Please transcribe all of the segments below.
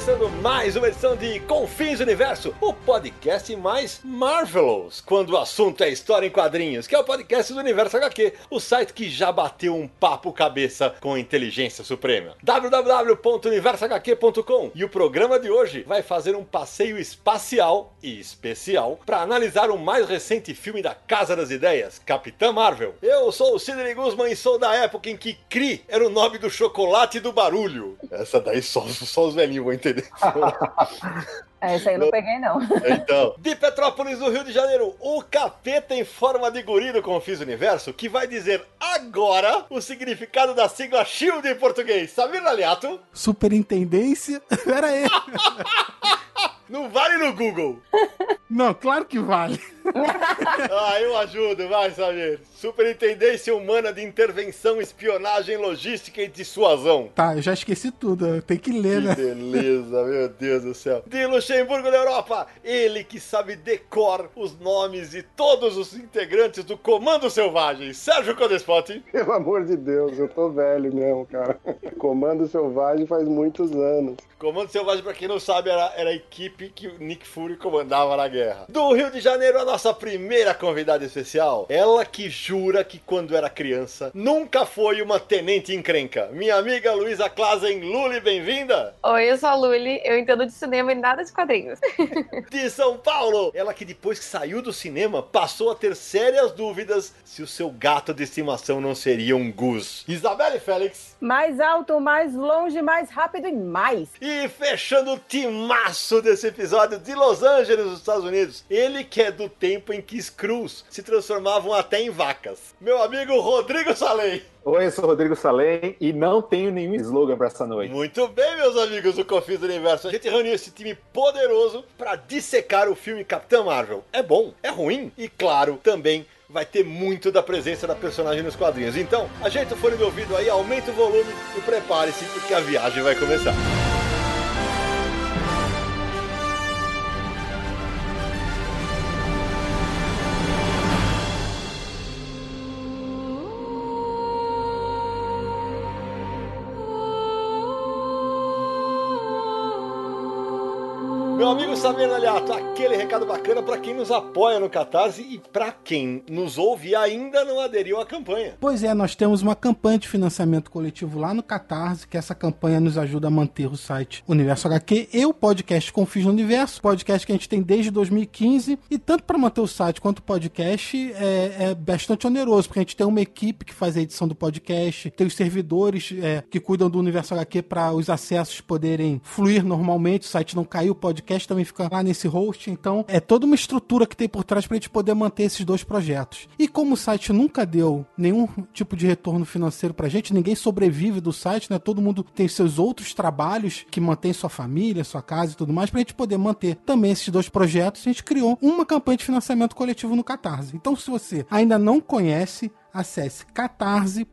Começando mais uma edição de Confins Universo, o podcast mais Marvelous, quando o assunto é história em quadrinhos, que é o podcast do Universo HQ, o site que já bateu um papo cabeça com inteligência suprema. www.universohq.com E o programa de hoje vai fazer um passeio espacial e especial para analisar o mais recente filme da Casa das Ideias, Capitã Marvel. Eu sou o Sidney Guzman e sou da época em que Cri era o nome do chocolate do barulho. Essa daí só, só os velhinhos vão entender. Essa aí eu não peguei, não. Então, de Petrópolis, no Rio de Janeiro, o capeta em forma de guri do Confis Universo, que vai dizer agora o significado da sigla SHIELD em português. Samir Aliato, Superintendência? Pera aí. não vale no Google. Não, claro que vale. Ah, eu ajudo, vai, Samir. Superintendência Humana de Intervenção, Espionagem, Logística e Dissuasão. Tá, eu já esqueci tudo. Tem que ler, Que né? beleza, meu Deus do céu. De Luxemburgo da Europa, ele que sabe decor os nomes de todos os integrantes do Comando Selvagem, Sérgio Codespot. Pelo amor de Deus, eu tô velho mesmo, cara. Comando Selvagem faz muitos anos. Comando Selvagem, pra quem não sabe, era, era a equipe que o Nick Fury comandava na guerra. Do Rio de Janeiro, a nossa primeira convidada especial. Ela que jura que quando era criança nunca foi uma tenente encrenca. Minha amiga Luísa Klazen. Luli, bem-vinda. Oi, eu sou a Luli, eu entendo de cinema e nada de quadrinhos. de São Paulo. Ela que depois que saiu do cinema passou a ter sérias dúvidas se o seu gato de estimação não seria um Gus. Isabelle Félix. Mais alto, mais longe, mais rápido e mais. E fechando o timaço desse episódio de Los Angeles, nos Estados Unidos. Ele que é do tempo em que Screws se transformavam até em vacas. Meu amigo Rodrigo Salem. Oi, eu sou o Rodrigo Salem e não tenho nenhum slogan pra essa noite. Muito bem, meus amigos do Confis do Universo. A gente reuniu esse time poderoso para dissecar o filme Capitã Marvel. É bom, é ruim e, claro, também vai ter muito da presença da personagem nos quadrinhos. Então, ajeita o fone de ouvido aí, aumenta o volume e prepare-se porque a viagem vai começar. Meu amigo Samir Aliato, aquele recado bacana para quem nos apoia no Catarse e para quem nos ouve e ainda não aderiu à campanha. Pois é, nós temos uma campanha de financiamento coletivo lá no Catarse, que essa campanha nos ajuda a manter o site Universo HQ e o podcast Confis no Universo, podcast que a gente tem desde 2015, e tanto para manter o site quanto o podcast é, é bastante oneroso, porque a gente tem uma equipe que faz a edição do podcast, tem os servidores é, que cuidam do Universo HQ para os acessos poderem fluir normalmente, o site não caiu, o podcast também fica lá nesse host, então é toda uma estrutura que tem por trás para a gente poder manter esses dois projetos. E como o site nunca deu nenhum tipo de retorno financeiro pra gente, ninguém sobrevive do site, né? Todo mundo tem seus outros trabalhos que mantém sua família, sua casa e tudo mais, pra gente poder manter também esses dois projetos, a gente criou uma campanha de financiamento coletivo no Catarse. Então, se você ainda não conhece, acesse catarse.me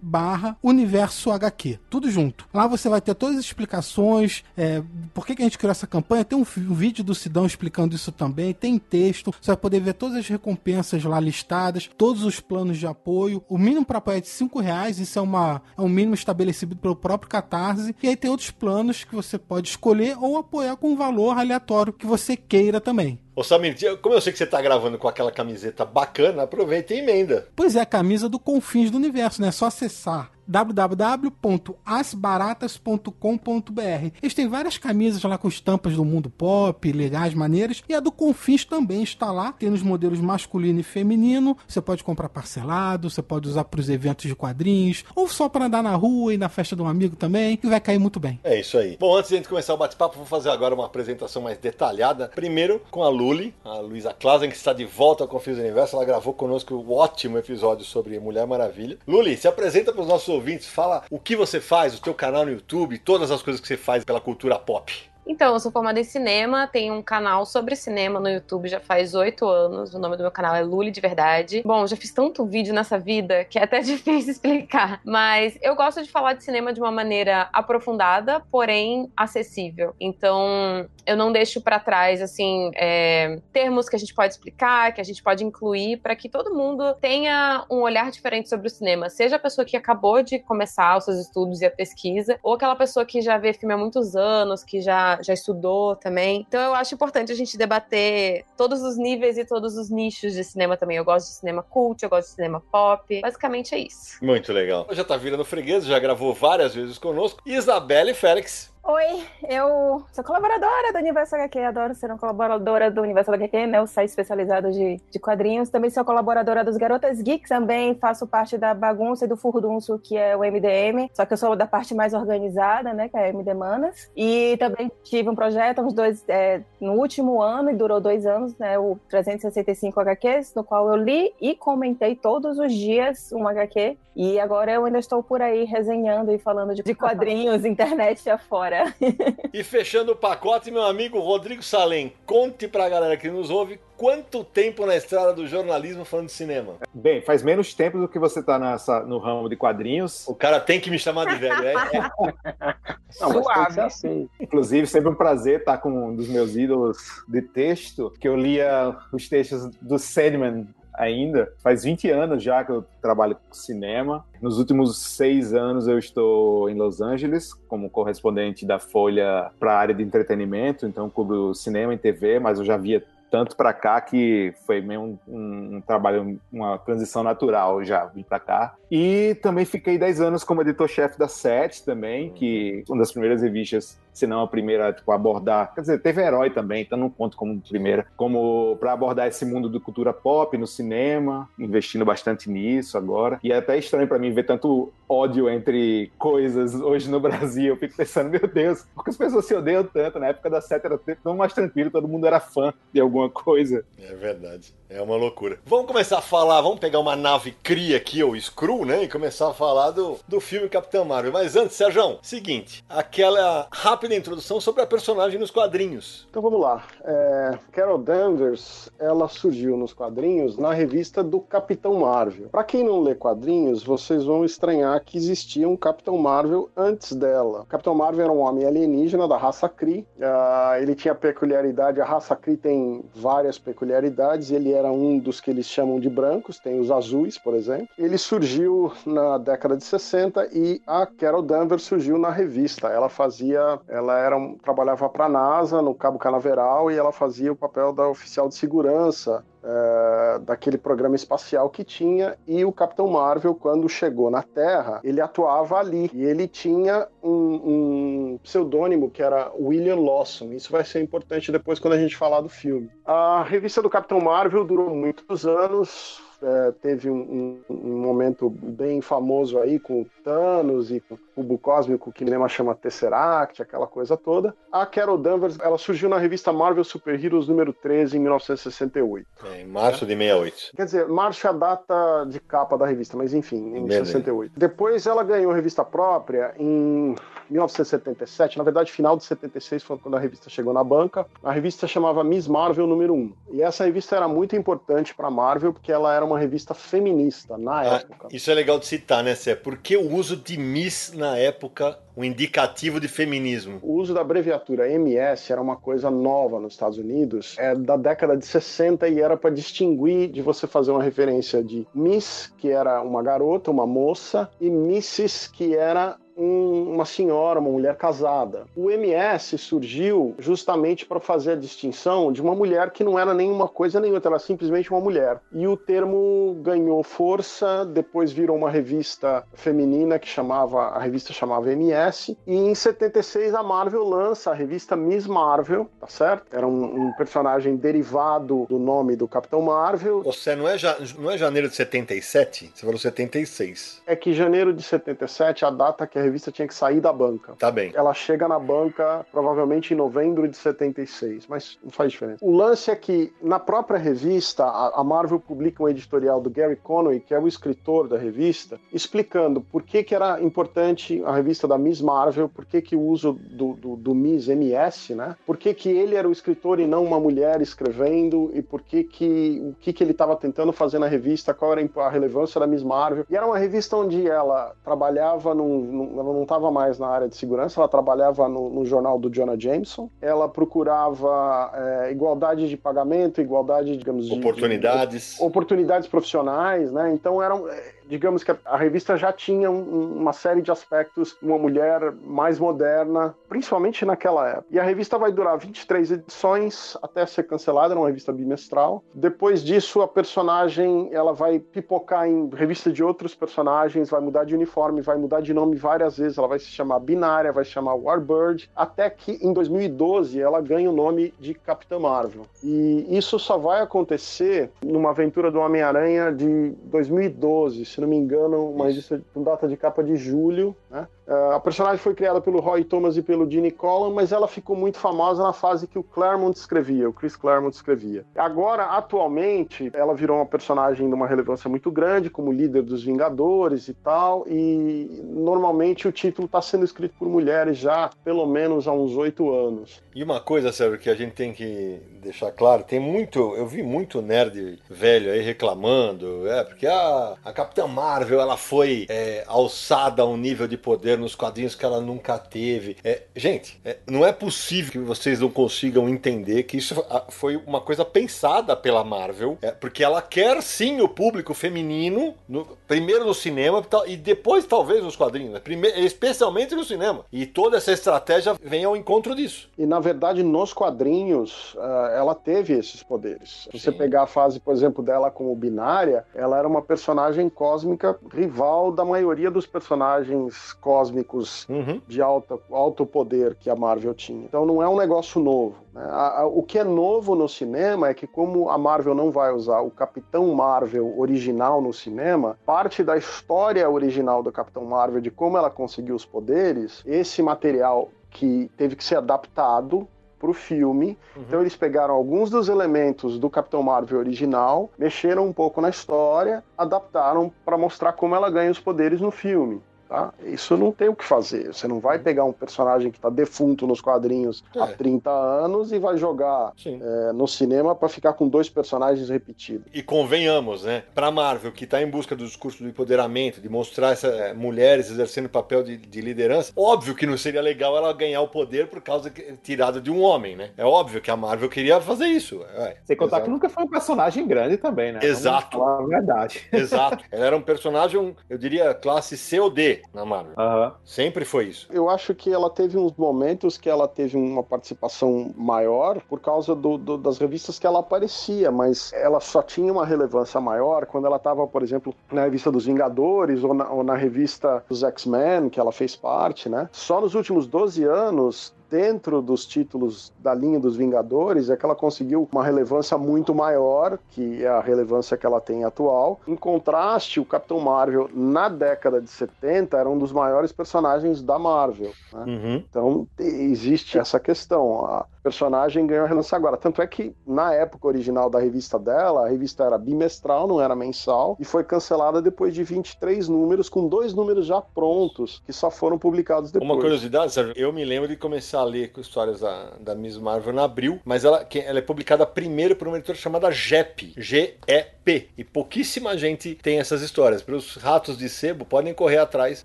barra universo HQ. Tudo junto. Lá você vai ter todas as explicações, é, por que, que a gente criou essa campanha. Tem um, um vídeo do Sidão explicando isso também, tem texto. Você vai poder ver todas as recompensas lá listadas, todos os planos de apoio. O mínimo para apoio é de 5 reais, isso é, uma, é um mínimo estabelecido pelo próprio Catarse. E aí tem outros planos que você pode escolher ou apoiar com um valor aleatório que você queira também. Ô Samir, como eu sei que você tá gravando com aquela camiseta bacana, aproveita e emenda. Pois é, a camisa do Confins do Universo, né? É só acessar www.asbaratas.com.br. Eles têm várias camisas lá com estampas do mundo pop, legais, maneiras. E a do Confins também está lá. Tem nos modelos masculino e feminino. Você pode comprar parcelado, você pode usar para os eventos de quadrinhos, ou só para andar na rua e na festa de um amigo também, e vai cair muito bem. É isso aí. Bom, antes de a gente começar o bate-papo, vou fazer agora uma apresentação mais detalhada. Primeiro com a Luli, a Luísa Klazen, que está de volta ao Confis do Universo. Ela gravou conosco o ótimo episódio sobre Mulher Maravilha. Luli, se apresenta para os nossos ouvintes, fala o que você faz, o teu canal no YouTube, todas as coisas que você faz pela cultura pop. Então, eu sou formada em cinema, tenho um canal sobre cinema no YouTube já faz oito anos. O nome do meu canal é Luli de Verdade. Bom, já fiz tanto vídeo nessa vida que é até difícil explicar. Mas eu gosto de falar de cinema de uma maneira aprofundada, porém acessível. Então, eu não deixo para trás, assim, é, termos que a gente pode explicar, que a gente pode incluir, para que todo mundo tenha um olhar diferente sobre o cinema. Seja a pessoa que acabou de começar os seus estudos e a pesquisa, ou aquela pessoa que já vê filme há muitos anos, que já já, estudou também. Então eu acho importante a gente debater todos os níveis e todos os nichos de cinema também. Eu gosto de cinema cult, eu gosto de cinema pop. Basicamente é isso. Muito legal. Já tá virando freguês, já gravou várias vezes conosco. Isabelle Félix. Oi, eu sou colaboradora do Universo HQ, adoro ser uma colaboradora do Universo HQ, né, o site especializado de, de quadrinhos. Também sou colaboradora dos Garotas Geeks, também faço parte da bagunça e do furdunço, que é o MDM, só que eu sou da parte mais organizada, né, que é a MD Manas. E também tive um projeto uns dois, é, no último ano, e durou dois anos, né, o 365 HQs, no qual eu li e comentei todos os dias um HQ. E agora eu ainda estou por aí resenhando e falando de, de quadrinhos, internet afora. e fechando o pacote, meu amigo Rodrigo Salem, conte pra galera que nos ouve quanto tempo na estrada do jornalismo falando de cinema. Bem, faz menos tempo do que você tá nessa, no ramo de quadrinhos. O cara tem que me chamar de velho, é? é. Não, ser assim. Inclusive, sempre um prazer estar com um dos meus ídolos de texto, que eu lia os textos do Sandman ainda. Faz 20 anos já que eu trabalho com cinema. Nos últimos seis anos eu estou em Los Angeles como correspondente da Folha para a área de entretenimento, então cubro cinema e TV, mas eu já via tanto para cá que foi meio um, um, um, trabalho, uma transição natural já vim para cá. E também fiquei 10 anos como editor-chefe da Sete também, que uma das primeiras revistas se não a primeira tipo, a abordar. Quer dizer, teve Herói também, então não conto como primeira. Como para abordar esse mundo de cultura pop no cinema, investindo bastante nisso agora. E é até estranho para mim ver tanto ódio entre coisas hoje no Brasil. Eu fico pensando, meu Deus, por que as pessoas se odeiam tanto? Na época da Sete era tão mais tranquilo, todo mundo era fã de alguma coisa. É verdade. É uma loucura. Vamos começar a falar, vamos pegar uma nave cria aqui, ou Screw, né? E começar a falar do, do filme Capitão Marvel. Mas antes, Sérgio, seguinte, aquela introdução sobre a personagem nos quadrinhos. Então vamos lá. É, Carol Danvers, ela surgiu nos quadrinhos na revista do Capitão Marvel. Para quem não lê quadrinhos, vocês vão estranhar que existia um Capitão Marvel antes dela. O Capitão Marvel era um homem alienígena da raça Kree. Uh, ele tinha peculiaridade, a raça Kree tem várias peculiaridades, ele era um dos que eles chamam de brancos, tem os azuis, por exemplo. Ele surgiu na década de 60 e a Carol Danvers surgiu na revista. Ela fazia, ela era trabalhava para a NASA no Cabo Canaveral e ela fazia o papel da oficial de segurança é, daquele programa espacial que tinha e o Capitão Marvel quando chegou na Terra ele atuava ali. E ele tinha um, um pseudônimo que era William Lawson. Isso vai ser importante depois quando a gente falar do filme. A revista do Capitão Marvel durou muitos anos é, teve um, um, um, momento bem famoso aí com Thanos e com o cubo cósmico que Nema chama Tesseract, aquela coisa toda. A Carol Danvers, ela surgiu na revista Marvel Super Heroes número 13 em 1968. É, em março de 68. Quer dizer, março é a data de capa da revista, mas enfim, em Beleza. 68. Depois ela ganhou revista própria em 1977, na verdade, final de 76 foi quando a revista chegou na banca. A revista chamava Miss Marvel número 1. E essa revista era muito importante para Marvel porque ela era uma revista feminista na ah, época. Isso é legal de citar, né, Cé? Porque o uso de Miss na época, um indicativo de feminismo. O uso da abreviatura MS era uma coisa nova nos Estados Unidos, é da década de 60 e era para distinguir de você fazer uma referência de Miss, que era uma garota, uma moça, e Mrs, que era um, uma senhora, uma mulher casada. O MS surgiu justamente para fazer a distinção de uma mulher que não era nenhuma coisa nem outra, era simplesmente uma mulher. E o termo ganhou força, depois virou uma revista feminina que chamava, a revista chamava MS, e em 76 a Marvel lança a revista Miss Marvel, tá certo? Era um, um personagem derivado do nome do Capitão Marvel. Você não é, ja, não é janeiro de 77? Você falou 76. É que janeiro de 77, a data que a revista tinha que sair da banca. Tá bem. Ela chega na banca provavelmente em novembro de 76, mas não faz diferença. O lance é que na própria revista, a Marvel publica um editorial do Gary Conway, que é o escritor da revista, explicando por que, que era importante a revista da Miss Marvel, por que, que o uso do, do, do Miss MS, né? Por que, que ele era o escritor e não uma mulher escrevendo, e por que, que o que, que ele estava tentando fazer na revista, qual era a relevância da Miss Marvel. E era uma revista onde ela trabalhava, num, num ela não estava mais na área de segurança, ela trabalhava no, no jornal do Jonah Jameson, ela procurava é, igualdade de pagamento, igualdade, digamos, de oportunidades, de, oportunidades profissionais, né? Então eram digamos que a, revista já tinha um, uma série de aspectos, uma mulher mais moderna, principalmente naquela época. E a revista vai durar 23 edições até ser cancelada, era uma revista bimestral. Depois disso, a personagem ela vai pipocar em revista de outros personagens, vai mudar de uniforme, vai mudar de nome várias vezes, ela vai se chamar Binária, vai se chamar Warbird, até que em 2012 ela ganha o nome de Capitã Marvel. E isso só vai acontecer numa aventura do Homem-Aranha de 2012, se não me engano, uma revista com data de capa de julho, né? Uh, a personagem foi criada pelo Roy Thomas e pelo Gene Colan, mas ela ficou muito famosa na fase que o Claremont escrevia, o Chris Claremont escrevia. Agora, atualmente, ela virou uma personagem de uma relevância muito grande, como líder dos Vingadores e tal, e normalmente o título está sendo escrito por mulheres já pelo menos há uns oito anos. E uma coisa, Sérgio, que a gente tem que deixar claro, tem muito, eu vi muito nerd velho aí reclamando, é, porque a, a Capitã Marvel, ela foi é, alçada a um nível de poder nos quadrinhos que ela nunca teve. É, gente, é, não é possível que vocês não consigam entender que isso foi uma coisa pensada pela Marvel, é, porque ela quer sim o público feminino, no, primeiro no cinema e depois talvez nos quadrinhos, né? Primeiro, especialmente no cinema. E toda essa estratégia vem ao encontro disso. E na verdade, nos quadrinhos, uh, ela teve esses poderes. Se você pegar a fase, por exemplo, dela como binária, ela era uma personagem cósmica rival da maioria dos personagens cósmicos cósmicos uhum. de alto alto poder que a Marvel tinha. Então não é um negócio novo. Né? A, a, o que é novo no cinema é que, como a Marvel não vai usar o Capitão Marvel original no cinema, parte da história original do Capitão Marvel, de como ela conseguiu os poderes, esse material que teve que ser adaptado para o filme. Uhum. Então eles pegaram alguns dos elementos do Capitão Marvel original, mexeram um pouco na história, adaptaram para mostrar como ela ganha os poderes no filme. Tá? Isso não tem o que fazer. Você não vai uhum. pegar um personagem que está defunto nos quadrinhos é. há 30 anos e vai jogar é, no cinema para ficar com dois personagens repetidos. E convenhamos, né? Para Marvel, que está em busca do discurso do empoderamento, de mostrar essa, é, mulheres exercendo papel de, de, liderança, óbvio que não seria legal ela ganhar o poder por causa que, tirada de um homem, né? É óbvio que a Marvel queria fazer isso. É, Sem contar exato. que nunca foi um personagem grande também, né? Exato. Vamos falar a verdade. Exato. Ela era um personagem, eu diria, classe C ou D na Marvel. Uhum. Sempre foi isso. Eu acho que ela teve uns momentos que ela teve uma participação maior por causa do, do, das revistas que ela aparecia, mas ela só tinha uma relevância maior quando ela estava, por exemplo, na revista dos Vingadores ou na, ou na revista dos X-Men, que ela fez parte, né? Só nos últimos 12 anos dentro dos títulos da linha dos Vingadores é que ela conseguiu uma relevância muito maior, que é a relevância que ela tem atual. Em contraste, o Capitão Marvel, na década de 70, era um dos maiores personagens da Marvel. Né? Uhum. Então, existe essa questão. A personagem ganhou relevância agora. Tanto é que, na época original da revista dela, a revista era bimestral, não era mensal, e foi cancelada depois de 23 números, com dois números já prontos, que só foram publicados depois. Uma curiosidade, Sérgio, eu me lembro de começar a ler histórias da, da Miss Marvel na Abril, mas ela, ela é publicada primeiro por uma editora chamada JEP, G-E-P, e pouquíssima gente tem essas histórias. Para os ratos de sebo, podem correr atrás,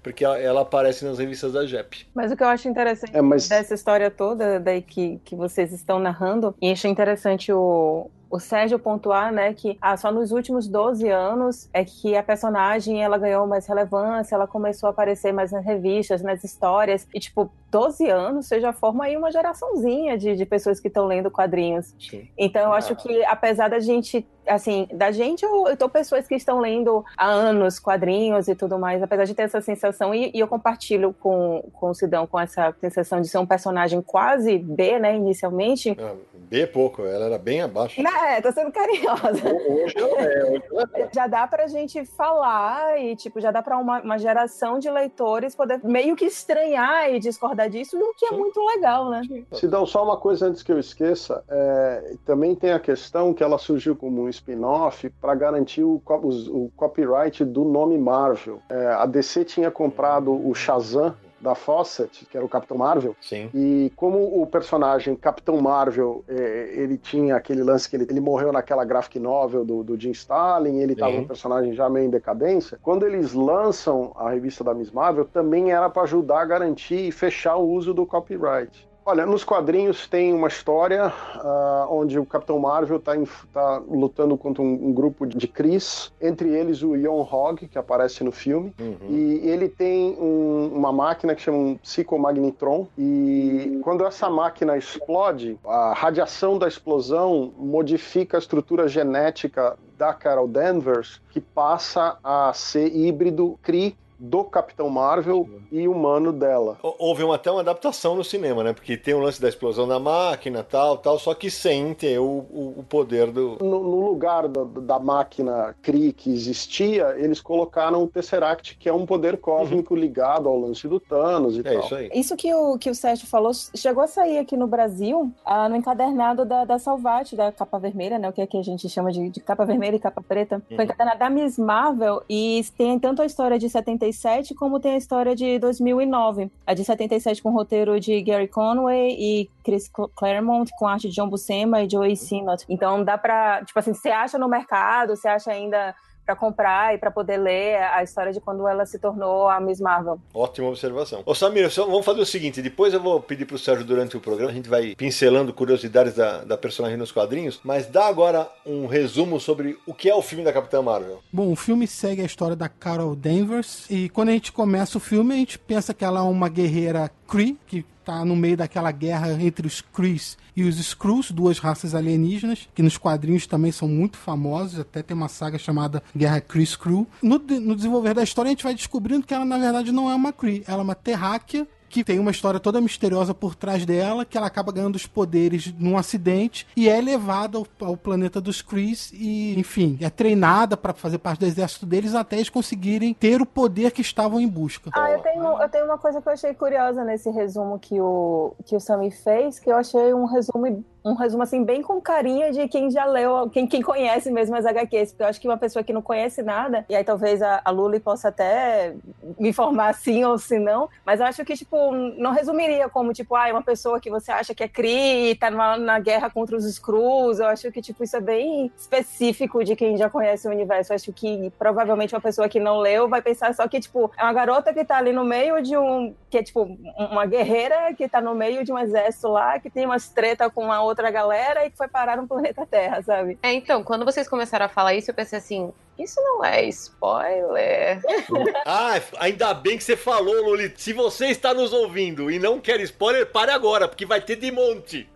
porque ela, ela, aparece nas revistas da JEP. Mas o que eu acho interessante é, mas... dessa história toda, daí que, que vocês estão narrando, e acho interessante o, o Sérgio pontuar, né, que ah, só nos últimos 12 anos é que a personagem ela ganhou mais relevância, ela começou a aparecer mais nas revistas, nas histórias, e tipo, 12 anos você já forma aí uma geraçãozinha de, de pessoas que estão lendo quadrinhos. Sim. Então eu ah. acho que apesar da gente assim, da gente ou eu tô pessoas que estão lendo há anos quadrinhos e tudo mais, apesar de ter essa sensação, e, e, eu compartilho com, com o Sidão com essa sensação de ser um personagem quase B, né, inicialmente. Ah, B pouco, ela era bem abaixo. Não, é, tô sendo carinhosa. Hoje ela é, hoje ela é. Já dá pra gente falar e, tipo, já dá pra uma, uma geração de leitores poder meio que estranhar e discordar disso, o que é Sim. muito legal, né? Se dão só uma coisa antes que eu esqueça, é, também tem a questão que ela surgiu como um spin-off para garantir o, os- o copyright do nome Marvel. É, a DC tinha comprado o Shazam da Fawcett, que era o Capitão Marvel, Sim. e como o personagem Capitão Marvel, é, ele tinha aquele lance que ele, ele morreu naquela graphic novel do, do Jim Starlin, ele estava um personagem já meio em decadência. Quando eles lançam a revista da Miss Marvel, também era para ajudar a garantir e fechar o uso do copyright. Olha, nos quadrinhos tem uma história ah, onde o Capitão Marvel está lutando contra um, um grupo de Kree, entre eles o Yon Hog, que aparece no filme, Uhum. e ele tem um- uma máquina que chama um psicomagnitron. E quando essa máquina explode, a radiação da explosão modifica a estrutura genética da Carol Danvers, que passa a ser híbrido Kree do Capitão Marvel e humano dela. Hou- Houve uma, até uma adaptação no cinema, né? Porque tem o lance da explosão da máquina tal, tal, só que sem ter o, o, o poder do. No, no lugar da, da máquina Kree que existia, eles colocaram o Tesseract, que é um poder cósmico ligado ao lance do Thanos e É tal. isso aí. Isso que o, que o Sérgio falou chegou a sair aqui no Brasil, ah, no encadernado da, da Salvati, da capa vermelha, né? O que é que a gente chama de, de capa vermelha e capa preta. Uhum. Foi encadernado da Miss Marvel e tem tanto a história de 77 como tem a história de 2009. A de 77 com o roteiro de Gary Conway e Chris Cl- Claremont com arte de John Buscema e Joey Sinnott. Então dá pra, tipo assim, você acha no mercado, você acha ainda pra comprar e pra poder ler a história de quando ela se tornou a Miss Marvel. Ótima observação. Ô Samir, só- vamos fazer o seguinte: depois eu vou pedir pro Sérgio durante o programa, a gente vai pincelando curiosidades da, da personagem nos quadrinhos, mas dá agora um resumo sobre o que é o filme da Capitã Marvel. Bom, o filme segue a história da Carol Danvers e quando a gente começa o filme, a gente pensa que ela é uma guerreira Kree, que tá no meio daquela guerra entre os Krees e os Skrulls, duas raças alienígenas, que nos quadrinhos também são muito famosos, até tem uma saga chamada Guerra Kree-Skrull. No, no desenvolver da história, a gente vai descobrindo que ela, na verdade, não é uma Kree, ela é uma terráquea, que tem uma história toda misteriosa por trás dela, que ela acaba ganhando os poderes num acidente e é levada ao, ao planeta dos Krees e, enfim, é treinada para fazer parte do exército deles até eles conseguirem ter o poder que estavam em busca. Ah, eu tenho, eu tenho uma coisa que eu achei curiosa nesse resumo que o, que o Sammy fez, que eu achei um resumo, um resumo assim, bem com carinha de quem já leu, quem, quem conhece mesmo as HQs, porque eu acho que uma pessoa que não conhece nada, e aí talvez a, a possa até me informar sim ou se não, mas eu acho que, tipo, não resumiria como, tipo, ah, é uma pessoa que você acha que é Kree e tá numa, na guerra contra os Skrulls, eu acho que, tipo, isso é bem específico de quem já conhece o universo, eu acho que provavelmente uma pessoa que não leu vai pensar só que, tipo, é uma garota que tá ali no meio de um, que é, tipo, uma guerreira que tá no meio de um exército lá, que tem umas treta com uma outra galera e que foi parar no planeta Terra, sabe? É, então, quando vocês começaram a falar isso, eu pensei assim, isso não é spoiler. Ah, ainda bem que você falou, Loli. Se você está nos ouvindo e não quer spoiler, pare agora, porque vai ter de monte.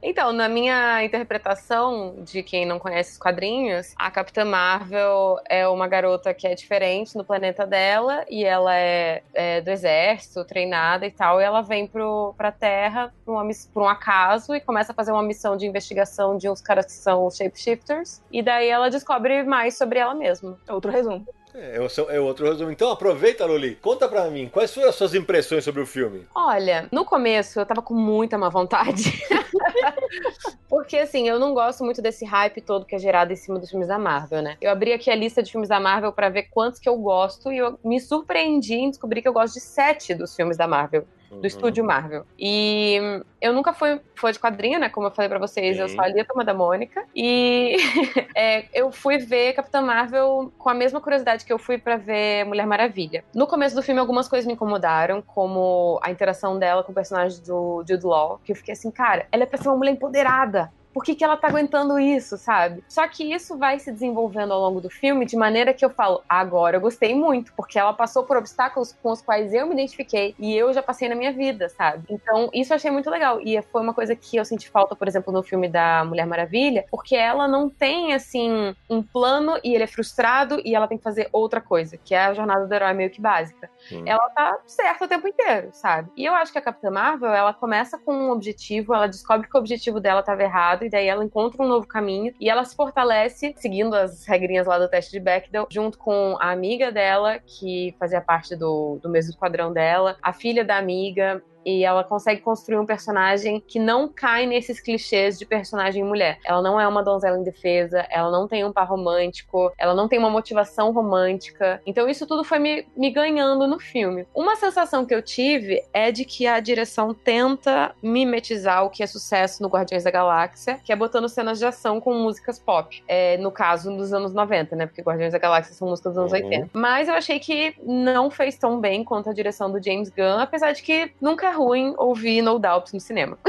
Então, na minha interpretação de quem não conhece os quadrinhos, a Capitã Marvel é uma garota que é diferente no planeta dela e ela é, é do exército, treinada e tal, e ela vem pro, pra Terra por, uma, por um acaso e começa a fazer uma missão de investigação de uns caras que são shapeshifters, e daí ela descobre mais sobre ela mesma. Outro resumo. É, é é outro resumo. Então aproveita, Loli. Conta pra mim, quais foram as suas impressões sobre o filme? Olha, no começo eu tava com muita má vontade. Porque, assim, eu não gosto muito desse hype todo que é gerado em cima dos filmes da Marvel, né? Eu abri aqui a lista de filmes da Marvel pra ver quantos que eu gosto e eu me surpreendi em descobrir que eu gosto de sete dos filmes da Marvel. Uhum. Do estúdio Marvel. E eu nunca fui fã de quadrinho, né? Como eu falei pra vocês, eu Sim. só li a Turma da Mônica. E é, eu fui ver Capitã Marvel com a mesma curiosidade que eu fui pra ver Mulher Maravilha. No começo do filme, algumas coisas me incomodaram, como a interação dela com o personagem do Jude Law, que eu fiquei assim, cara, ela é pra ser uma mulher empoderada. Por que, que ela tá aguentando isso, sabe? Só que isso vai se desenvolvendo ao longo do filme de maneira que eu falo, agora eu gostei muito, porque ela passou por obstáculos com os quais eu me identifiquei e eu já passei na minha vida, sabe? Então, isso eu achei muito legal. E foi uma coisa que eu senti falta, por exemplo, no filme da Mulher Maravilha, porque ela não tem, assim, um plano e ele é frustrado e ela tem que fazer outra coisa, que é a jornada do herói meio que básica. Hum. Ela tá certa o tempo inteiro, sabe? E eu acho que a Capitã Marvel, ela começa com um objetivo, ela descobre que o objetivo dela estava errado, e daí ela encontra um novo caminho, e ela se fortalece, seguindo as regrinhas lá do teste de Bechdel, junto com a amiga dela, que fazia parte do, do mesmo esquadrão dela, a filha da amiga, e ela consegue construir um personagem que não cai nesses clichês de personagem mulher. Ela não é uma donzela indefesa, ela não tem um par romântico, ela não tem uma motivação romântica. Então isso tudo foi me, me ganhando no filme. Uma sensação que eu tive é de que a direção tenta mimetizar o que é sucesso no Guardiões da Galáxia, que é botando cenas de ação com músicas pop. É, no caso dos anos 90, né? Porque Guardiões da Galáxia são músicas dos anos uhum. 80. Mas eu achei que não fez tão bem quanto a direção do James Gunn, apesar de que nunca ruim ouvir No Doubt no cinema.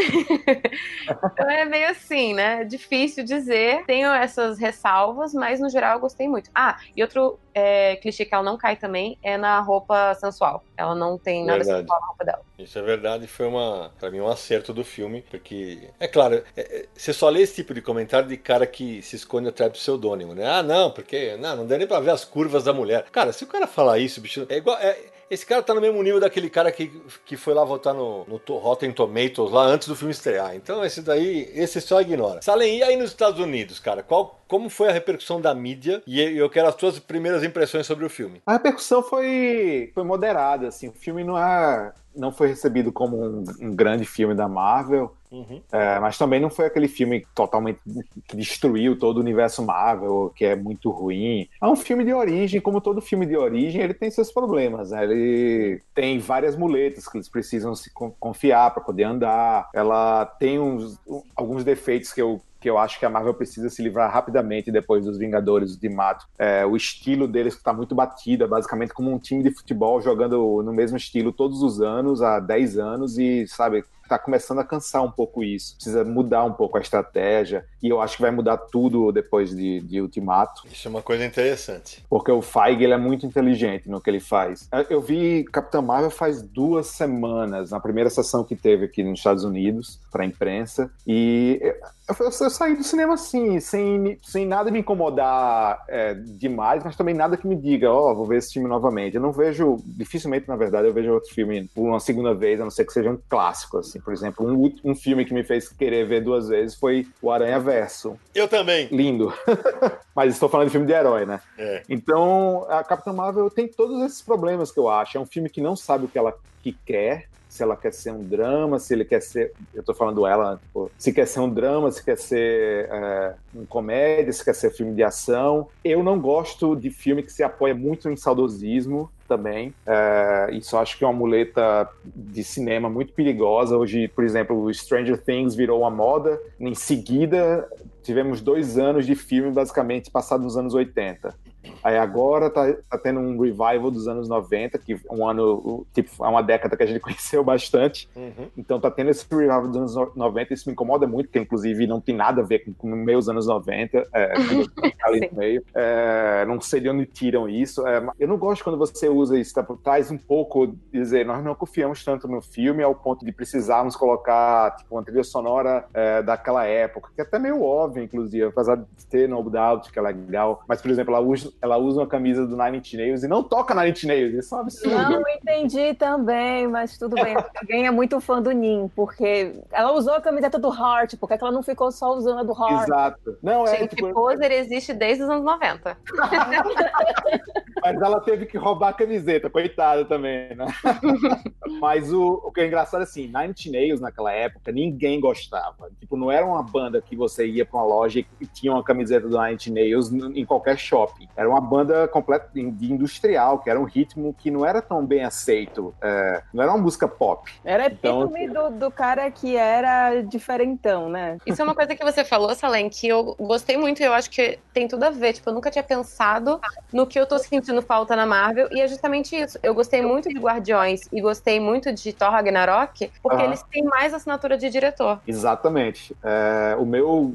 então é meio assim, né? Difícil dizer. Tenho essas ressalvas, mas no geral eu gostei muito. Ah, e outro é, clichê que ela não cai também é na roupa sensual. Ela não tem nada verdade. sensual na roupa dela. Isso é verdade, foi uma, pra mim, um acerto do filme, porque, é claro, é, é, você só lê esse tipo de comentário de cara que se esconde atrás do pseudônimo, né? Ah, não, porque não, não dá nem pra ver as curvas da mulher. Cara, se o cara falar isso, bicho, é igual. É, esse cara tá no mesmo nível daquele cara que, que foi lá votar no, no Rotten Tomatoes lá antes do filme estrear. Então esse daí, esse só ignora. Salem, e aí nos Estados Unidos, cara? Qual, como foi a repercussão da mídia? E eu quero as suas primeiras impressões sobre o filme. A repercussão foi, foi moderada, assim. O filme não é não foi recebido como um, um grande filme da Marvel, uhum. é, mas também não foi aquele filme totalmente que destruiu todo o universo Marvel, que é muito ruim. É um filme de origem, como todo filme de origem, ele tem seus problemas. Né? Ele tem várias muletas que eles precisam se confiar para poder andar. Ela tem uns, alguns defeitos que eu que eu acho que a Marvel precisa se livrar rapidamente depois dos Vingadores de Mato. É, o estilo deles está muito batido, é basicamente como um time de futebol jogando no mesmo estilo todos os anos, há 10 anos, e, sabe, tá começando a cansar um pouco isso. Precisa mudar um pouco a estratégia. E eu acho que vai mudar tudo depois de, de Ultimato. Isso é uma coisa interessante. Porque o Feige ele é muito inteligente no que ele faz. Eu vi Capitã Marvel faz duas semanas, na primeira sessão que teve aqui nos Estados Unidos, para a imprensa. E eu, eu, eu, saí do cinema assim, sem, sem nada me incomodar é, demais, mas também nada que me diga, ó, oh, vou ver esse filme novamente. Eu não vejo, dificilmente na verdade, eu vejo outro filme por uma segunda vez, a não ser que seja um clássico, assim. Por exemplo, um, um filme que me fez querer ver duas vezes foi O Aranha Verso. Eu também. Lindo. Mas estou falando de filme de herói, né? É. Então, a Capitã Marvel tem todos esses problemas que eu acho. É um filme que não sabe o que ela que quer, se ela quer ser um drama, se ele quer ser. Eu tô falando ela, tipo, se quer ser um drama, se quer ser é, um comédia, se quer ser filme de ação. Eu não gosto de filme que se apoia muito em saudosismo também. É, isso acho que é uma muleta de cinema muito perigosa. Hoje, por exemplo, Stranger Things virou uma moda. Em seguida, tivemos dois anos de filme basicamente passado nos anos 80. Aí agora tá, tá, tendo um revival dos anos 90, que um ano, tipo, é uma década que a gente conheceu bastante. Uhum. Então tá tendo esse revival dos anos 90, isso me incomoda muito, porque inclusive não tem nada a ver com, com meus anos 90, é, ali no meio. É, não sei de onde tiram isso. É, eu não gosto quando você usa isso, tá, traz um pouco, dizer, nós não confiamos tanto no filme ao ponto de precisarmos colocar, tipo, uma trilha sonora é, daquela época, que é até meio óbvio, inclusive, apesar de ter No Doubt, que é legal. Mas, por exemplo, ela usa, ela usa uma camisa do Nine Inch Nails e não toca Nine Inch Nails. Isso é um absurdo. Não entendi também, mas tudo bem. Alguém é muito fã do Nin, porque ela usou a camiseta do Heart, porque ela não ficou só usando a do Heart. Exato. Não, é, Gente, tipo... Poser existe desde os anos 90. mas ela teve que roubar a camiseta, coitada também, né? mas o, o que é engraçado é assim, Nine Inch Nails naquela época, ninguém gostava. Tipo, não era uma banda que você ia pra uma loja e tinha uma camiseta do Nine Inch Nails em qualquer shopping. Era uma banda completa de industrial, que era um ritmo que não era tão bem aceito. É, não era uma música pop. Era então, epítome do, do cara que era diferentão, né? Isso é uma coisa que você falou, Salem, que eu gostei muito e eu acho que tem tudo a ver. Tipo, eu nunca tinha pensado no que eu tô sentindo falta na Marvel, e é justamente isso. Eu gostei muito de Guardiões e gostei muito de Thor Ragnarok, porque eles têm mais assinatura de diretor. Exatamente. É, o meu.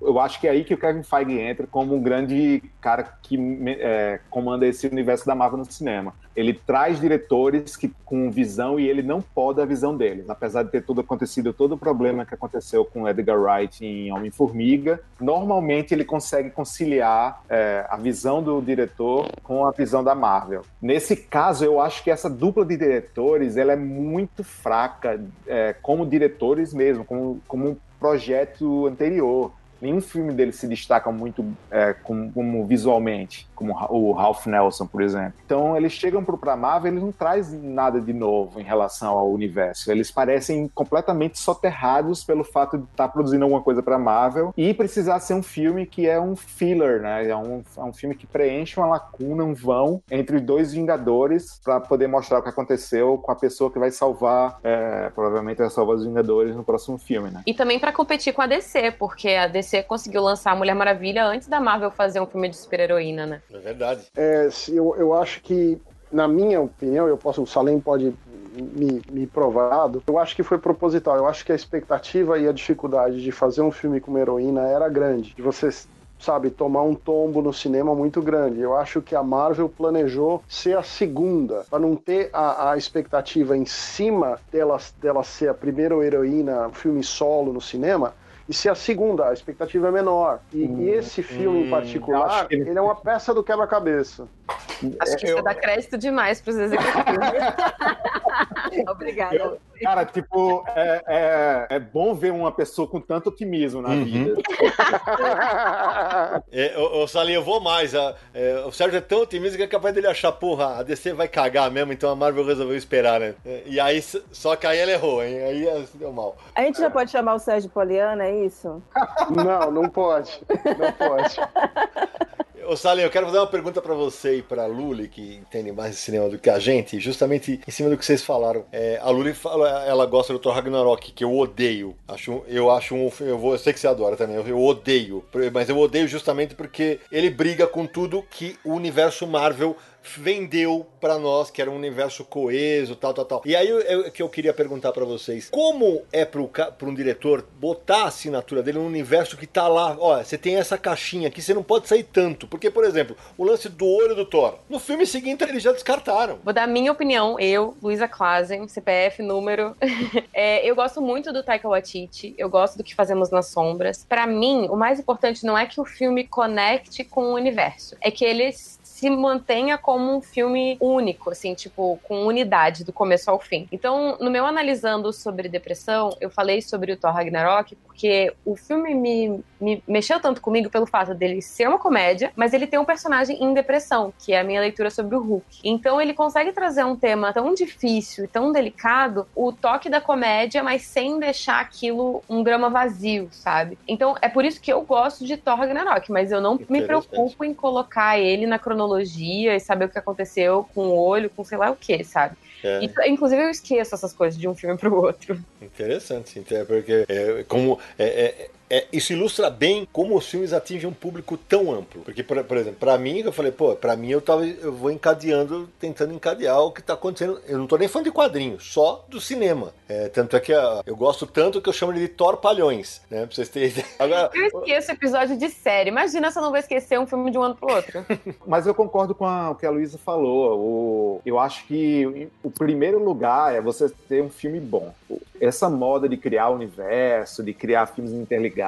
Eu acho que é aí que o Kevin Feige entra como um grande cara que é, comanda esse universo da Marvel no cinema. Ele traz diretores que com visão e ele não pode a visão deles. Apesar de ter tudo acontecido, todo o problema que aconteceu com Edgar Wright em Homem-Formiga, normalmente ele consegue conciliar é, a visão do diretor com a visão da Marvel. Nesse caso, eu acho que essa dupla de diretores ela é muito fraca é, como diretores mesmo, como, como um projeto anterior nenhum filme dele se destaca muito é, como, como, visualmente, como o Ralph Nelson, por exemplo. Então eles chegam para Marvel, eles não trazem nada de novo em relação ao universo. Eles parecem completamente soterrados pelo fato de estar tá produzindo alguma coisa para Marvel e precisar ser um filme que é um filler, né? É um, é um filme que preenche uma lacuna, um vão entre dois Vingadores para poder mostrar o que aconteceu com a pessoa que vai salvar, é, provavelmente vai salvar os Vingadores no próximo filme, né? E também para competir com a DC, porque a DC DC conseguiu lançar a Mulher Maravilha antes da Marvel fazer um filme de super-heroína, né? É verdade. É, eu, eu acho que, na minha opinião, eu posso, o Salem pode me, me provado, eu acho que foi proposital. Eu acho que a expectativa e a dificuldade de fazer um filme com uma heroína era grande. De você sabe, tomar um tombo no cinema muito grande. Eu acho que a Marvel planejou ser a segunda, para não ter a, a, expectativa em cima dela, dela ser a primeira heroína, filme solo no cinema, e se a segunda, a expectativa é menor. E, hum, e esse filme hum, em particular, ele... ele... é uma peça do quebra-cabeça. Acho que eu... você dá crédito demais para os executivos. Obrigada. Eu, cara, tipo, é, é, é, bom ver uma pessoa com tanto otimismo na uhum. vida. é, ô, ô Salinho, eu vou mais. É, o Sérgio é tão otimista que é capaz dele achar, porra, a DC vai cagar mesmo, então a Marvel resolveu esperar, né? E aí, só que aí ele errou, hein? Aí deu mal. A gente já pode chamar o Sérgio Poliana, é isso? Não, não pode. Não pode. Ô Salim, eu quero fazer uma pergunta para você e pra Luli, que entende mais de cinema do que a gente, justamente em cima do que vocês falaram. É, a Luli fala, ela gosta do Thor Ragnarok, que eu odeio. Acho, eu acho um eu, vou, eu sei que você adora também, eu, eu odeio. Mas eu odeio justamente porque ele briga com tudo que o universo Marvel vendeu para nós que era um universo coeso, tal, tal, tal. E aí o que eu queria perguntar para vocês, como é para um diretor botar a assinatura dele num universo que tá lá, ó, você tem essa caixinha aqui, você não pode sair tanto, porque por exemplo, o lance do olho do Thor, no filme seguinte eles já descartaram. Vou dar minha opinião, eu, Luísa Klazen, CPF, número, é, eu gosto muito do Taika Waititi, eu gosto do que fazemos nas sombras. Para mim, o mais importante não é que o filme conecte com o universo, é que eles se mantenha como um filme único, assim, tipo, com unidade do começo ao fim. Então, no meu analisando sobre depressão, eu falei sobre o Thor Ragnarok porque o filme me, me mexeu tanto comigo pelo fato dele ser uma comédia, mas ele tem um personagem em depressão, que é a minha leitura sobre o Hulk. Então, ele consegue trazer um tema tão difícil e tão delicado, o toque da comédia, mas sem deixar aquilo um drama vazio, sabe? Então, é por isso que eu gosto de Thor Ragnarok, mas eu não me preocupo em colocar ele na cronologia cronologia e saber o que aconteceu com o olho, com sei lá o que, sabe? É. E, inclusive eu esqueço essas coisas de um filme pro outro. Interessante, sim, porque é, como é, é isso ilustra bem como os filmes atingem um público tão amplo. Porque, por, por exemplo, para mim, eu falei, pô, para mim eu, tava, eu vou encadeando, tentando encadear o que tá acontecendo. Eu não tô nem fã de quadrinhos, só do cinema. É, tanto é que uh, eu gosto tanto que eu chamo ele de torpalhões, né? Pra vocês terem ideia. Agora, eu esqueço episódio de série. Imagina se eu não vou esquecer um filme de um ano pro outro. Mas eu concordo com a, o que a Luísa falou. O, eu acho que o primeiro lugar é você ter um filme bom. Essa moda de criar universo, de criar filmes interligados,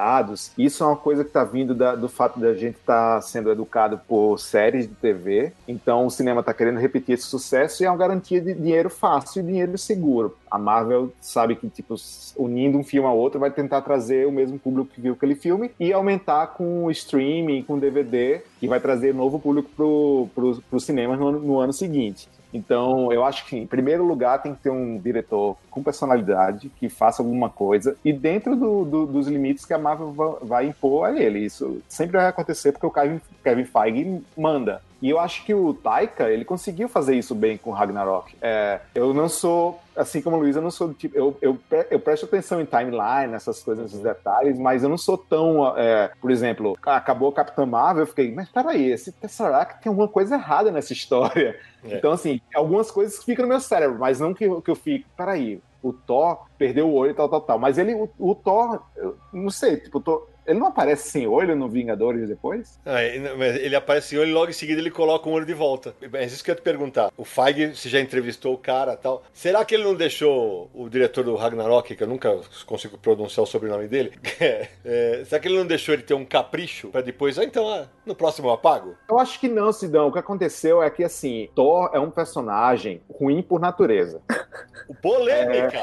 isso é uma coisa que está vindo da, do fato da gente estar tá sendo educado por séries de TV. Então o cinema está querendo repetir esse sucesso e é uma garantia de dinheiro fácil e dinheiro seguro. A Marvel sabe que, tipo, unindo um filme ao outro, vai tentar trazer o mesmo público que viu aquele filme e aumentar com o streaming, com o DVD, que vai trazer novo público pro, pro, pro cinema no, no ano seguinte. Então, eu acho que, em primeiro lugar, tem que ter um diretor com personalidade, que faça alguma coisa, e dentro do, do, dos limites que a Marvel vai impor a ele. Isso sempre vai acontecer porque o Kevin, Kevin Feige manda. E eu acho que o Taika, ele conseguiu fazer isso bem com Ragnarok. É, eu não sou assim como o Luiz, eu não sou do tipo. Eu, eu, eu presto atenção em timeline, nessas coisas, nesses detalhes, mas eu não sou tão. É, por exemplo, acabou o Capitão Marvel, eu fiquei, mas peraí, esse Tesseract tem alguma coisa errada nessa história. É. Então, assim, algumas coisas ficam no meu cérebro, mas não que, que eu fique, peraí, o Thor perdeu o olho e tal, tal, tal. Mas ele, o, o Thor, eu não sei, tipo, Thor, ele não aparece sem olho no Vingadores depois? Ah, ele aparece sem olho e logo em seguida ele coloca um olho de volta. É isso que eu ia te perguntar. O Feige, se já entrevistou o cara tal. Será que ele não deixou o diretor do Ragnarok, que eu nunca consigo pronunciar o sobrenome dele, é, será que ele não deixou ele ter um capricho para depois, ah, então, ah, no próximo eu apago? Eu acho que não, Sidão. O que aconteceu é que, assim, Thor é um personagem ruim por natureza. Polêmica!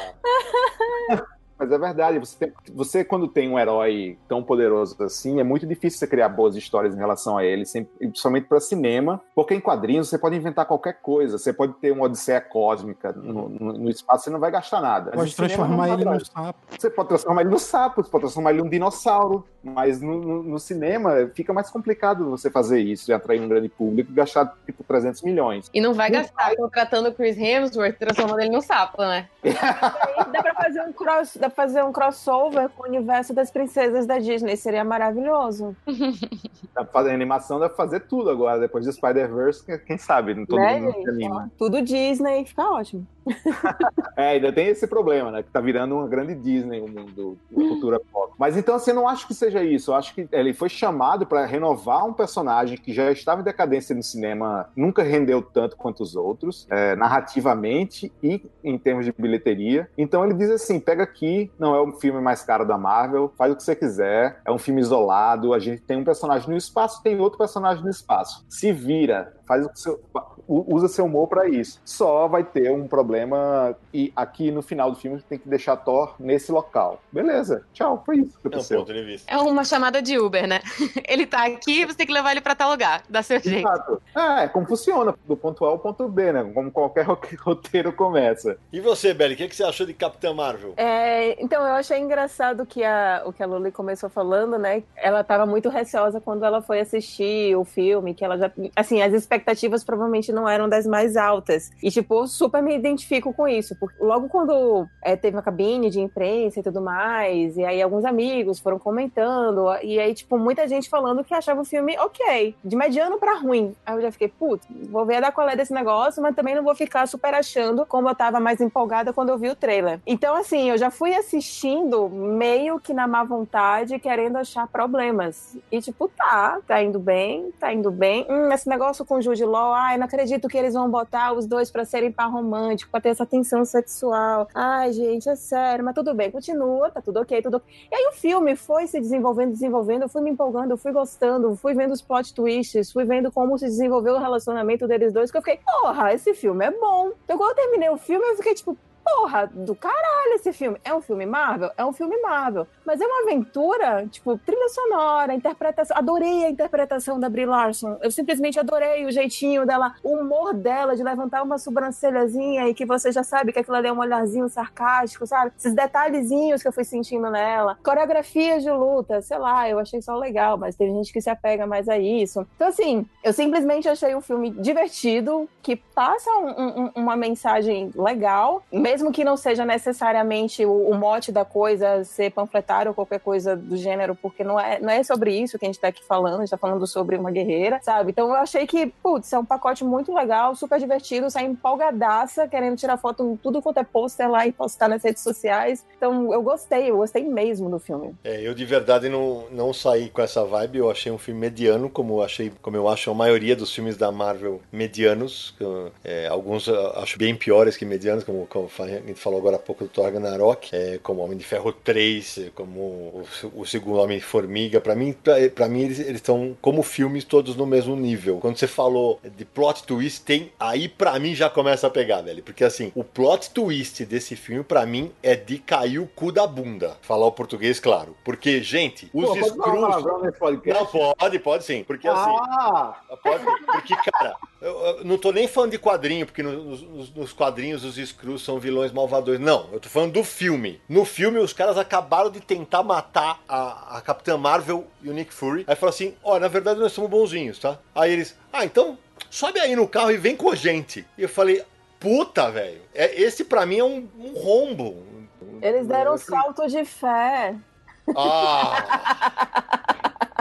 É... Mas é verdade, você, tem, você quando tem um herói tão poderoso assim, é muito difícil você criar boas histórias em relação a ele, principalmente para cinema, porque em quadrinhos você pode inventar qualquer coisa, você pode ter uma odisseia cósmica no, no, no espaço, você não vai gastar nada. Pode transformar ele no sapo. Você pode transformar ele no sapo, você pode transformar ele num dinossauro, mas no, no, cinema fica mais complicado você fazer isso e atrair um grande público e gastar tipo 300 milhões. E não vai não gastar vai... contratando o Chris Hemsworth transformando ele no sapo, né? dá pra fazer um cross, dá fazer um crossover com o universo das princesas da Disney. Seria maravilhoso. Dá pra fazer animação, dá pra fazer tudo agora. Depois de Spider-Verse, quem sabe? Todo né, mundo anima. Tudo Disney, fica ótimo. é, ainda tem esse problema, né? Que tá virando uma grande Disney o mundo da cultura pop. Mas então, assim, eu não acho que seja isso. Eu acho que ele foi chamado para renovar um personagem que já estava em decadência no cinema, nunca rendeu tanto quanto os outros, é, narrativamente e em termos de bilheteria. Então ele diz assim: pega aqui, não é o filme mais caro da Marvel, faz o que você quiser, é um filme isolado, a gente tem um personagem no espaço, tem outro personagem no espaço. Se vira, faz o seu, usa seu humor para isso. Só vai ter um problema e aqui no final do filme tem que deixar Thor nesse local. Beleza, tchau, foi isso que aconteceu. É, uma chamada de Uber, né? Ele tá aqui, você tem que levar ele para tal lugar, dá seu jeito. Exato. É, como funciona, do ponto A ao ponto B, né? Como qualquer roteiro começa. E você, Belly, o que, que você achou de Capitã Marvel? É, então, eu achei engraçado que a, o que a Luli começou falando, né? Ela tava muito receosa quando ela foi assistir o filme, que ela já. Assim, as expectativas provavelmente não eram das mais altas. E, tipo, super me identifico com isso. Porque logo quando é, teve uma cabine de imprensa e tudo mais, e aí alguns amigos foram comentando, e aí, tipo, muita gente falando que achava o filme ok, de mediano para ruim. Aí eu já fiquei, putz, vou ver a da é desse negócio, mas também não vou ficar super achando como eu tava mais empolgada quando eu vi o trailer. Então, assim, eu já fui assistindo meio que na má vontade, querendo achar problemas. E, tipo, tá, tá indo bem, tá indo bem. Hum, esse negócio com Jude Law, ai, não acredito que eles vão botar os dois para serem par romântico, pra ter essa tensão sexual. Ai, gente, é sério, mas tudo bem, continua, tá tudo ok, tudo ok. E aí o filme foi se desenvolvendo, desenvolvendo, eu fui me empolgando, eu fui gostando, fui vendo os plot twists, fui vendo como se desenvolveu o relacionamento deles dois, que eu fiquei, porra, esse filme é bom. Então quando eu terminei o filme, eu fiquei tipo, porra, do caralho esse filme. É um filme Marvel? É um filme Marvel. Mas é uma aventura, tipo, trilha sonora, interpretação. Adorei a interpretação da Brie Larson. Eu simplesmente adorei o jeitinho dela, o humor dela de levantar uma sobrancelhazinha e que você já sabe que aquilo ali é um olharzinho sarcástico, sabe? Esses detalhezinhos que eu fui sentindo nela. Coreografias de luta, sei lá, eu achei só legal, mas tem gente que se apega mais a isso. Então, assim, eu simplesmente achei o filme divertido, que passa um, um, uma mensagem legal, mesmo mesmo que não seja necessariamente o, o, mote da coisa ser panfletário ou qualquer coisa do gênero, porque não é, não é sobre isso que a gente tá aqui falando, a gente tá falando sobre uma guerreira, sabe? Então eu achei que, putz, é um pacote muito legal, super divertido, saí empolgadaça, querendo tirar foto tudo quanto é pôster lá e postar nas redes sociais. Então eu gostei, eu gostei mesmo do filme. É, eu de verdade não, não saí com essa vibe, eu achei um filme mediano, como achei, como eu acho a maioria dos filmes da Marvel medianos, é, alguns acho bem piores que medianos, como, como a gente falou agora há pouco do Thor Ragnarok, é, como Homem de Ferro 3, como o, o segundo Homem-Formiga, para mim, para mim eles estão como filmes todos no mesmo nível. Quando você falou de plot twist, tem aí para mim já começa a pegar, velho, porque assim, o plot twist desse filme para mim é de cair o cu da bunda. Falar o português, claro. Porque, gente, os Pô, Screws... Não, pode, pode sim. Porque assim, ah. pode, porque cara, eu, eu, não tô nem falando de quadrinho, porque nos, nos quadrinhos os Screws são vilões malvadores. Não, eu tô falando do filme. No filme, os caras acabaram de tentar matar a, a Capitã Marvel e o Nick Fury. Aí falou assim: ó, oh, na verdade nós somos bonzinhos, tá? Aí eles, ah, então sobe aí no carro e vem com a gente. E eu falei, puta, velho, é, esse pra mim é um, um rombo. Eles deram um salto de fé. Ah!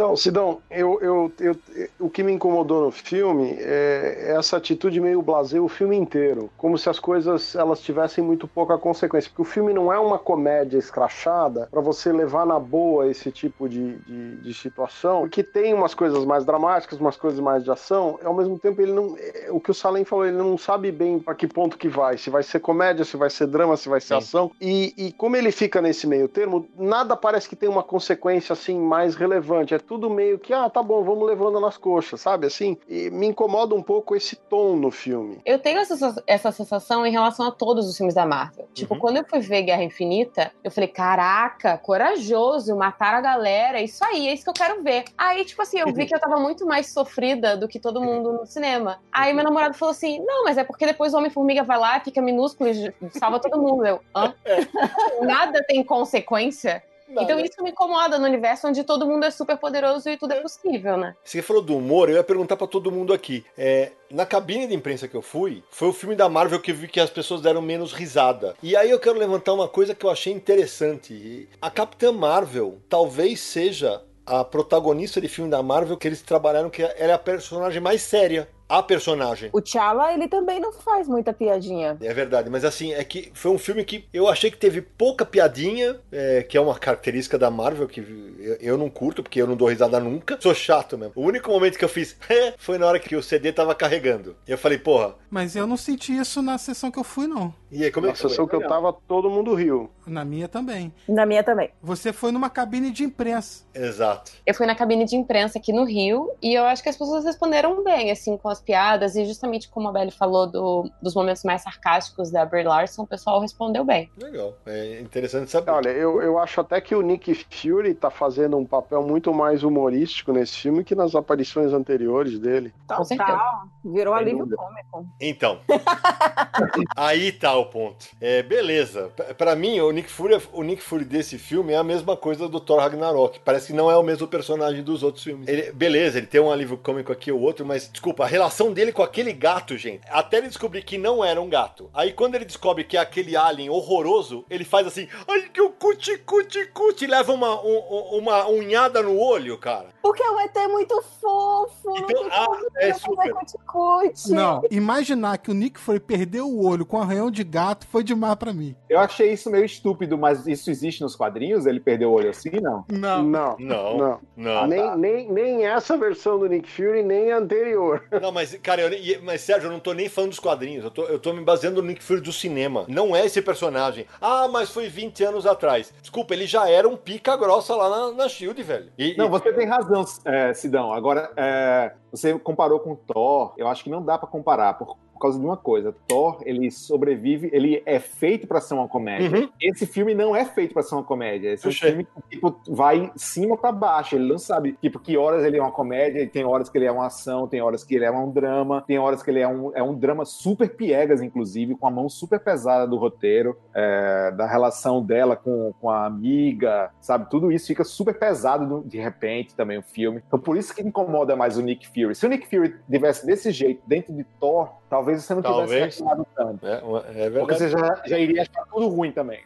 Então, Sidão, eu, eu, eu, o que me incomodou no filme é essa atitude meio blasé o filme inteiro, como se as coisas elas tivessem muito pouca consequência, porque o filme não é uma comédia escrachada para você levar na boa esse tipo de, de, de, situação, porque tem umas coisas mais dramáticas, umas coisas mais de ação, e ao mesmo tempo ele não, é, o que o Salem falou, ele não sabe bem para que ponto que vai, se vai ser comédia, se vai ser drama, se vai ser Sim. ação, e, e como ele fica nesse meio termo, nada parece que tem uma consequência assim mais relevante, é tudo meio que, ah, tá bom, vamos levando nas coxas, sabe? Assim, e me incomoda um pouco esse tom no filme. Eu tenho essa, essa sensação em relação a todos os filmes da Marvel. Tipo, uhum. quando eu fui ver Guerra Infinita, eu falei, caraca, corajoso, matar a galera, isso aí, é isso que eu quero ver. Aí, tipo assim, eu vi que eu tava muito mais sofrida do que todo mundo no cinema. Aí meu namorado falou assim: não, mas é porque depois o Homem-Formiga vai lá, fica minúsculo e salva todo mundo. Eu, hã? Nada tem consequência. Não, então isso me incomoda no universo onde todo mundo é super poderoso e tudo é possível, né? Você falou do humor, eu ia perguntar para todo mundo aqui. É, na cabine de imprensa que eu fui, foi o filme da Marvel que eu vi que as pessoas deram menos risada. E aí eu quero levantar uma coisa que eu achei interessante. A Capitã Marvel talvez seja a protagonista de filme da Marvel que eles trabalharam que ela é a personagem mais séria a personagem. O T'Challa, ele também não faz muita piadinha. É verdade, mas assim, é que foi um filme que eu achei que teve pouca piadinha, é, que é uma característica da Marvel, que eu, eu, não curto, porque eu não dou risada nunca. Sou chato mesmo. O único momento que eu fiz foi na hora que o CD tava carregando. E eu falei, porra. Mas eu não senti isso na sessão que eu fui, não. E aí, como na é que sessão que eu tava, todo mundo riu. Na minha também. Na minha também. Você foi numa cabine de imprensa. Exato. Eu fui na cabine de imprensa aqui no Rio, e eu acho que as pessoas responderam bem, assim, com as as piadas e justamente como a Belly falou do, dos momentos mais sarcásticos da Brie Larson, o pessoal respondeu bem. Legal, é interessante saber. Olha, eu, eu acho até que o Nick Fury tá fazendo um papel muito mais humorístico nesse filme que nas aparições anteriores dele. Total, virou Sem alívio cômico. Então, aí tá o ponto. É, beleza, para mim o Nick Fury, o Nick Fury desse filme é a mesma coisa do Thor Ragnarok. Parece que não é o mesmo personagem dos outros filmes. Ele, beleza, ele tem um alívio cômico aqui ou outro, mas desculpa, a relação relação dele com aquele gato, gente. Até ele descobrir que não era um gato. Aí quando ele descobre que é aquele alien horroroso, ele faz assim, ai que o cuti, cuti, cuti, leva uma, um, uma unhada no olho, cara. Porque o ET é muito fofo. Então, não ah, é super. Cuti, cuti. Não, imaginar que o Nick foi perder o olho com arranhão de gato foi demais para mim. Eu achei isso meio estúpido, mas isso existe nos quadrinhos? Ele perdeu o olho assim, não? Não. Não. Não. não. não. Nem, tá. nem, nem essa versão do Nick Fury, nem a anterior. Não, mas mas, cara, eu, mas Sérgio, eu não tô nem falando dos quadrinhos, eu tô, eu tô me baseando no Nick Fury do cinema. Não é esse personagem. Ah, mas foi 20 anos atrás. Desculpa, ele já era um pica grossa lá na, na Shield, velho. E, não, e... você tem razão, é, Sidão. Agora, é, você comparou com Thor, eu acho que não dá para comparar, por, por causa de uma coisa. Thor, ele sobrevive, ele é feito para ser uma comédia. Uhum. Esse filme não é feito para ser uma comédia. Esse é filme tipo, vai cima para baixo. Ele não sabe, tipo, que horas ele é uma comédia, tem horas que ele é uma ação, tem horas que ele é um drama, tem horas que ele é um, é um drama super piegas, inclusive, com a mão super pesada do roteiro, é, da relação dela com, com a amiga, sabe? Tudo isso fica super pesado de repente também o filme. Então por isso que incomoda mais o Nick Fury. Se o Nick Fury tivesse desse jeito dentro de Thor, Talvez você não Talvez. tivesse achado tanto. É, é verdade. Porque você já, já iria achar tudo ruim também.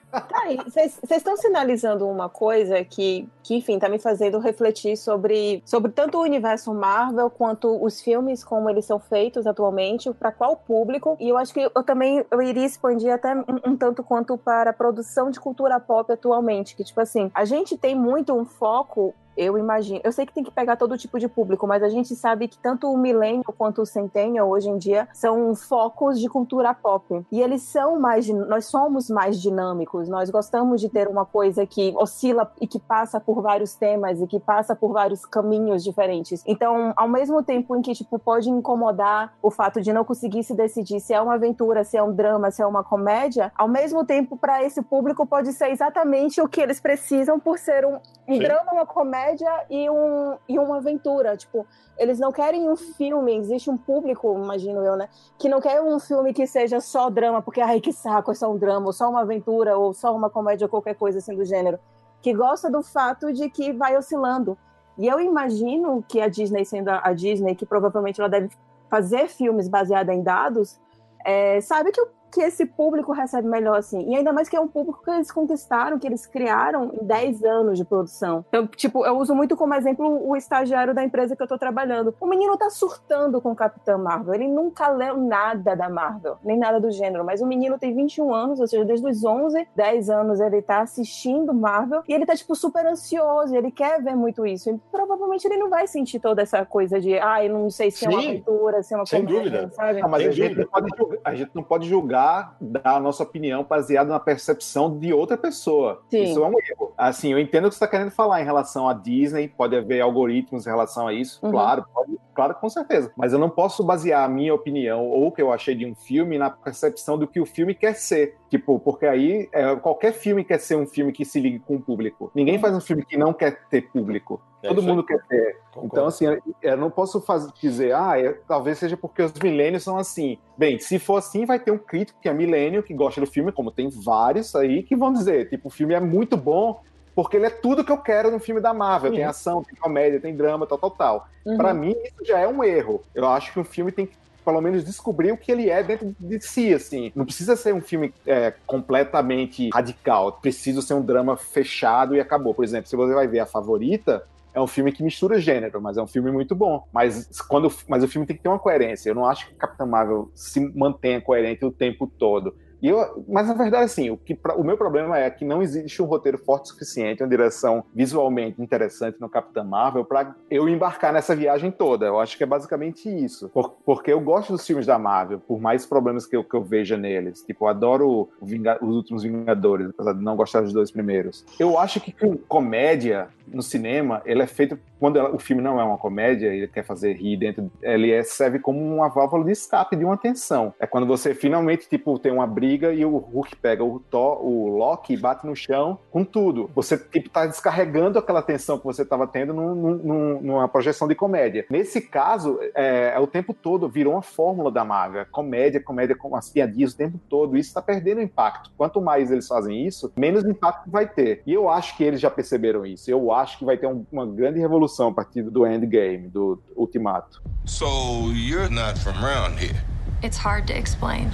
Vocês tá, estão sinalizando uma coisa que, que, enfim, tá me fazendo refletir sobre, sobre tanto o universo Marvel quanto os filmes, como eles são feitos atualmente, para qual público. E eu acho que eu também eu iria expandir até um, um tanto quanto para a produção de cultura pop atualmente. Que, tipo assim, a gente tem muito um foco eu imagino. Eu sei que tem que pegar todo tipo de público, mas a gente sabe que tanto o milênio quanto o centennial hoje em dia são focos de cultura pop. E eles são mais, nós somos mais dinâmicos. Nós gostamos de ter uma coisa que oscila e que passa por vários temas e que passa por vários caminhos diferentes. Então, ao mesmo tempo em que tipo pode incomodar o fato de não conseguir se decidir se é uma aventura, se é um drama, se é uma comédia, ao mesmo tempo para esse público pode ser exatamente o que eles precisam por ser um, um drama, uma comédia comédia e, um, e uma aventura. Tipo, eles não querem um filme, existe um público, imagino eu, né? Que não quer um filme que seja só drama, porque, ai, que saco, é só um drama, ou só uma aventura, ou só uma comédia, ou qualquer coisa assim do gênero. Que gosta do fato de que vai oscilando. E eu imagino que a Disney, sendo a Disney, que provavelmente ela deve fazer filmes baseados em dados, é, sabe que o que esse público recebe melhor, assim. E ainda mais que é um público que eles conquistaram, que eles criaram em 10 anos de produção. Então, tipo, eu uso muito como exemplo o estagiário da empresa que eu tô trabalhando. O menino tá surtando com o Capitão Marvel. Ele nunca leu nada da Marvel, nem nada do gênero. Mas o menino tem 21 anos, ou seja, desde os 11, 10 anos ele tá assistindo Marvel. E ele tá, tipo, super ansioso. Ele quer ver muito isso. E provavelmente ele não vai sentir toda essa coisa de, ah, eu não sei se Sim, é uma aventura, se é uma sem comédia, dúvida. sabe? Não, mas a gente, julgar, a gente não pode julgar dar a nossa opinião baseada na percepção de outra pessoa. Sim. Isso é um erro. Assim, eu entendo o que você está querendo falar em relação a Disney, pode haver algoritmos em relação a isso, uhum. claro, pode, claro, com certeza. Mas eu não posso basear a minha opinião ou o que eu achei de um filme na percepção do que o filme quer ser. Tipo, porque aí é, qualquer filme quer ser um filme que se ligue com o público. Ninguém faz um filme que não quer ter público. É Todo mundo quer ter. Concordo. Então, assim, eu não posso fazer, dizer, ah, é, talvez seja porque os milênios são assim. Bem, se for assim, vai ter um crítico que é milênio, que gosta do filme, como tem vários aí, que vão dizer, tipo, o filme é muito bom, porque ele é tudo que eu quero no filme da Marvel. Tem ação, tem comédia, tem drama, tal, tal, tal. Uhum. Para mim, isso já é um erro. Eu acho que um filme tem que pelo menos descobrir o que ele é dentro de si, assim. Não precisa ser um filme é, completamente radical, precisa ser um drama fechado e acabou. Por exemplo, se você vai ver a favorita, é um filme que mistura gênero, mas é um filme muito bom. Mas quando, mas o filme tem que ter uma coerência. Eu não acho que Capitão Marvel se mantenha coerente o tempo todo. E eu, mas na verdade, assim, o, que, o meu problema é que não existe um roteiro forte o suficiente, uma direção visualmente interessante no Capitão Marvel para eu embarcar nessa viagem toda. Eu acho que é basicamente isso. Por, porque eu gosto dos filmes da Marvel, por mais problemas que eu, que eu veja neles. Tipo, eu adoro Vinga, os últimos Vingadores, apesar de não gostar dos dois primeiros. Eu acho que comédia no cinema, ele é feito quando ela, o filme não é uma comédia, ele quer fazer rir dentro, ele é, serve como uma válvula de escape de uma tensão. É quando você finalmente tipo tem uma briga e o Hulk pega o Thor, o Loki e bate no chão com tudo. Você tipo tá descarregando aquela tensão que você estava tendo num, num, numa projeção de comédia. Nesse caso, é, é, o tempo todo virou uma fórmula da Marvel, comédia, comédia com as piadinhas o tempo todo. Isso está perdendo impacto. Quanto mais eles fazem isso, menos impacto vai ter. E eu acho que eles já perceberam isso. Eu acho que vai ter um, uma grande revolução a partir do Endgame, do Ultimato. So you're not from around here. It's hard to explain.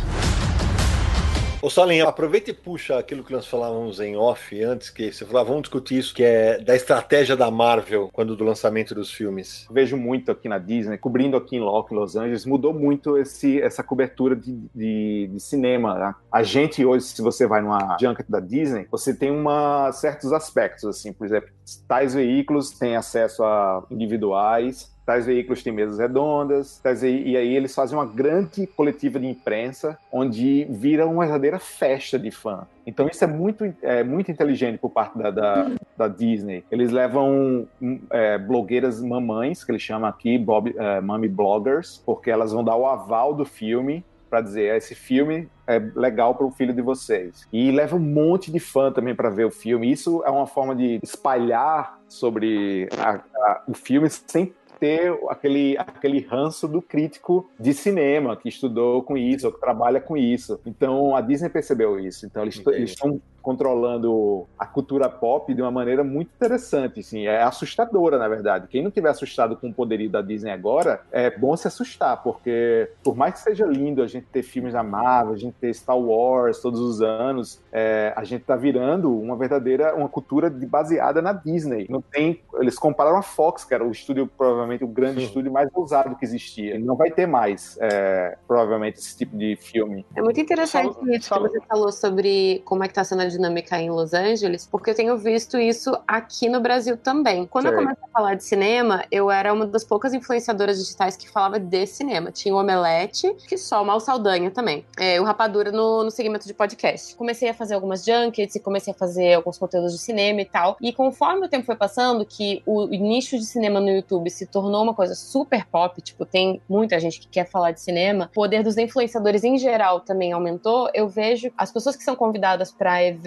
Ô Salim, aproveita e puxa aquilo que nós falávamos em off antes, que você falava, vamos discutir isso, que é da estratégia da Marvel quando do lançamento dos filmes. Vejo muito aqui na Disney, cobrindo aqui em Los Angeles, mudou muito esse, essa cobertura de, de, de cinema. Né? A gente hoje, se você vai numa junket da Disney, você tem uma, certos aspectos, assim, por exemplo, tais veículos têm acesso a individuais, tais veículos têm mesas redondas, tais, e aí eles fazem uma grande coletiva de imprensa, onde vira uma verdadeira festa de fã. Então isso é muito, é, muito inteligente por parte da, da, da Disney. Eles levam é, blogueiras mamães, que eles chamam aqui, Bob, é, Bloggers, porque elas vão dar o aval do filme para dizer esse filme é legal para o filho de vocês. E leva um monte de fã também para ver o filme. Isso é uma forma de espalhar sobre a, a, o filme sem ter aquele, aquele ranço do crítico de cinema que estudou com isso, ou que trabalha com isso. Então a Disney percebeu isso. Então eles, eles estão controlando a cultura pop de uma maneira muito interessante, assim, é assustadora, na verdade. Quem não tiver assustado com o poderio da Disney agora, é bom se assustar, porque por mais que seja lindo a gente ter filmes da Marvel, a gente ter Star Wars todos os anos, é, a gente tá virando uma verdadeira, uma cultura de, baseada na Disney. Não tem, eles compararam a Fox, que era o estúdio, provavelmente o grande Sim. estúdio mais ousado que existia. Não vai ter mais, é, provavelmente, esse tipo de filme. É muito interessante isso que você falou sobre como é que tá sendo a dinâmica em Los Angeles, porque eu tenho visto isso aqui no Brasil também. Quando Sei. eu comecei a falar de cinema, eu era uma das poucas influenciadoras digitais que falava de cinema. Tinha o Omelete, que só o Mal Saldanha também. É, o Rapadura no, no segmento de podcast. Comecei a fazer algumas junkets e comecei a fazer alguns conteúdos de cinema e tal. E conforme o tempo foi passando, que o nicho de cinema no YouTube se tornou uma coisa super pop, tipo, tem muita gente que quer falar de cinema, o poder dos influenciadores em geral também aumentou. Eu vejo as pessoas que são convidadas para eventos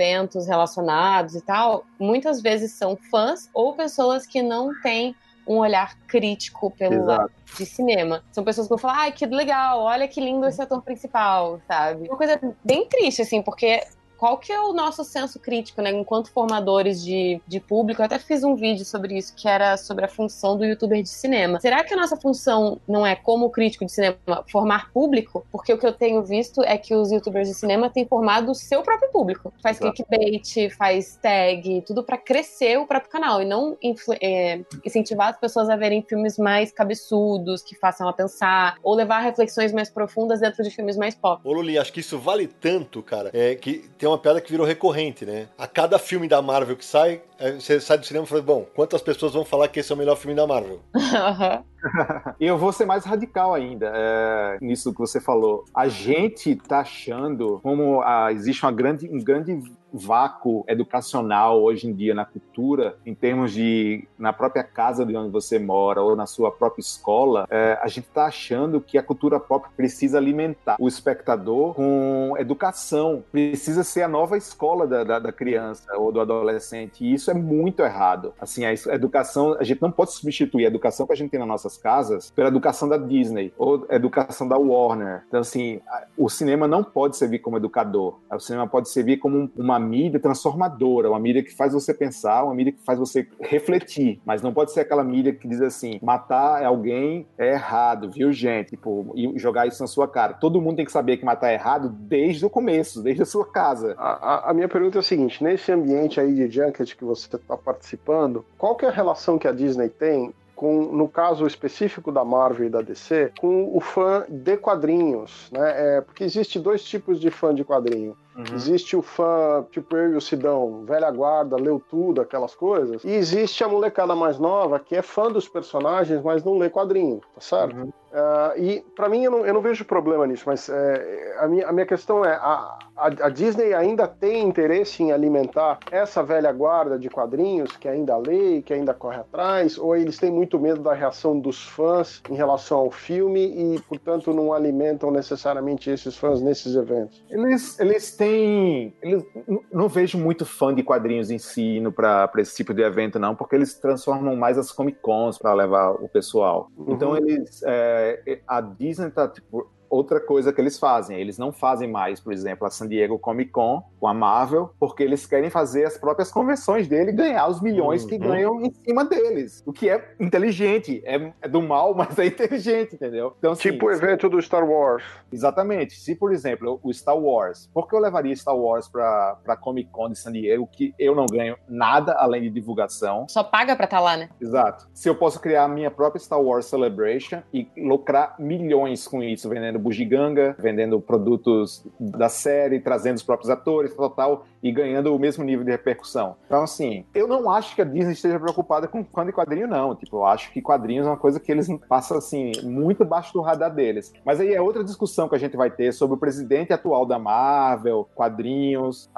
relacionados e tal, muitas vezes são fãs ou pessoas que não têm um olhar crítico pelo Exato. lado de cinema. São pessoas que vão falar, ai, que legal, olha que lindo esse ator principal, sabe? Uma coisa bem triste, assim, porque qual que é o nosso senso crítico, né? Enquanto formadores de, de público, eu até fiz um vídeo sobre isso, que era sobre a função do youtuber de cinema. Será que a nossa função não é, como crítico de cinema, formar público? Porque o que eu tenho visto é que os youtubers de cinema têm formado o seu próprio público. Faz Exato. clickbait, faz tag, tudo para crescer o próprio canal e não é, incentivar as pessoas a verem filmes mais cabeçudos, que façam a pensar, ou levar reflexões mais profundas dentro de filmes mais pop. Ô Luli, acho que isso vale tanto, cara, é que tem uma piada que virou recorrente, né? A cada filme da Marvel que sai, você sai do cinema e fala, bom, quantas pessoas vão falar que esse é o melhor filme da Marvel? e eu vou ser mais radical ainda é, nisso que você falou. A gente tá achando como ah, existe uma grande, um grande vácuo educacional hoje em dia na cultura, em termos de na própria casa de onde você mora ou na sua própria escola, é, a gente está achando que a cultura pop precisa alimentar o espectador com educação, precisa ser a nova escola da, da, da criança ou do adolescente. E isso é muito errado. Assim, a educação, a gente não pode substituir a educação que a gente tem nas nossas casas pela educação da Disney ou educação da Warner. Então, assim, o cinema não pode servir como educador. O cinema pode servir como uma mídia transformadora, uma mídia que faz você pensar, uma mídia que faz você refletir, mas não pode ser aquela mídia que diz assim, matar alguém é errado, viu, gente? Tipo, e jogar isso na sua cara. Todo mundo tem que saber que matar é errado desde o começo, desde a sua casa. A, a, a minha pergunta é a seguinte, nesse ambiente aí de junket que você está participando, qual que é a relação que a Disney tem com, no caso específico da Marvel e da DC, com o fã de quadrinhos, né? É, porque existe dois tipos de fã de quadrinho. Uhum. Existe o fã, tipo eu e o Sidão, velha guarda, leu tudo, aquelas coisas. E existe a molecada mais nova que é fã dos personagens, mas não lê quadrinho, tá certo? Uhum. Uh, e para mim eu não, eu não, vejo problema nisso, mas é, a, minha, a, minha, questão é: a, a, a, Disney ainda tem interesse em alimentar essa velha guarda de quadrinhos que ainda lê, que ainda corre atrás, ou eles têm muito medo da reação dos fãs em relação ao filme e, portanto, não alimentam necessariamente esses fãs nesses eventos? Eles, eles têm tem. Eles, não vejo muito fã de quadrinhos em si indo para esse tipo de evento, não, porque eles transformam mais as Comic Cons para levar o pessoal. Uhum. Então eles. É, a Disney tá tipo, outra coisa que eles fazem. Eles não fazem mais, por exemplo, a San Diego Comic Con com a Marvel, porque eles querem fazer as próprias convenções dele e ganhar os milhões uhum. que ganham em cima deles. O que é inteligente. É, é do mal, mas é inteligente, entendeu? Então, assim, tipo o evento do Star Wars. Exatamente. Se, por exemplo, o Star Wars, por que eu levaria Star Wars pra, pra Comic Con de San Diego, que eu não ganho nada além de divulgação? Só paga pra estar tá lá, né? Exato. Se eu posso criar a minha própria Star Wars Celebration e lucrar milhões com isso, vendendo bugiganga, vendendo produtos da série, trazendo os próprios atores, tal, tal, e ganhando o mesmo nível de repercussão. Então, assim, eu não acho que a Disney esteja preocupada com fã de quadrinho, não. Tipo, eu acho que quadrinhos é uma coisa que eles passam, assim, muito baixo do radar deles. Mas aí é outra discussão que a gente vai ter sobre o presidente atual da Marvel, quadrinhos,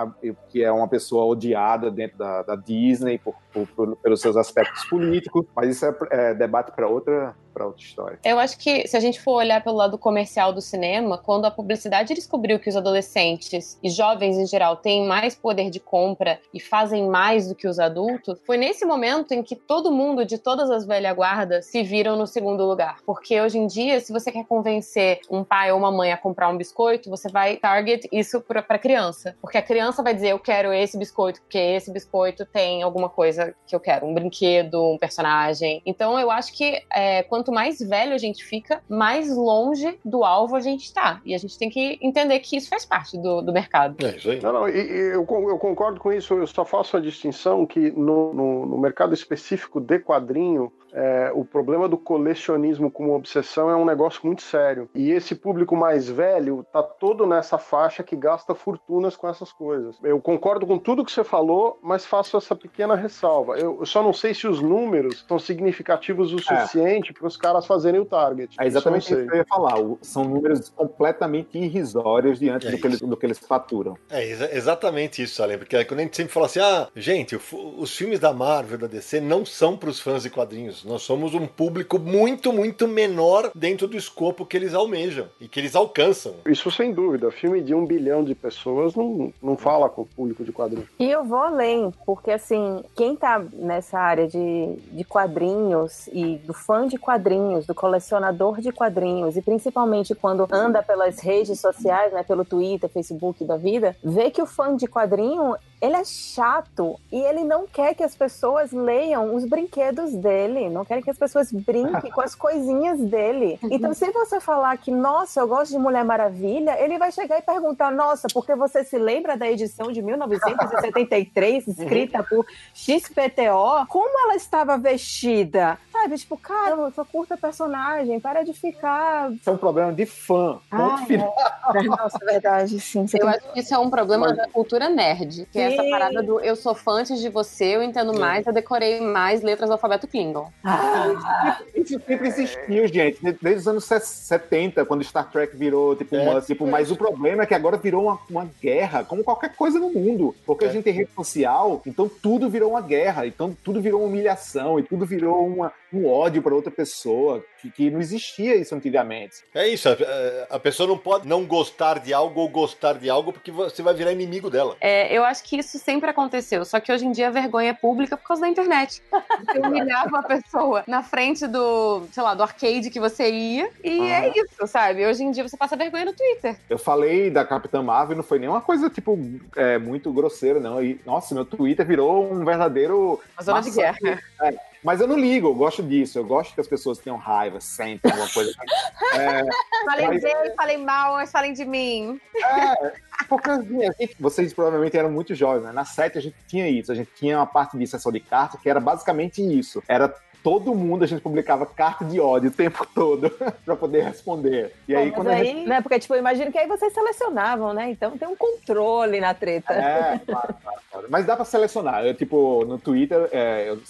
que é uma pessoa odiada dentro da, da Disney por, por, por, pelos seus aspectos políticos. Mas isso é, é debate para outra, para outra história. Eu acho que se a gente for olhar pelo lado comercial do cinema, quando a publicidade descobriu que os adolescentes e jovens em geral têm mais poder de compra e fazem mais do que os adultos, foi nesse momento em que todo mundo de todas as velha guarda se viram no segundo lugar. Porque hoje em dia, se você quer convencer um pai ou uma mãe a comprar um biscoito, você vai target isso para criança, porque a criança vai dizer eu quero esse biscoito porque esse biscoito tem alguma coisa que eu quero, um brinquedo, um personagem. Então eu acho que é, quando quanto mais velho a gente fica, mais longe do alvo a gente está. E a gente tem que entender que isso faz parte do, do mercado. É isso aí. Não, não, eu, eu concordo com isso. Eu só faço a distinção que no, no, no mercado específico de quadrinho, é, o problema do colecionismo como obsessão é um negócio muito sério. E esse público mais velho tá todo nessa faixa que gasta fortunas com essas coisas. Eu concordo com tudo que você falou, mas faço essa pequena ressalva. Eu só não sei se os números são significativos o é. suficiente é. para os caras fazerem o target. É exatamente isso que eu ia falar. São números completamente irrisórios diante é do, que eles, do que eles faturam. É exa exatamente isso, Salem. Porque quando a gente sempre fala assim, ah, gente, os filmes da Marvel, da DC, não são para os fãs de quadrinhos nós somos um público muito, muito menor dentro do escopo que eles almejam e que eles alcançam. Isso sem dúvida. Filme de um bilhão de pessoas não, não fala com o público de quadrinhos. E eu vou além, porque assim, quem tá nessa área de, de quadrinhos e do fã de quadrinhos, do colecionador de quadrinhos e principalmente quando anda pelas redes sociais, né, pelo Twitter, Facebook da vida, vê que o fã de quadrinho ele é chato e ele não quer que as pessoas leiam os brinquedos dele, não quer que as pessoas brinquem com as coisinhas dele. Então, se você falar que, nossa, eu gosto de Mulher Maravilha, ele vai chegar e perguntar, nossa, porque você se lembra da edição de 1973, escrita por XPTO? Como ela estava vestida? Sabe, tipo, cara, eu só curto a personagem, para de ficar. Isso é um problema de fã. Ponto Ah, final. é. Nossa, é verdade, sim. Eu acho que isso é um problema da cultura nerd. Que é essa Sim. parada do eu sou fã antes de você, eu entendo mais, eu decorei mais letras do alfabeto Klingon. Ah, Isso sempre existiu, gente, desde os anos 70, quando Star Trek virou, tipo, É. uma, tipo, mas o problema é que agora virou uma, uma guerra, como qualquer coisa no mundo. Porque É. a gente tem rede social, então tudo virou uma guerra, então tudo virou uma humilhação, e tudo virou uma, um ódio para outra pessoa, que, que não existia isso antigamente. É isso, a, a pessoa não pode não gostar de algo ou gostar de algo porque você vai virar inimigo dela. É, eu acho que isso sempre aconteceu, só que hoje em dia a vergonha é pública por causa da internet. Você humilhava a pessoa na frente do, sei lá, do arcade que você ia, e Ah. é isso, sabe? Hoje em dia você passa vergonha no Twitter. Eu falei da Capitã Marvel, não foi nenhuma coisa, tipo, é, muito grosseira, não. E, nossa, meu Twitter virou um verdadeiro Uma zona de massacre. guerra. É, mas eu não ligo, eu gosto disso. Eu gosto que as pessoas tenham raiva, sentem alguma coisa. É, Falei Mas- bem, falei mal, mas falem de mim. porque assim, gente- vocês provavelmente eram muito jovens, né? Na sete a gente tinha isso, a gente tinha uma parte de sessão de carta que era basicamente isso. Era todo mundo, a gente publicava carta de ódio o tempo todo pra poder responder. E aí, Bom, quando mas a gente. aí, né, porque, tipo, eu imagino que aí vocês selecionavam, né? Então tem um controle na treta. É, claro, claro, claro. Mas dá pra selecionar. Eu, tipo, no Twitter, é, eu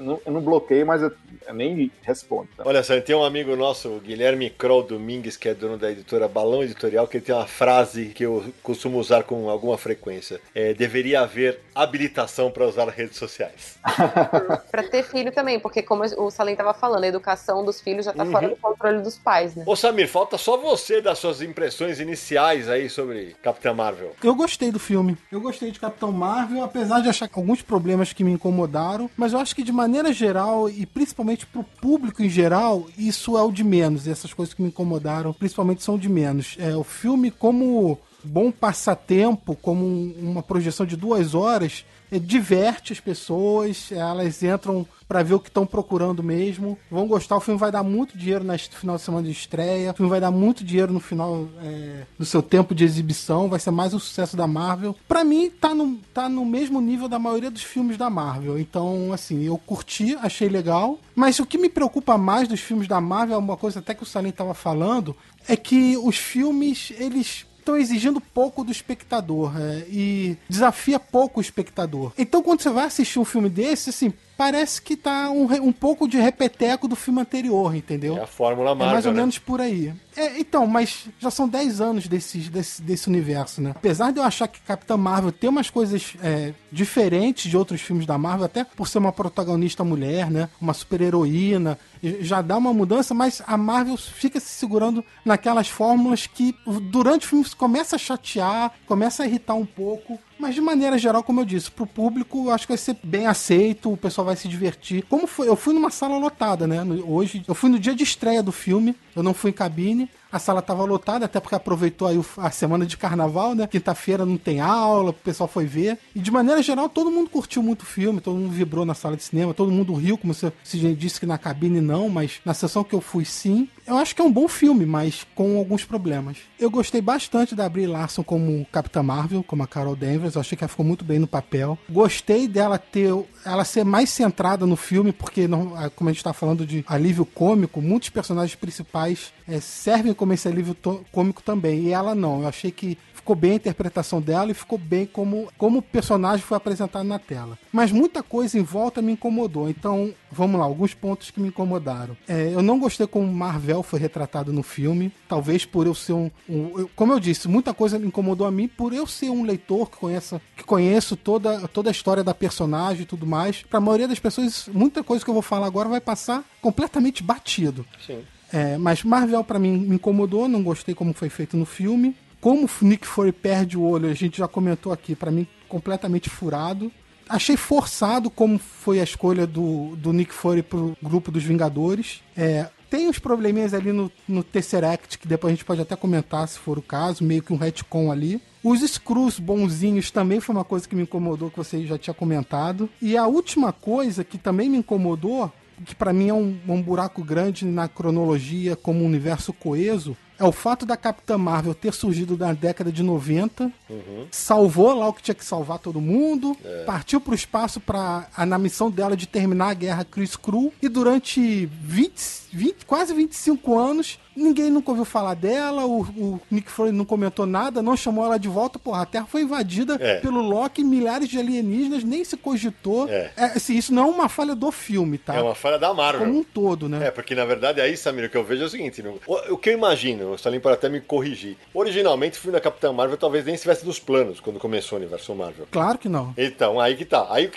não, eu não bloqueio, mas eu, eu nem respondo. tá? Olha só, tem um amigo nosso, o Guilherme Kroll Domingues, que é dono da editora Balão Editorial, que ele tem uma frase que eu costumo usar com alguma frequência. É, deveria haver habilitação para usar redes sociais. Pra ter filho também, porque como o Salim tava falando, a educação dos filhos já tá Uhum. fora do controle dos pais, né? Ô Samir, falta só você dar suas impressões iniciais aí sobre Capitã Marvel. Eu gostei do filme. Eu gostei de Capitão Marvel, apesar de achar alguns problemas que me incomodaram, mas eu acho que de maneira geral e principalmente pro público em geral, isso é o de menos. Essas coisas que me incomodaram, principalmente são de menos. É o filme como bom passatempo, como um- uma projeção de duas horas, diverte as pessoas, elas entram pra ver o que estão procurando mesmo, vão gostar. O filme vai dar muito dinheiro no final de semana de estreia, o filme vai dar muito dinheiro no final é, do seu tempo de exibição, vai ser mais um sucesso da Marvel. Pra mim, tá no, tá no mesmo nível da maioria dos filmes da Marvel. Então, assim, eu curti, achei legal. Mas o que me preocupa mais dos filmes da Marvel, é uma coisa até que o Salim tava falando, é que os filmes, eles estão exigindo pouco do espectador é, e desafia pouco o espectador. Então, quando você vai assistir um filme desse, assim, parece que tá um, um pouco de repeteco do filme anterior, entendeu? É a fórmula É Marvel, mais ou né? menos por aí. É, então, mas já são 10 anos desse, desse, desse universo, né? Apesar de eu achar que Capitã Marvel tem umas coisas é, diferentes de outros filmes da Marvel, até por ser uma protagonista mulher, né? Uma super-heroína, já dá uma mudança, mas a Marvel fica se segurando naquelas fórmulas que durante o filme começa a chatear, começa a irritar um pouco. Mas de maneira geral, como eu disse, pro público acho que vai ser bem aceito, o pessoal vai se divertir. Como foi? Eu fui numa sala lotada, né? Hoje, eu fui no dia de estreia do filme, eu não fui em cabine. A sala tava lotada, até porque aproveitou aí a semana de carnaval, né? Quinta-feira não tem aula, o pessoal foi ver. E de maneira geral, todo mundo curtiu muito o filme, todo mundo vibrou na sala de cinema, todo mundo riu, como você, disse que na cabine não, mas na sessão que eu fui sim. Eu acho que é um bom filme, mas com alguns problemas. Eu gostei bastante da Brie Larson como Capitã Marvel, como a Carol Danvers. Eu achei que ela ficou muito bem no papel. Gostei dela ter, ela ser mais centrada no filme, porque não- como a gente está falando de alívio cômico, muitos personagens principais eh, servem como esse alívio cômico também. E ela não. Eu achei que ficou bem a interpretação dela e ficou bem como, como o personagem foi apresentado na tela. Mas muita coisa em volta me incomodou. Então, vamos lá, alguns pontos que me incomodaram. É, eu não gostei como Marvel foi retratado no filme. Talvez por eu ser um. um- eu- como eu disse, muita coisa me incomodou a mim por eu ser um leitor que, conheça, que conheço toda, toda a história da personagem e tudo mais. Pra maioria das pessoas, muita coisa que eu vou falar agora vai passar completamente batido. Sim. É, mas Marvel pra mim me incomodou, não gostei como foi feito no filme. Como Nick Fury perde o olho, a gente já comentou aqui, pra mim completamente furado. Achei forçado como foi a escolha do, do Nick Fury pro grupo dos Vingadores. É, tem uns probleminhas ali no, no Tesseract, que depois a gente pode até comentar se for o caso, meio que um retcon ali. Os Screws bonzinhos também foi uma coisa que me incomodou, que você já tinha comentado. E a última coisa que também me incomodou, que para mim é um, um buraco grande na cronologia como um universo coeso, é o fato da Capitã Marvel ter surgido na década de 90, Uhum. salvou lá o que tinha que salvar todo mundo, partiu pro espaço para na missão dela de terminar a guerra Chris Crew e durante 20, 20, quase 25 anos ninguém nunca ouviu falar dela, o, o Nick Fury não comentou nada, não chamou ela de volta, porra, a Terra foi invadida É. pelo Loki, milhares de alienígenas, nem se cogitou. É. É, assim, isso não é uma falha do filme, tá? É uma falha da Marvel. Como um todo, né? É, porque na verdade aí, Samir, o que eu vejo é o seguinte: no- o, o que eu imagino, o Salim pode até me corrigir. Originalmente, o filme da Capitã Marvel talvez nem estivesse nos planos quando começou o universo Marvel. Claro que não. Então, aí que tá. Aí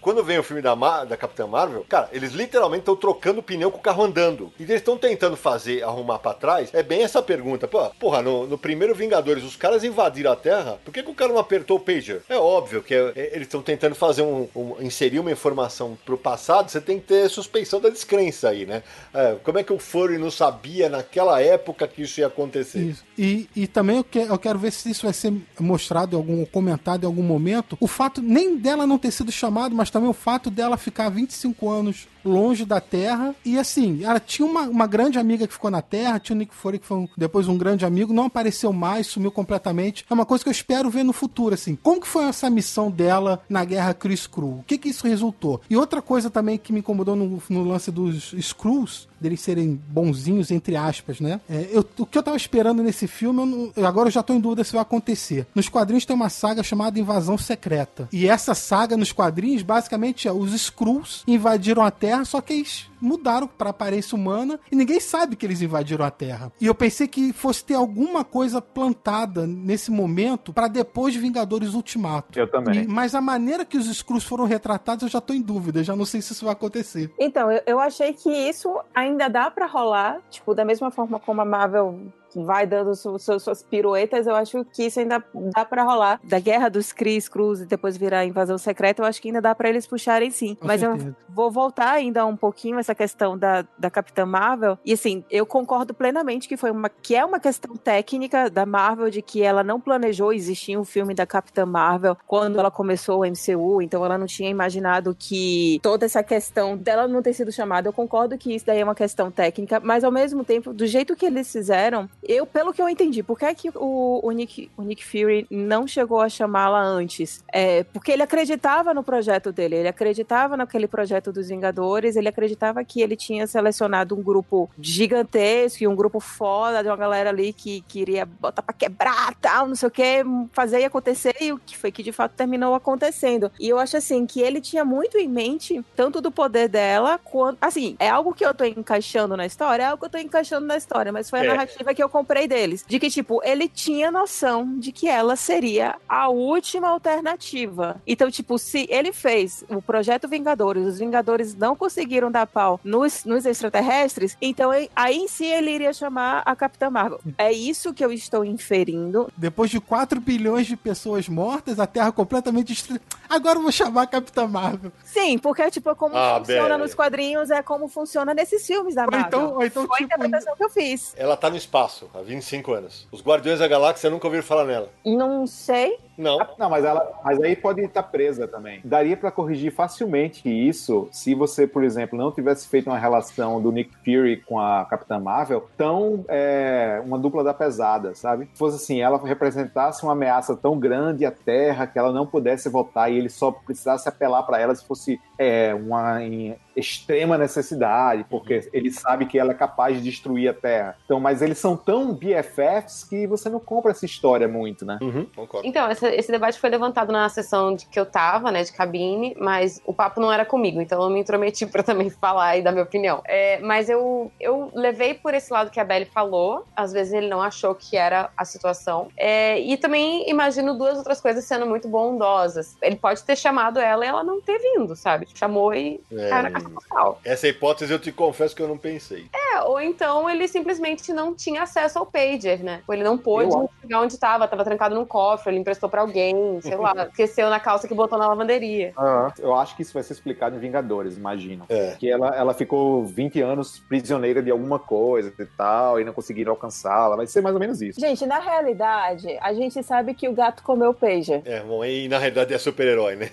quando vem o filme da, Ma- da Capitã Marvel, cara, eles literalmente estão trocando pneu com o carro andando. E eles estão tentando fazer, arrumar pra trás. É bem essa pergunta. Pô, porra, no, no primeiro Vingadores, os caras invadiram a Terra, por que, que o cara não apertou o pager? É óbvio que é- é- eles estão tentando fazer um, um- inserir uma informação pro passado, você tem que ter suspeição da descrença aí, né? É, como é que o Fury não sabia naquela época que isso ia acontecer? Isso. E, e também eu, que- eu quero ver se isso vai ser mostrado em algum comentado em algum momento. O fato nem dela não ter sido chamado, mas também o fato dela ficar 25 anos longe da Terra. E assim, ela tinha uma, uma grande amiga que ficou na Terra, tinha o Nick Fury que foi um- depois um grande amigo, não apareceu mais, sumiu completamente. É uma coisa que eu espero ver no futuro, assim. Como que foi essa missão dela na guerra Chris Crew? O que que isso resultou? E outra coisa também que me incomodou no, no lance dos Screws, deles serem bonzinhos, entre aspas, né? É, eu- o que eu tava esperando nesse filme, eu não- eu- agora eu já tô em dúvida se vai acontecer. Nos quadrinhos tem uma saga chamada Invasão Secreta. E essa saga nos quadrinhos, basicamente, é os Skrulls invadiram a Terra, só que eles mudaram pra aparência humana e ninguém sabe que eles invadiram a Terra. E eu pensei que fosse ter alguma coisa plantada nesse momento pra depois de Vingadores Ultimato. Eu também. E- mas a maneira que os Skrulls foram retratados, eu já tô em dúvida, já não sei se isso vai acontecer. Então, eu, eu achei que isso ainda dá pra rolar, tipo, da mesma forma como a Marvel vai dando su- su- suas piruetas, eu acho que isso ainda dá pra rolar. Da guerra dos Cris Cruz e depois virar a invasão secreta, eu acho que ainda dá pra eles puxarem sim. Com Mas eu certeza. vou voltar ainda um pouquinho essa questão da, da Capitã Marvel. E assim, eu concordo plenamente que foi uma que é uma questão técnica da Marvel de que ela não planejou existir um filme da Capitã Marvel quando ela começou o MCU, então ela não tinha imaginado que toda essa questão dela não ter sido chamada. Eu concordo que isso daí é uma questão técnica, mas ao mesmo tempo, do jeito que eles fizeram, eu, pelo que eu entendi, por que, é que o, o, Nick, o Nick Fury não chegou a chamá-la antes? É, porque ele acreditava no projeto dele, ele acreditava naquele projeto dos Vingadores, ele acreditava que ele tinha selecionado um grupo gigantesco e um grupo foda de uma galera ali que queria botar pra quebrar tal, não sei o que, fazer e acontecer, e o que foi que de fato terminou acontecendo. E eu acho assim que ele tinha muito em mente tanto do poder dela quanto. Assim, é algo que eu tô encaixando na história, é algo que eu tô encaixando na história, mas foi a É. narrativa que eu comprei deles. De que, tipo, ele tinha noção de que ela seria a última alternativa. Então, tipo, se ele fez o projeto Vingadores, os Vingadores não conseguiram dar pau nos, nos extraterrestres, então aí- em si ele iria chamar a Capitã Marvel. É isso que eu estou inferindo. Depois de 4 bilhões de pessoas mortas, a Terra completamente destruída. Agora eu vou chamar a Capitã Marvel. Sim, porque, tipo, é como Ah, funciona Bela. nos quadrinhos, é como funciona nesses filmes da Ou Marvel. então, ou então Foi a tipo, interpretação que eu fiz. Ela tá no espaço há 25 anos. Os Guardiões da Galáxia nunca ouviram falar nela. Não sei. Não. Não, mas ela, mas aí pode estar presa também. Daria pra corrigir facilmente isso se você, por exemplo, não tivesse feito uma relação do Nick Fury com a Capitã Marvel tão é, uma dupla da pesada, sabe? Se fosse assim, ela representasse uma ameaça tão grande à Terra que ela não pudesse voltar e ele só precisasse apelar pra ela se fosse é, uma em extrema necessidade, porque ele sabe que ela é capaz de destruir a Terra. Então, mas eles são tão BFFs que você não compra essa história muito, né? Uhum, concordo. Então, essa- esse debate foi levantado na sessão de que eu tava, né, de cabine, mas o papo não era comigo, então eu me intrometi pra também falar e dar minha opinião. É, mas eu, eu levei por esse lado que a Belly falou, às vezes ele não achou que era a situação, É, e também imagino duas outras coisas sendo muito bondosas. Ele pode ter chamado ela e ela não ter vindo, sabe? Chamou e É, casa postal. Essa hipótese eu te confesso que eu não pensei. É, ou então ele simplesmente não tinha acesso ao pager, né? Ou ele não pôde chegar onde tava, tava trancado num cofre, ele emprestou pra alguém, sei lá, esqueceu na calça que botou na lavanderia. Eu acho que isso vai ser explicado em Vingadores, imagino. É. Que ela, ela ficou 20 anos prisioneira de alguma coisa e tal, e não conseguiram alcançá-la. Vai ser mais ou menos isso. Gente, na realidade, a gente sabe que o gato comeu o pager. É, bom, e na realidade é super-herói, né?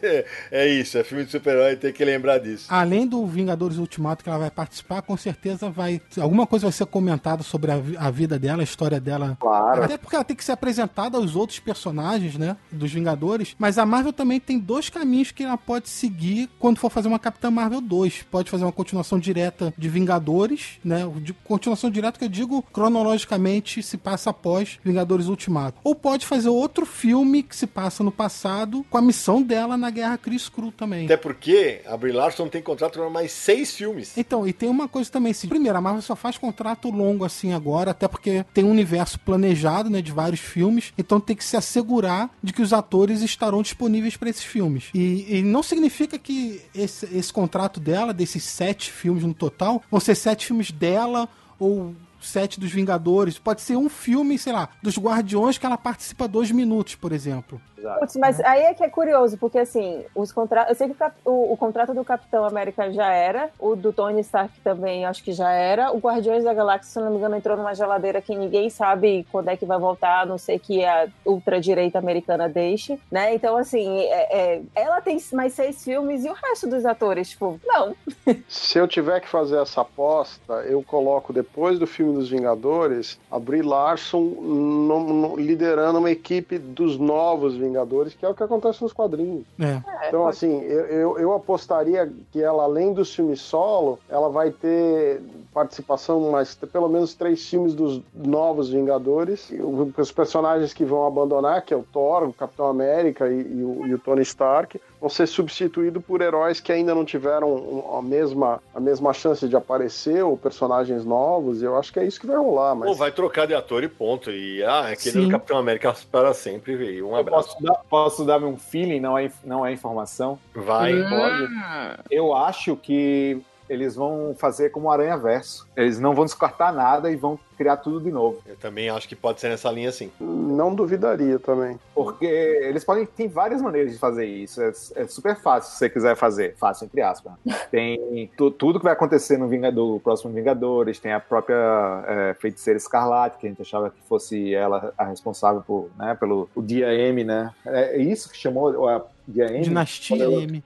é isso, é filme de super-herói, tem que lembrar disso. Além do Vingadores Ultimato que ela vai participar, com certeza vai. Alguma coisa vai ser comentada sobre a, a vida dela, a história dela. Claro. Até porque ela tem que ser apresentada aos outros personagens, né? Dos Vingadores. Mas a Marvel também tem dois caminhos que ela pode seguir quando for fazer uma Capitã Marvel 2. Pode fazer uma continuação direta de Vingadores, né? De continuação direta que eu digo cronologicamente se passa após Vingadores Ultimato. Ou pode fazer outro filme que se passa no passado com a missão dela na Guerra Cris Cru também. Até porque a Brie Larson tem contrato para mais seis filmes. Então, e tem uma coisa também, assim, primeiro, a Marvel só faz contrato longo assim agora, até porque tem um universo planejado, né, de vários filmes, então tem que se assegurar de que os atores estarão disponíveis para esses filmes. E, e não significa que esse, esse contrato dela, desses sete filmes no total, vão ser sete filmes dela ou sete dos Vingadores. Pode ser um filme, sei lá, dos Guardiões que ela participa dois minutos, por exemplo. Exato. Putz, mas aí é que é curioso, porque assim, os contratos. Eu sei que o, cap- o- o contrato do Capitão América já era, o do Tony Stark também acho que já era. O Guardiões da Galáxia, se não me engano, entrou numa geladeira que ninguém sabe quando é que vai voltar, a não sei que a ultradireita americana deixe, né? Então, assim, é- é- ela tem mais seis filmes e o resto dos atores, tipo, não. Se eu tiver que fazer essa aposta, eu coloco depois do filme dos Vingadores a Brie Larson no- no- liderando uma equipe dos novos Vingadores, que é o que acontece nos quadrinhos. É. Então, assim, eu, eu, eu apostaria que ela, além dos filmes solo, ela vai ter participação mais pelo menos três filmes dos novos Vingadores. Os personagens que vão abandonar, que é o Thor, o Capitão América e, e o, e o Tony Stark, vão ser substituídos por heróis que ainda não tiveram a mesma, a mesma chance de aparecer, ou personagens novos. E eu acho que é isso que vai rolar. Mas Ou vai trocar de ator e ponto. E ah, é aquele Sim. do Capitão América para sempre. E um Eu abraço. posso, dar, posso dar um feeling, não é, não é informação. Vai. Pode. Eu acho que eles vão fazer como o Aranha Verso. Eles não vão descartar nada e vão criar tudo de novo. Eu também acho que pode ser nessa linha assim. não duvidaria também. Porque eles podem. Tem várias maneiras de fazer isso. É, é super fácil se você quiser fazer. Fácil, entre aspas. Tem tu- tudo que vai acontecer no Vingador, o próximo Vingadores. Tem a própria é, feiticeira Escarlate, que a gente achava que fosse ela a responsável por, né, pelo o dia M, né? É isso que chamou a dia M? Dinastia Quando ela- M.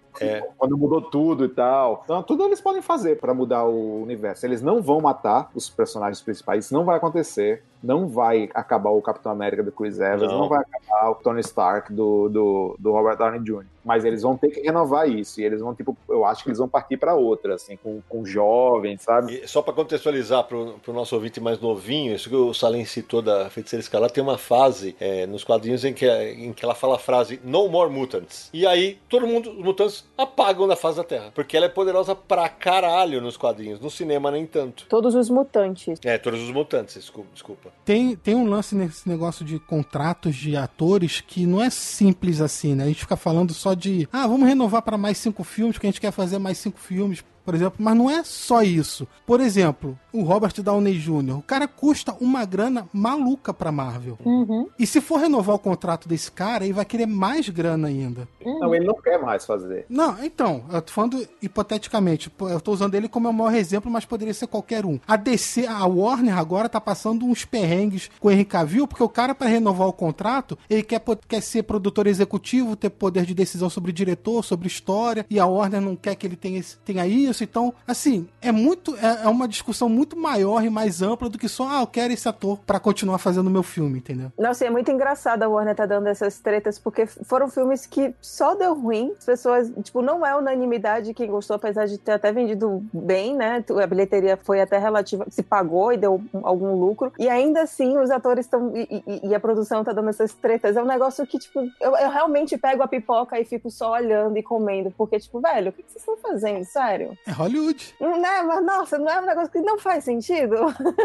quando mudou tudo e tal. Então, tudo eles podem fazer pra mudar o universo. Eles não vão matar os personagens principais, isso não vai acontecer. Não vai acabar o Capitão América do Chris Evans, Não. não, vai acabar o Tony Stark do, do, do Robert Downey Jr. Mas eles vão ter que renovar isso. E eles vão, tipo, eu acho que eles vão partir pra outra, assim, com, com jovens, sabe? E só para contextualizar para o nosso ouvinte mais novinho, isso que o Salem citou da Feiticeira Escalar, tem uma fase é, nos quadrinhos em que, em que ela fala a frase No More Mutants. E aí todo mundo, os mutantes apagam da face da Terra. Porque ela é poderosa pra caralho nos quadrinhos. No cinema, nem tanto. Todos os mutantes. É, todos os mutantes, desculpa. desculpa. Tem, tem um lance nesse negócio de contratos de atores que não é simples assim, né? A gente fica falando só de, ah, vamos renovar para mais cinco filmes, porque a gente quer fazer mais cinco filmes, por exemplo. Mas não é só isso. Por exemplo, o Robert Downey Jr., o cara custa uma grana maluca pra Marvel. Uhum. E se for renovar o contrato desse cara, ele vai querer mais grana ainda. Não, ele não quer mais fazer. Não, então, eu tô falando hipoteticamente. Eu tô usando ele como o maior exemplo, mas poderia ser qualquer um. A DC, a Warner agora tá passando uns perrengues com o Henry Cavill, porque o cara, para renovar o contrato, ele quer, quer ser produtor executivo, ter poder de decisão sobre diretor, sobre história, e a Warner não quer que ele tenha, esse- tenha isso. Então, assim, é muito. É, é uma discussão muito maior e mais ampla do que só, ah, eu quero esse ator pra continuar fazendo meu filme, entendeu? Nossa, e é muito engraçado a Warner tá dando essas tretas, porque foram filmes que só deu ruim. As pessoas, tipo, não é unanimidade quem gostou, apesar de ter até vendido bem, né? A bilheteria foi até relativa, se pagou e deu algum lucro. E ainda assim, os atores estão. E, e- e a produção tá dando essas tretas. É um negócio que, tipo, eu, eu realmente pego a pipoca e fico só olhando e comendo, porque, tipo, velho, o que vocês estão fazendo? Sério? É Hollywood. Né? Mas, nossa, não é um negócio que não faz sentido?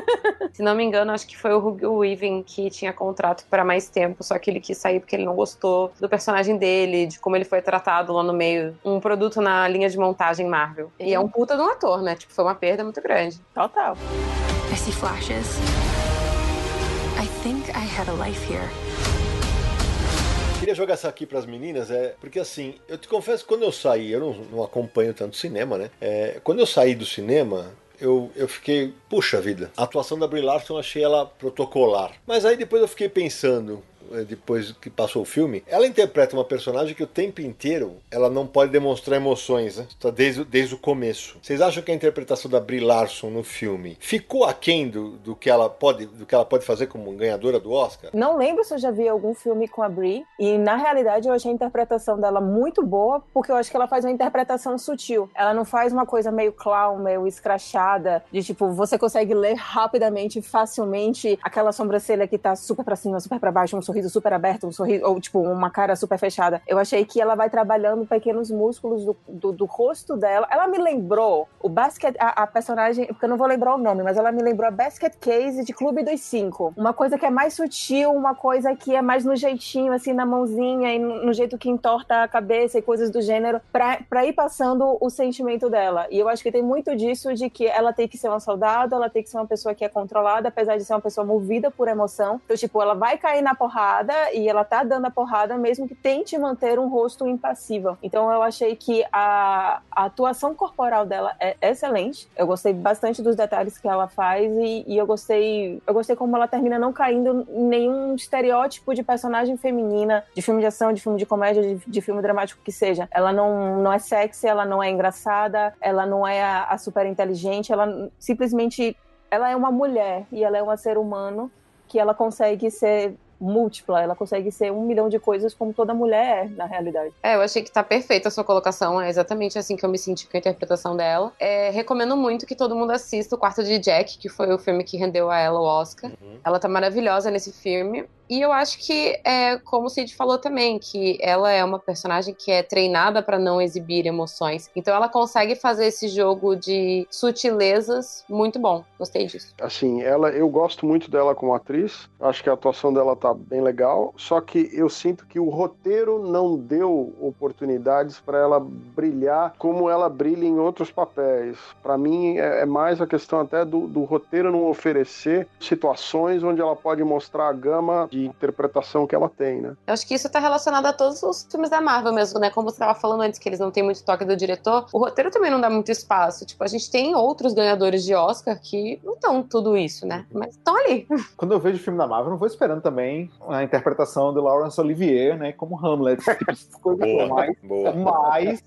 Se não me engano, acho que foi o Hugo Weaving que tinha contrato para mais tempo, só que ele quis sair porque ele não gostou do personagem dele, de como ele foi tratado lá no meio. Um produto na linha de montagem Marvel. E é um puta de um ator, né? Tipo, foi uma perda muito grande. Total. I see flashes. I think I had a life here. Queria jogar essa aqui pras meninas, é porque assim, eu te confesso quando eu saí, eu não, não acompanho tanto cinema, né? É, quando eu saí do cinema, eu, eu fiquei, puxa vida, a atuação da Brie Larson eu achei ela protocolar. Mas aí depois eu fiquei pensando, depois que passou o filme, ela interpreta uma personagem que o tempo inteiro ela não pode demonstrar emoções, né? Tá desde, desde o começo. Vocês acham que a interpretação da Brie Larson no filme ficou aquém do, do, que ela pode, do que ela pode fazer como ganhadora do Oscar? Não lembro se eu já vi algum filme com a Brie, e na realidade eu achei a interpretação dela muito boa, porque eu acho que ela faz uma interpretação sutil. Ela não faz uma coisa meio clown, meio escrachada, de tipo, você consegue ler rapidamente, facilmente, aquela sobrancelha que tá super pra cima, super pra baixo, um sorriso super aberto, um sorriso, ou tipo, uma cara super fechada. Eu achei que ela vai trabalhando pequenos músculos do, do, do rosto dela. Ela me lembrou o basket, a, a, personagem, porque eu não vou lembrar o nome, mas ela me lembrou a Basket Case de Clube dos Cinco. Uma coisa que é mais sutil, uma coisa que é mais no jeitinho, assim, na mãozinha e no, no jeito que entorta a cabeça e coisas do gênero, pra, pra ir passando o sentimento dela. E eu acho que tem muito disso de que ela tem que ser uma soldado, ela tem que ser uma pessoa que é controlada, apesar de ser uma pessoa movida por emoção. Então, tipo, ela vai cair na porrada porrada e ela tá dando a porrada mesmo que tente manter um rosto impassível. Então eu achei que a, a atuação corporal dela é excelente. Eu gostei bastante dos detalhes que ela faz e, e, eu gostei eu gostei como ela termina não caindo em nenhum estereótipo de personagem feminina, de filme de ação, de filme de comédia, de, de filme dramático que seja. Ela não, não é sexy, ela não é engraçada, ela não é a, a super inteligente, ela simplesmente ela é uma mulher e ela é um ser humano que ela consegue ser múltipla, ela consegue ser um milhão de coisas como toda mulher é, na realidade. É, eu achei que tá perfeita a sua colocação, é exatamente assim que eu me senti com a interpretação dela. É, recomendo muito que todo mundo assista o Quarto de Jack, que foi o filme que rendeu a ela o Oscar. Uhum. Ela tá maravilhosa nesse filme. E eu acho que é como o Cid falou também, que ela é uma personagem que é treinada para não exibir emoções. Então ela consegue fazer esse jogo de sutilezas muito bom. Gostei disso. Assim, ela, eu gosto muito dela como atriz. Acho que a atuação dela tá bem legal. Só que eu sinto que o roteiro não deu oportunidades para ela brilhar como ela brilha em outros papéis. Para mim é, é, mais a questão até do, do roteiro não oferecer situações onde ela pode mostrar a gama de interpretação que ela tem, né? Eu acho que isso tá relacionado a todos os filmes da Marvel mesmo, né? Como você tava falando antes, que eles não têm muito toque do diretor, o roteiro também não dá muito espaço. Tipo, a gente tem outros ganhadores de Oscar que não estão tudo isso, né? Mas estão ali. Quando eu vejo filme da Marvel, eu não vou esperando também a interpretação do Laurence Olivier, né? Como Hamlet. Tipo, coisa boa, mais, boa. Mas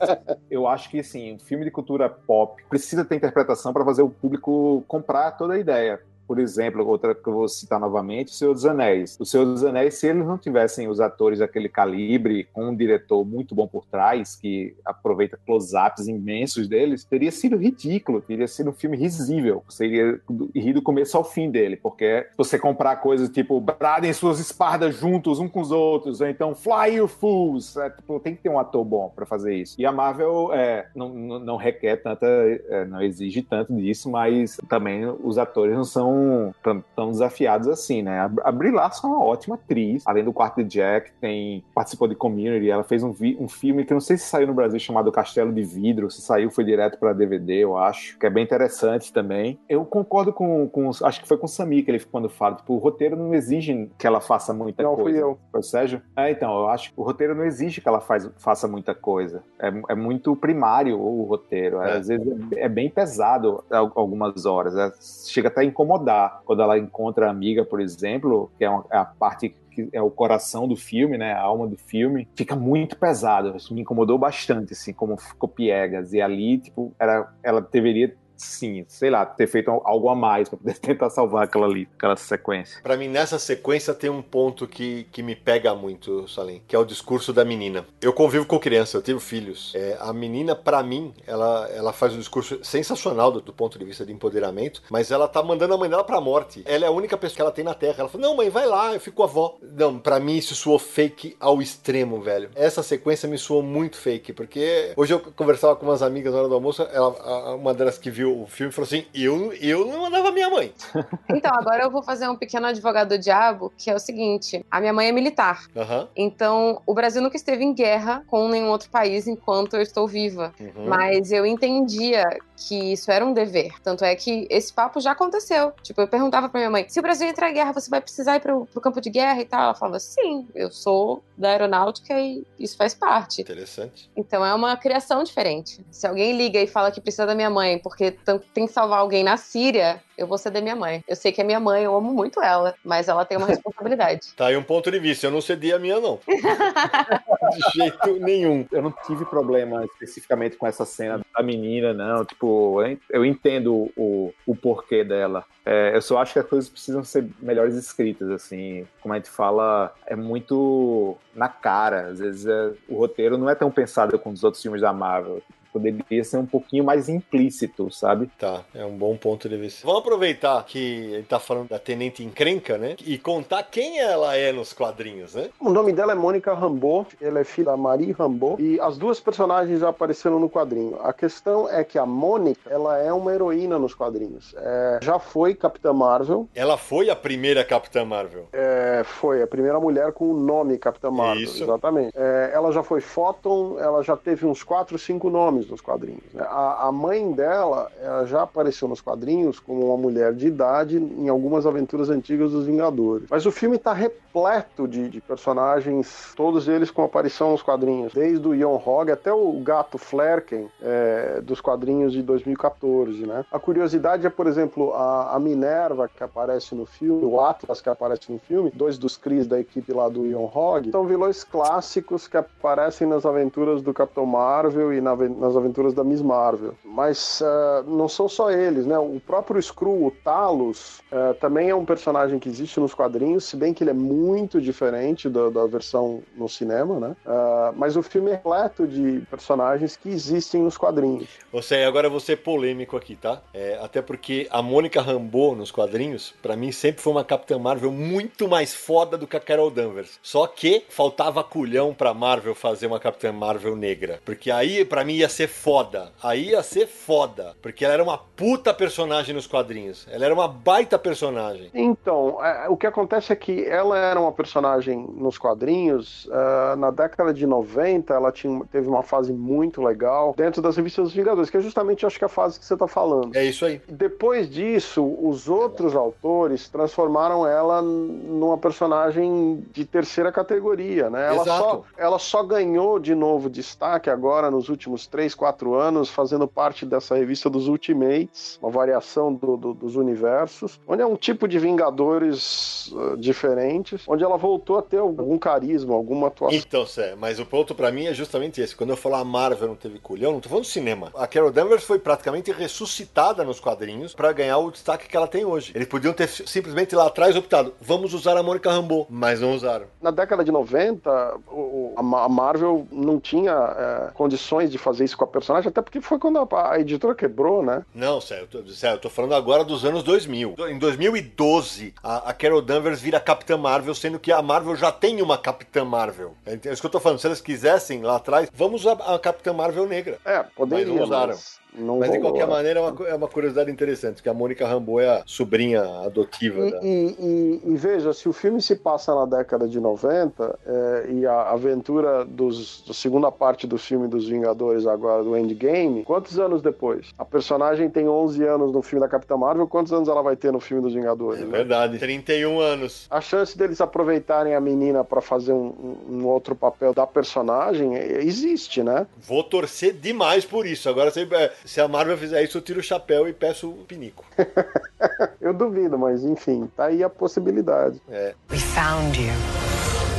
eu acho que, assim, um filme de cultura pop precisa ter interpretação para fazer o público comprar toda a ideia por exemplo, outra que eu vou citar novamente, O Senhor dos Anéis. O Senhor dos Anéis, se eles não tivessem os atores daquele calibre, com um diretor muito bom por trás, que aproveita close-ups imensos deles, teria sido ridículo, teria sido um filme risível. Iria rir do começo ao fim dele, porque você comprar coisas tipo bradem suas espardas juntos, um com os outros, ou então Fly You Fools, é, tipo, tem que ter um ator bom para fazer isso. E a Marvel é, não, não, não, requer tanta, é, não exige tanto disso, mas também os atores não são tão, tão, desafiados assim, né? A, a Brie Larson é uma ótima atriz. Além do quarto de Jack, tem participou de Community. Ela fez um, vi, um filme que não sei se saiu no Brasil chamado Castelo de Vidro. Se saiu, foi direto para DVD, eu acho. Que é bem interessante também. Eu concordo com, com acho que foi com o Sami que ele quando fala, tipo, o roteiro não exige que ela faça muita não, coisa. Não, fui eu. Foi o Sérgio? É, então, eu acho que o roteiro não exige que ela faz, faça muita coisa. É, é muito primário o roteiro. É. Às vezes é, é, bem pesado algumas horas. É, chega até a incomodar quando ela encontra a amiga, por exemplo, que é, uma, é a parte que é o coração do filme, né, a alma do filme, fica muito pesado. Isso me incomodou bastante, assim, como ficou piegas. E ali, tipo, era, ela deveria sim, sei lá, ter feito algo a mais pra poder tentar salvar aquela ali, aquela sequência. Pra mim, nessa sequência, tem um ponto que, que me pega muito, Salim, que é o discurso da menina. Eu convivo com criança, eu tenho filhos. É, a menina, pra mim, ela, ela faz um discurso sensacional do, do ponto de vista de empoderamento, mas ela tá mandando a mãe dela pra morte. Ela é a única pessoa que ela tem na Terra. Ela fala, não, mãe, vai lá, eu fico avó. Não, pra mim isso soou fake ao extremo, velho. Essa sequência me soou muito fake, porque hoje eu conversava com umas amigas na hora do almoço, ela, uma delas que viu o filme falou assim, eu, eu não mandava minha mãe. Então, agora eu vou fazer um pequeno advogado do diabo, que é o seguinte: a minha mãe é militar. Aham. Então, o Brasil nunca esteve em guerra com nenhum outro país enquanto eu estou viva. Uhum. Mas eu entendia que isso era um dever. Tanto é que esse papo já aconteceu. Tipo, eu perguntava pra minha mãe: se o Brasil entrar em guerra, você vai precisar ir pro, pro campo de guerra e tal? Ela falava: sim, eu sou da aeronáutica e isso faz parte. Interessante. Então é uma criação diferente. Se alguém liga e fala que precisa da minha mãe porque tem que salvar alguém na Síria, eu vou ceder minha mãe. Eu sei que é minha mãe, eu amo muito ela, mas ela tem uma responsabilidade. Tá aí um ponto de vista, eu não cedi a minha, não. de jeito nenhum. Eu não tive problema especificamente com essa cena da menina, não. Tipo, eu en- eu entendo o, o porquê dela. É, eu só acho que as coisas precisam ser melhores escritas, assim. Como a gente fala, é muito na cara. Às vezes é- o roteiro não é tão pensado como os outros filmes da Marvel. Poderia ser um pouquinho mais implícito, sabe? Tá, é um bom ponto de vista. Vamos aproveitar que ele tá falando da Tenente Encrenca, né? E contar quem ela é nos quadrinhos, né? O nome dela é Mônica Rambeau, ela é filha da Marie Rambeau, e as duas personagens já apareceram no quadrinho. A questão é que a Mônica, ela é uma heroína nos quadrinhos. É, já foi Capitã Marvel, Ela foi a primeira Capitã Marvel. é, foi a primeira mulher com o nome Capitã Marvel, Isso. exatamente. É, ela já foi Photon, ela já teve uns 4, 5 nomes nos quadrinhos. né? A, a mãe dela ela já apareceu nos quadrinhos como uma mulher de idade em algumas aventuras antigas dos Vingadores. Mas o filme está repleto de, de personagens, todos eles com aparição nos quadrinhos, desde o Ion Hogg até o gato Flerken é, dos quadrinhos de 2014. Né? A curiosidade é, por exemplo, a, a Minerva que aparece no filme, o Atlas que aparece no filme, dois dos Cris da equipe lá do Ion Hogg, são vilões clássicos que aparecem nas aventuras do Capitão Marvel e na- nas aventuras da Miss Marvel. Mas ah, não são só eles, né? O próprio Skrull, o Talos, ah, também é um personagem que existe nos quadrinhos, se bem que ele é muito diferente da, da versão no cinema, né? Ah, mas o filme é repleto de personagens que existem nos quadrinhos. Você, agora eu vou ser polêmico aqui, tá? É, até porque a Mônica Rambeau nos quadrinhos, pra mim, sempre foi uma Capitã Marvel muito mais foda do que a Carol Danvers. Só que faltava culhão pra Marvel fazer uma Capitã Marvel negra. Porque aí, pra mim, ia ser foda. Aí ia ser foda. Porque ela era uma puta personagem nos quadrinhos. Ela era uma baita personagem. Então, é, o que acontece é que ela era uma personagem nos quadrinhos, ah, na década de 90, ela tinha, teve uma fase muito legal dentro das revistas dos Vingadores, que é justamente, acho que, a fase que você está falando. É isso aí. Depois disso, os outros autores transformaram ela numa personagem de terceira categoria, né? Ela Exato. só, ela só ganhou de novo destaque agora nos últimos 3, 4 anos, fazendo parte dessa revista dos Ultimates, uma variação do- do- dos universos, onde é um tipo de Vingadores uh, diferentes, onde ela voltou a ter algum carisma, alguma atuação. Então, Sé, mas o ponto pra mim é justamente esse. Quando eu falo a Marvel não teve culhão, não tô falando cinema. A Carol Danvers foi praticamente ressuscitada nos quadrinhos pra ganhar o destaque que ela tem hoje. Eles podiam ter simplesmente lá atrás optado, vamos usar a Mônica Rambeau, mas não usaram. Na década de 90, o- a Marvel não tinha é, condições de fazer isso com a personagem, até porque foi quando a, a editora quebrou, né? Não, Sé, eu tô, Sé, eu tô falando agora dos anos 2000. Em 2012, a, a Carol Danvers vira Capitã Marvel, sendo que a Marvel já tem uma Capitã Marvel. É isso que eu tô falando. Se eles quisessem lá atrás, vamos usar a Capitã Marvel negra. É, poderia, Mas não usaram. mas não Mas de qualquer maneira é uma, é uma curiosidade interessante, que a Mônica Rambeau é a sobrinha adotiva E, da. e- e- e veja, se o filme se passa na década de 90 é, e a aventura dos, da segunda parte do filme dos Vingadores agora, do Endgame, quantos anos depois? A personagem tem 11 anos no filme da Capitã Marvel, quantos anos ela vai ter no filme dos Vingadores? É né? verdade. 31 anos. A chance deles aproveitarem a menina para fazer um, um- outro papel da personagem é, existe, né? Vou torcer demais por isso. Agora, se, é, se a Marvel fizer isso, eu tiro o chapéu e peço o pinico. Eu duvido, mas enfim, tá aí a possibilidade. É. We found you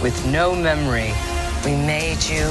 with no memory. We made you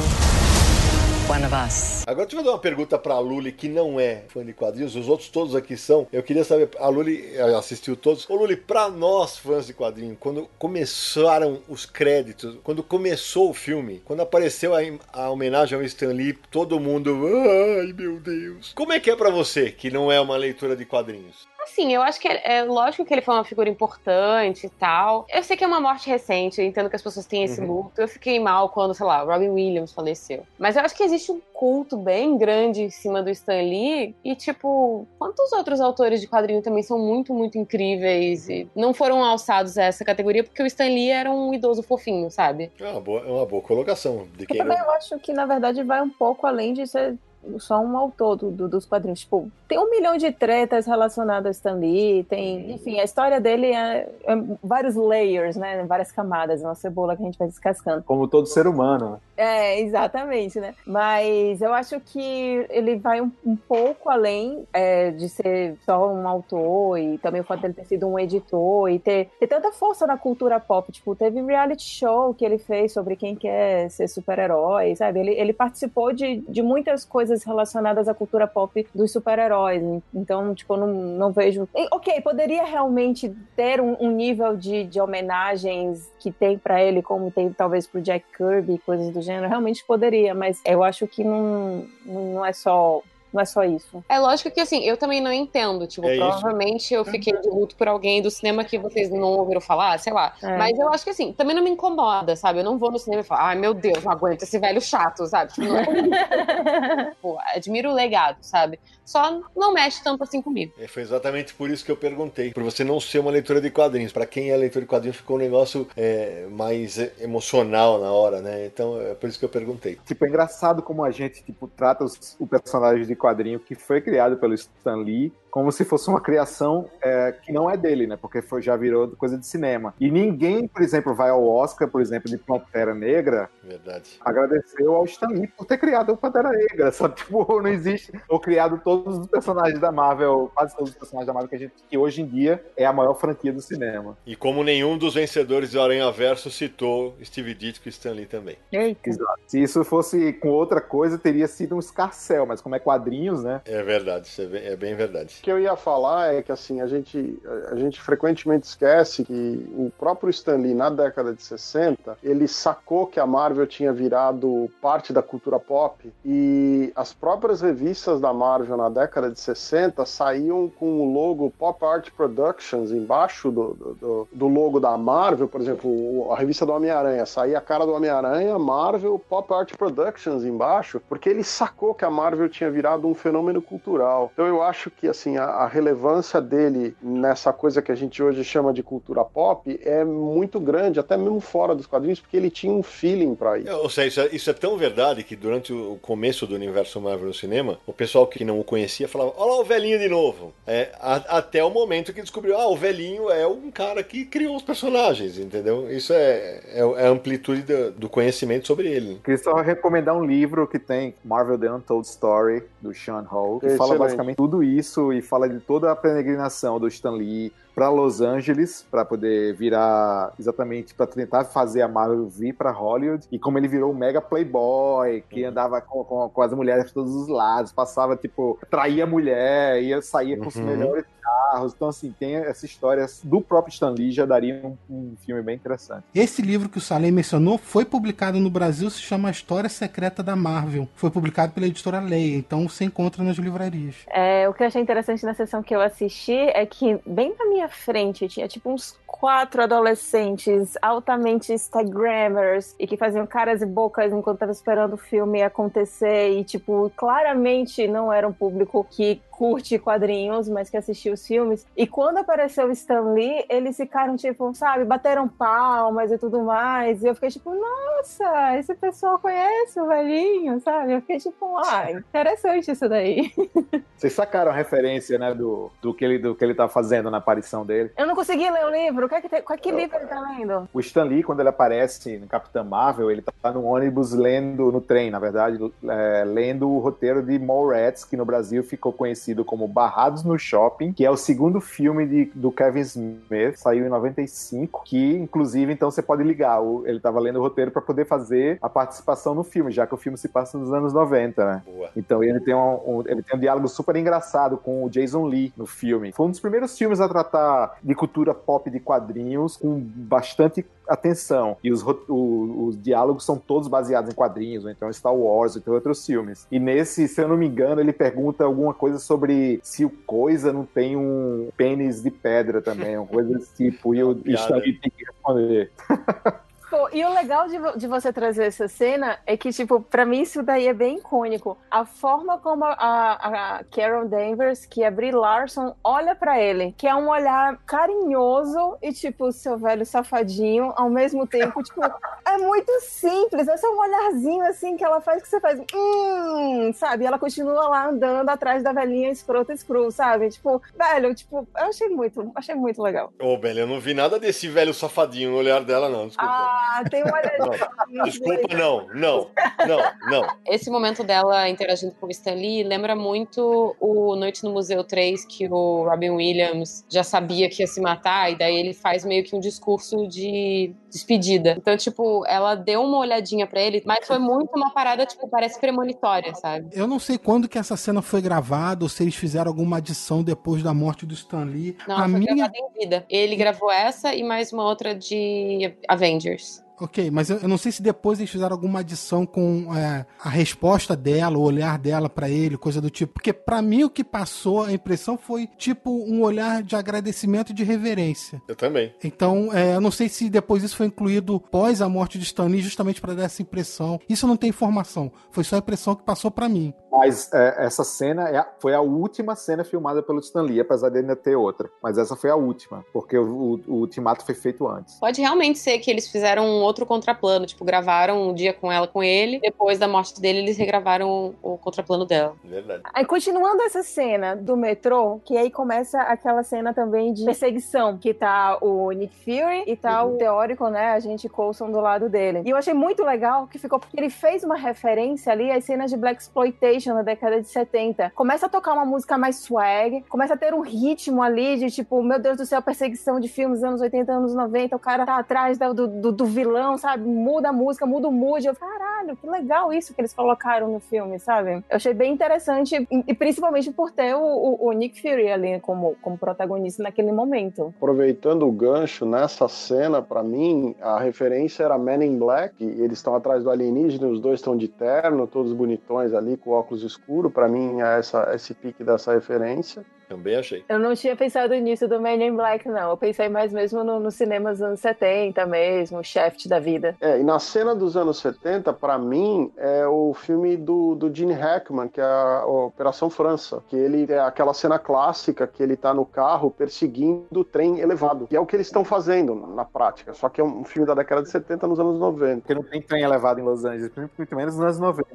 one of us. Agora deixa eu fazer uma pergunta pra Luli, que não é fã de quadrinhos, os outros todos aqui são. Eu queria saber, a Luli eh, assistiu todos. Ô Luli, pra nós fãs de quadrinhos, quando começaram os créditos, quando começou o filme, quando apareceu a, a homenagem ao Stan Lee, todo mundo, ai meu Deus. Como é que é pra você, que não é uma leitura de quadrinhos? Assim, eu acho que é, é lógico que ele foi uma figura importante e tal. Eu sei que é uma morte recente, eu entendo que as pessoas têm esse Uhum. luto. Eu fiquei mal quando, sei lá, Robin Williams faleceu. Mas eu acho que existe um culto bem grande em cima do Stan Lee. E, tipo, quantos outros autores de quadrinho também são muito, muito incríveis e não foram alçados a essa categoria porque o Stan Lee era um idoso fofinho, sabe? É uma boa, é uma boa colocação. De Eu quem também não... eu acho que, na verdade, vai um pouco além de ser só um autor do- do- dos quadrinhos. Tipo, tem um milhão de tretas relacionadas Lee, tem, enfim, a história dele é, é vários layers, né? Várias camadas, uma cebola que a gente vai descascando. Como todo ser humano. né? É, exatamente, né? Mas eu acho que ele vai um, um pouco além é, de ser só um autor e também o fato dele ter sido um editor e ter, ter tanta força na cultura pop. Tipo, teve reality show que ele fez sobre quem quer ser super-herói, sabe? Ele, ele participou de, de muitas coisas relacionadas à cultura pop dos super-heróis. Então, tipo, não, não vejo. E, Ok, poderia realmente ter um, um nível de, de homenagens que tem pra ele, como tem talvez pro Jack Kirby, coisas do gênero. Realmente poderia, mas eu acho que não, não é só. Não é só isso. É lógico que assim, eu também não entendo. Tipo, É isso. provavelmente eu fiquei de luto por alguém do cinema que vocês não ouviram falar, sei lá. É. Mas eu acho que assim, também não me incomoda, sabe? Eu não vou no cinema e falar, ai meu Deus, não aguento esse velho chato, sabe? Tipo, não é Pô, admiro o legado, sabe? Só não mexe tanto assim comigo. É, Foi exatamente por isso que eu perguntei. Por você não ser uma leitura de quadrinhos. Pra quem é leitor de quadrinhos, ficou um negócio é, mais é, emocional na hora, né? Então é por isso que eu perguntei. Tipo, é engraçado como a gente tipo, trata os- o personagem de quadrinho que foi criado pelo Stan Lee como se fosse uma criação é, que não é dele, né? Porque foi, já virou coisa de cinema. E ninguém, por exemplo, vai ao Oscar, por exemplo, de Pantera Negra, Verdade. agradeceu ao Stan Lee por ter criado o Pantera Negra. Só que, tipo, não existe. Ou criado todos os personagens da Marvel, quase todos os personagens da Marvel que, a gente, que hoje em dia é a maior franquia do cinema. E como nenhum dos vencedores do Aranha Verso citou Steve Ditko e Stan Lee também. Eita. Se isso fosse com outra coisa, teria sido um escarcel, mas como é quadrinhos, né? É verdade, isso é bem, é bem verdade. Que eu ia falar é que assim, a gente, a gente frequentemente esquece que o próprio Stan Lee, na década de 60, ele sacou que a Marvel tinha virado parte da cultura pop e as próprias revistas da Marvel na década de 60 saíam com o logo Pop Art Productions embaixo do, do- do, logo da Marvel, por exemplo, a revista do Homem-Aranha, saía a cara do Homem-Aranha, Marvel Pop Art Productions embaixo, porque ele sacou que a Marvel tinha virado um fenômeno cultural. Então eu acho que assim a, a relevância dele nessa coisa que a gente hoje chama de cultura pop é muito grande, até mesmo fora dos quadrinhos, porque ele tinha um feeling pra isso. É, Ou seja, isso é, isso é tão verdade que durante o começo do universo Marvel no cinema, o pessoal que não o conhecia falava: Olha lá o velhinho de novo. É, a- até o momento que descobriu: Ah, o velhinho é um cara que criou os personagens, entendeu? Isso é, é, é a amplitude do, do conhecimento sobre ele. Queria só recomendar um livro que tem Marvel The Untold Story, do Sean Hall, que fala Excelente. basicamente tudo isso e fala de toda a peregrinação do Stan Lee para Los Angeles, para poder virar exatamente para tentar fazer a Marvel vir para Hollywood e como ele virou um mega playboy, que andava com, com, com as mulheres de todos os lados, passava tipo, traía mulher, ia sair com os Uhum. melhores carros. Então, assim, tem essa história do próprio Stan Lee, já daria um, um filme bem interessante. Esse livro que o Salem mencionou foi publicado no Brasil, se chama A História Secreta da Marvel. Foi publicado pela editora Leia, então você encontra nas livrarias. É, o que eu achei interessante na sessão que eu assisti é que bem na minha frente tinha tipo uns quatro adolescentes altamente Instagrammers e que faziam caras e bocas enquanto tava esperando o filme acontecer e tipo, claramente não era um público que curte quadrinhos, mas que assistiu os filmes. E quando apareceu o Stan Lee, eles ficaram tipo, sabe, bateram palmas e tudo mais. E eu fiquei tipo, nossa, esse pessoal conhece o velhinho, sabe? Eu fiquei tipo, ah, interessante isso daí. Vocês sacaram a referência, né, do, do, que ele, do que ele tá fazendo na aparição dele? Eu não consegui ler o livro. Qual é que, tem- qual que livro ele tá lendo? O Stan Lee, quando ele aparece no Capitã Marvel, ele tá no ônibus lendo, no trem, na verdade, é, lendo o roteiro de Mallrats, que no Brasil ficou conhecido conhecido como Barrados no Shopping, que é o segundo filme de, do Kevin Smith, saiu em 95, que inclusive então você pode ligar, o, ele estava lendo o roteiro para poder fazer a participação no filme, já que o filme se passa nos anos 90, né? Boa. Então ele tem um, um- ele tem um diálogo super engraçado com o Jason Lee no filme. Foi um dos primeiros filmes a tratar de cultura pop de quadrinhos com bastante atenção. E os, o- os diálogos são todos baseados em quadrinhos, ou então Star Wars, ou então outros filmes. E nesse, se eu não me engano, ele pergunta alguma coisa sobre se o Coisa não tem um pênis de pedra também, uma coisa desse tipo. E o Piada. Stan Lee tem que responder. Pô, e o legal de, de você trazer essa cena é que, tipo, pra mim isso daí é bem icônico. A forma como a, a- a Carol Danvers, que é Brie Larson, olha pra ele, que é um olhar carinhoso e, tipo, seu velho safadinho, ao mesmo tempo, tipo, é muito simples. É só um olharzinho, assim, que ela faz que você faz, hum, sabe? E ela continua lá andando atrás da velhinha escrota screw, sabe? Tipo, velho, tipo, eu achei muito, achei muito legal. Ô, Bela, eu não vi nada desse velho safadinho no olhar dela, não. Desculpa. Ah, tem um olharzinho. Desculpa, não. Não. Não, não. Esse momento dela interagindo com o Stan Lee lembra muito o Noite no Museu 3, que o Robin Williams já sabia que ia se matar, e daí ele faz meio que um discurso de despedida. Então, tipo, ela deu uma olhadinha pra ele, mas foi muito uma parada, tipo, parece premonitória, sabe? Eu não sei quando que essa cena foi gravada ou se eles fizeram alguma adição depois da morte do Stan Lee. Não, a foi minha gravada em vida. Ele gravou essa e mais uma outra de Avengers. Ok, mas eu, eu não sei se depois eles fizeram alguma adição com é, a resposta dela, o olhar dela pra ele, coisa do tipo. Porque pra mim o que passou, a impressão foi tipo um olhar de agradecimento e de reverência. Eu também. Então, é, eu não sei se depois isso foi incluído pós a morte de Stan Lee, justamente pra dar essa impressão. Isso não tem informação, foi só a impressão que passou pra mim. Mas é, essa cena é a- foi a última cena filmada pelo Stan Lee, apesar de ainda ter outra. Mas essa foi a última, porque o, o- o ultimato foi feito antes. Pode realmente ser que eles fizeram um outro contraplano, tipo, gravaram um dia com ela com ele, depois da morte dele eles regravaram o, o contraplano dela. Verdade. Aí, continuando essa cena do metrô, que aí começa aquela cena também de perseguição, que tá o Nick Fury e tá o teórico, né, a gente Coulson do lado dele. E eu achei muito legal que ficou porque ele fez uma referência ali às cenas de Black Exploitation na década de 70. Começa a tocar uma música mais swag, começa a ter um ritmo ali de tipo, meu Deus do céu, perseguição de filmes anos 80, anos 90, o cara tá atrás do, do, do vilão, sabe? Muda a música, muda o mood. Eu, caralho, que legal isso que eles colocaram no filme, sabe? Eu achei bem interessante, e, principalmente por ter o, o- o Nick Fury ali como, como protagonista naquele momento. Aproveitando o gancho, nessa cena, pra mim, a referência era Men in Black. Eles estão atrás do alienígena, os dois estão de terno, todos bonitões ali, com óculos escuros. Pra mim, é essa, esse pique dessa referência. Também achei. Eu não tinha pensado nisso do Man in Black, não. Eu pensei mais mesmo no, no cinema dos anos 70 mesmo, o Shaft da vida. É, e na cena dos anos 70, pra mim, é o filme do, do Gene Hackman, que é a Operação França. Que ele é aquela cena clássica que ele tá no carro perseguindo o trem elevado. Que é o que eles estão fazendo na prática. Só que é um filme da década de 70 nos anos 90. Porque não tem trem elevado em Los Angeles, muito menos nos anos 90.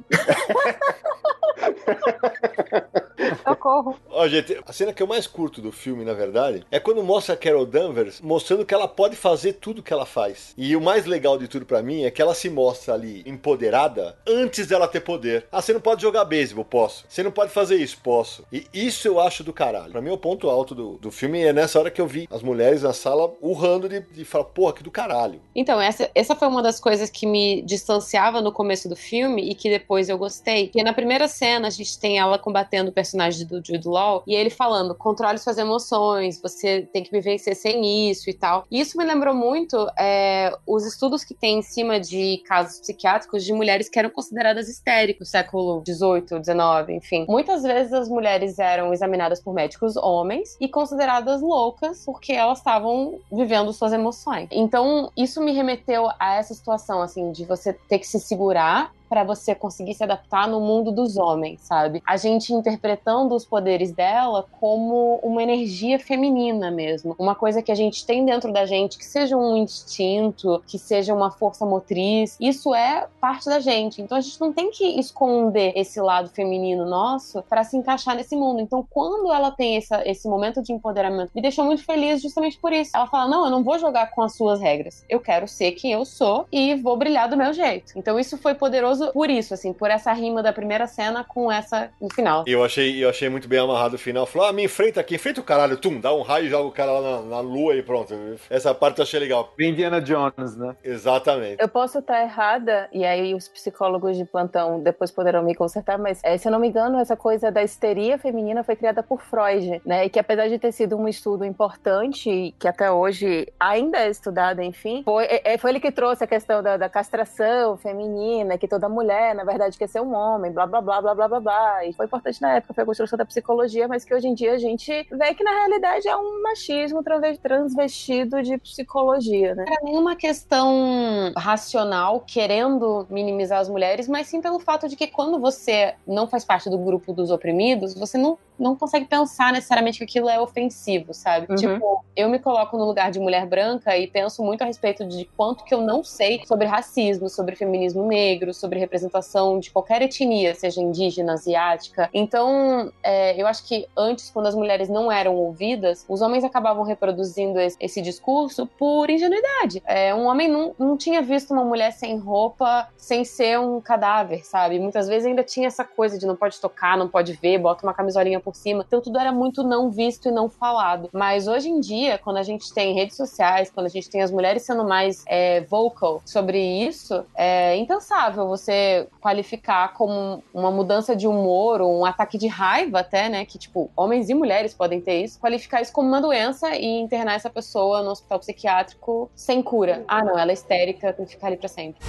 Socorro. Ó, gente, a cena que eu mais curto do filme, na verdade, é quando mostra a Carol Danvers mostrando que ela pode fazer tudo que ela faz. E o mais legal de tudo pra mim é que ela se mostra ali empoderada antes dela ter poder. Ah, você não pode jogar beisebol, posso. Você não pode fazer isso, posso. E isso eu acho do caralho. Pra mim, o ponto alto do, do filme é nessa hora que eu vi as mulheres na sala urrando de, de falar, porra, que do caralho. Então, essa, essa foi uma das coisas que me distanciava no começo do filme e que depois eu gostei. Porque na primeira cena a gente tem ela combatendo o personagem do Jude Law e ele falando: controle suas emoções, você tem que me vencer sem isso e tal. E isso me lembrou muito é, os estudos que tem em cima de casos psiquiátricos de mulheres que eram consideradas histéricas século XVIII, XIX, enfim. Muitas vezes as mulheres eram examinadas por médicos homens e consideradas loucas porque elas estavam vivendo suas emoções. Então, isso me remeteu a essa situação, assim, de você ter que se segurar para você conseguir se adaptar no mundo dos homens, sabe? A gente interpretando os poderes dela como uma energia feminina mesmo, uma coisa que a gente tem dentro da gente, que seja um instinto, que seja uma força motriz, isso é parte da gente. Então a gente não tem que esconder esse lado feminino nosso para se encaixar nesse mundo. Então quando ela tem essa, esse momento de empoderamento, me deixou muito feliz justamente por isso. Ela fala: "Não, eu não vou jogar com as suas regras. Eu quero ser quem eu sou e vou brilhar do meu jeito". Então isso foi poderoso curioso por isso, assim, por essa rima da primeira cena com essa no final. Eu achei, eu achei muito bem amarrado o final. Falou, ah, me enfrenta aqui, enfrenta o caralho, tum, dá um raio e joga o cara lá na, na lua e pronto. Essa parte eu achei legal. Indiana Jones, né? Exatamente. Eu posso estar errada, e aí os psicólogos de plantão depois poderão me consertar, mas é, se eu não me engano, essa coisa da histeria feminina foi criada por Freud, né? E que apesar de ter sido um estudo importante, que até hoje ainda é estudado, enfim, foi, é, é, foi ele que trouxe a questão da, da, castração feminina, que toda mulher, na verdade, quer ser um homem, blá, blá, blá, blá, blá, blá, blá. E foi importante na época, foi a construção da psicologia, mas que hoje em dia a gente vê que na realidade é um machismo transvestido de psicologia, né? Pra mim, uma questão racional, querendo minimizar as mulheres, mas sim pelo fato de que quando você não faz parte do grupo dos oprimidos, você não não consegue pensar necessariamente que aquilo é ofensivo, sabe? Uhum. Tipo, eu me coloco no lugar de mulher branca e penso muito a respeito de quanto que eu não sei sobre racismo, sobre feminismo negro, sobre representação de qualquer etnia, seja indígena, asiática. Então, é, eu acho que antes, quando as mulheres não eram ouvidas, os homens acabavam reproduzindo esse, esse discurso por ingenuidade. É, um homem não, não tinha visto uma mulher sem roupa, sem ser um cadáver, sabe? Muitas vezes ainda tinha essa coisa de não pode tocar, não pode ver, bota uma camisolinha por cima. Então tudo era muito não visto e não falado. Mas hoje em dia, quando a gente tem redes sociais, quando a gente tem as mulheres sendo mais é, vocal sobre isso, é impensável você qualificar como uma mudança de humor ou um ataque de raiva até, né? Que, tipo, homens e mulheres podem ter isso, qualificar isso como uma doença e internar essa pessoa no hospital psiquiátrico sem cura. Ah, não, ela é histérica, tem que ficar ali pra sempre.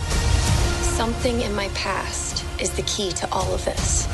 Something in my past is the key to all of this.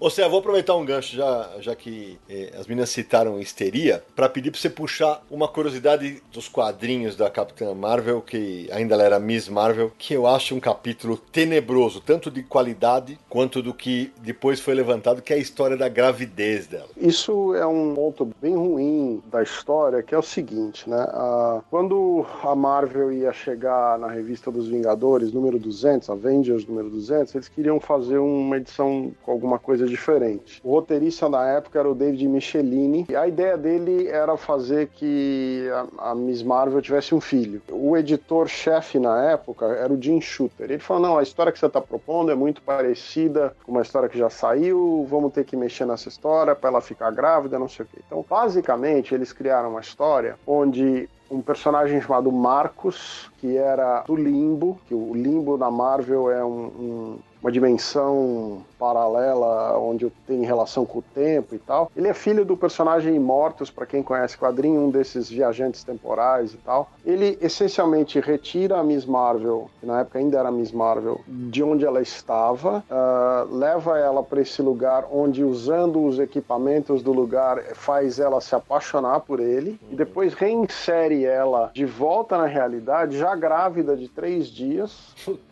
Ou seja, vou aproveitar um gancho já, já que eh, as meninas citaram histeria, para pedir para você puxar uma curiosidade dos quadrinhos da Capitã Marvel, que ainda ela era Miss Marvel, que eu acho um capítulo tenebroso, tanto de qualidade quanto do que depois foi levantado, que é a história da gravidez dela. Isso é um ponto bem ruim da história, que é o seguinte, né? Ah, quando a Marvel ia chegar na revista dos Vingadores, número 200, Avengers número 200, eles queriam fazer uma edição com alguma coisa diferente. O roteirista na época era o David Michelini, e a ideia dele era fazer que a, a Miss Marvel tivesse um filho. O editor-chefe na época era o Jim Shooter. Ele falou: não, a história que você está propondo é muito parecida com uma história que já saiu, vamos ter que mexer nessa história para ela ficar grávida, não sei o quê. Então, basicamente, eles criaram uma história onde um personagem chamado Marcos, que era do Limbo, que o Limbo na Marvel é um, um, uma dimensão paralela onde tem relação com o tempo e tal. Ele é filho do personagem Imortus, para quem conhece quadrinho, um desses viajantes temporais e tal. Ele essencialmente retira a Miss Marvel, que na época ainda era Miss Marvel, de onde ela estava, uh, leva ela para esse lugar onde, usando os equipamentos do lugar, faz ela se apaixonar por ele e depois reinsere ela de volta na realidade, já grávida de três dias.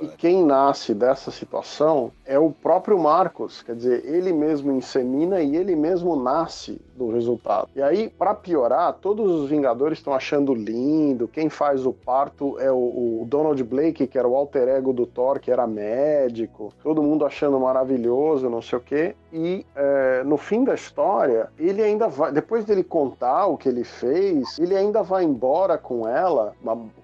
E quem nasce dessa situação é o próprio Marcos, quer dizer, ele mesmo insemina e ele mesmo nasce do resultado. E aí, para piorar, todos os Vingadores estão achando lindo. Quem faz o parto é o, o, Donald Blake, que era o alter ego do Thor, que era médico. Todo mundo achando maravilhoso, não sei o quê. E é, no fim da história, ele ainda vai, depois dele contar o que ele fez, ele ainda vai embora com ela,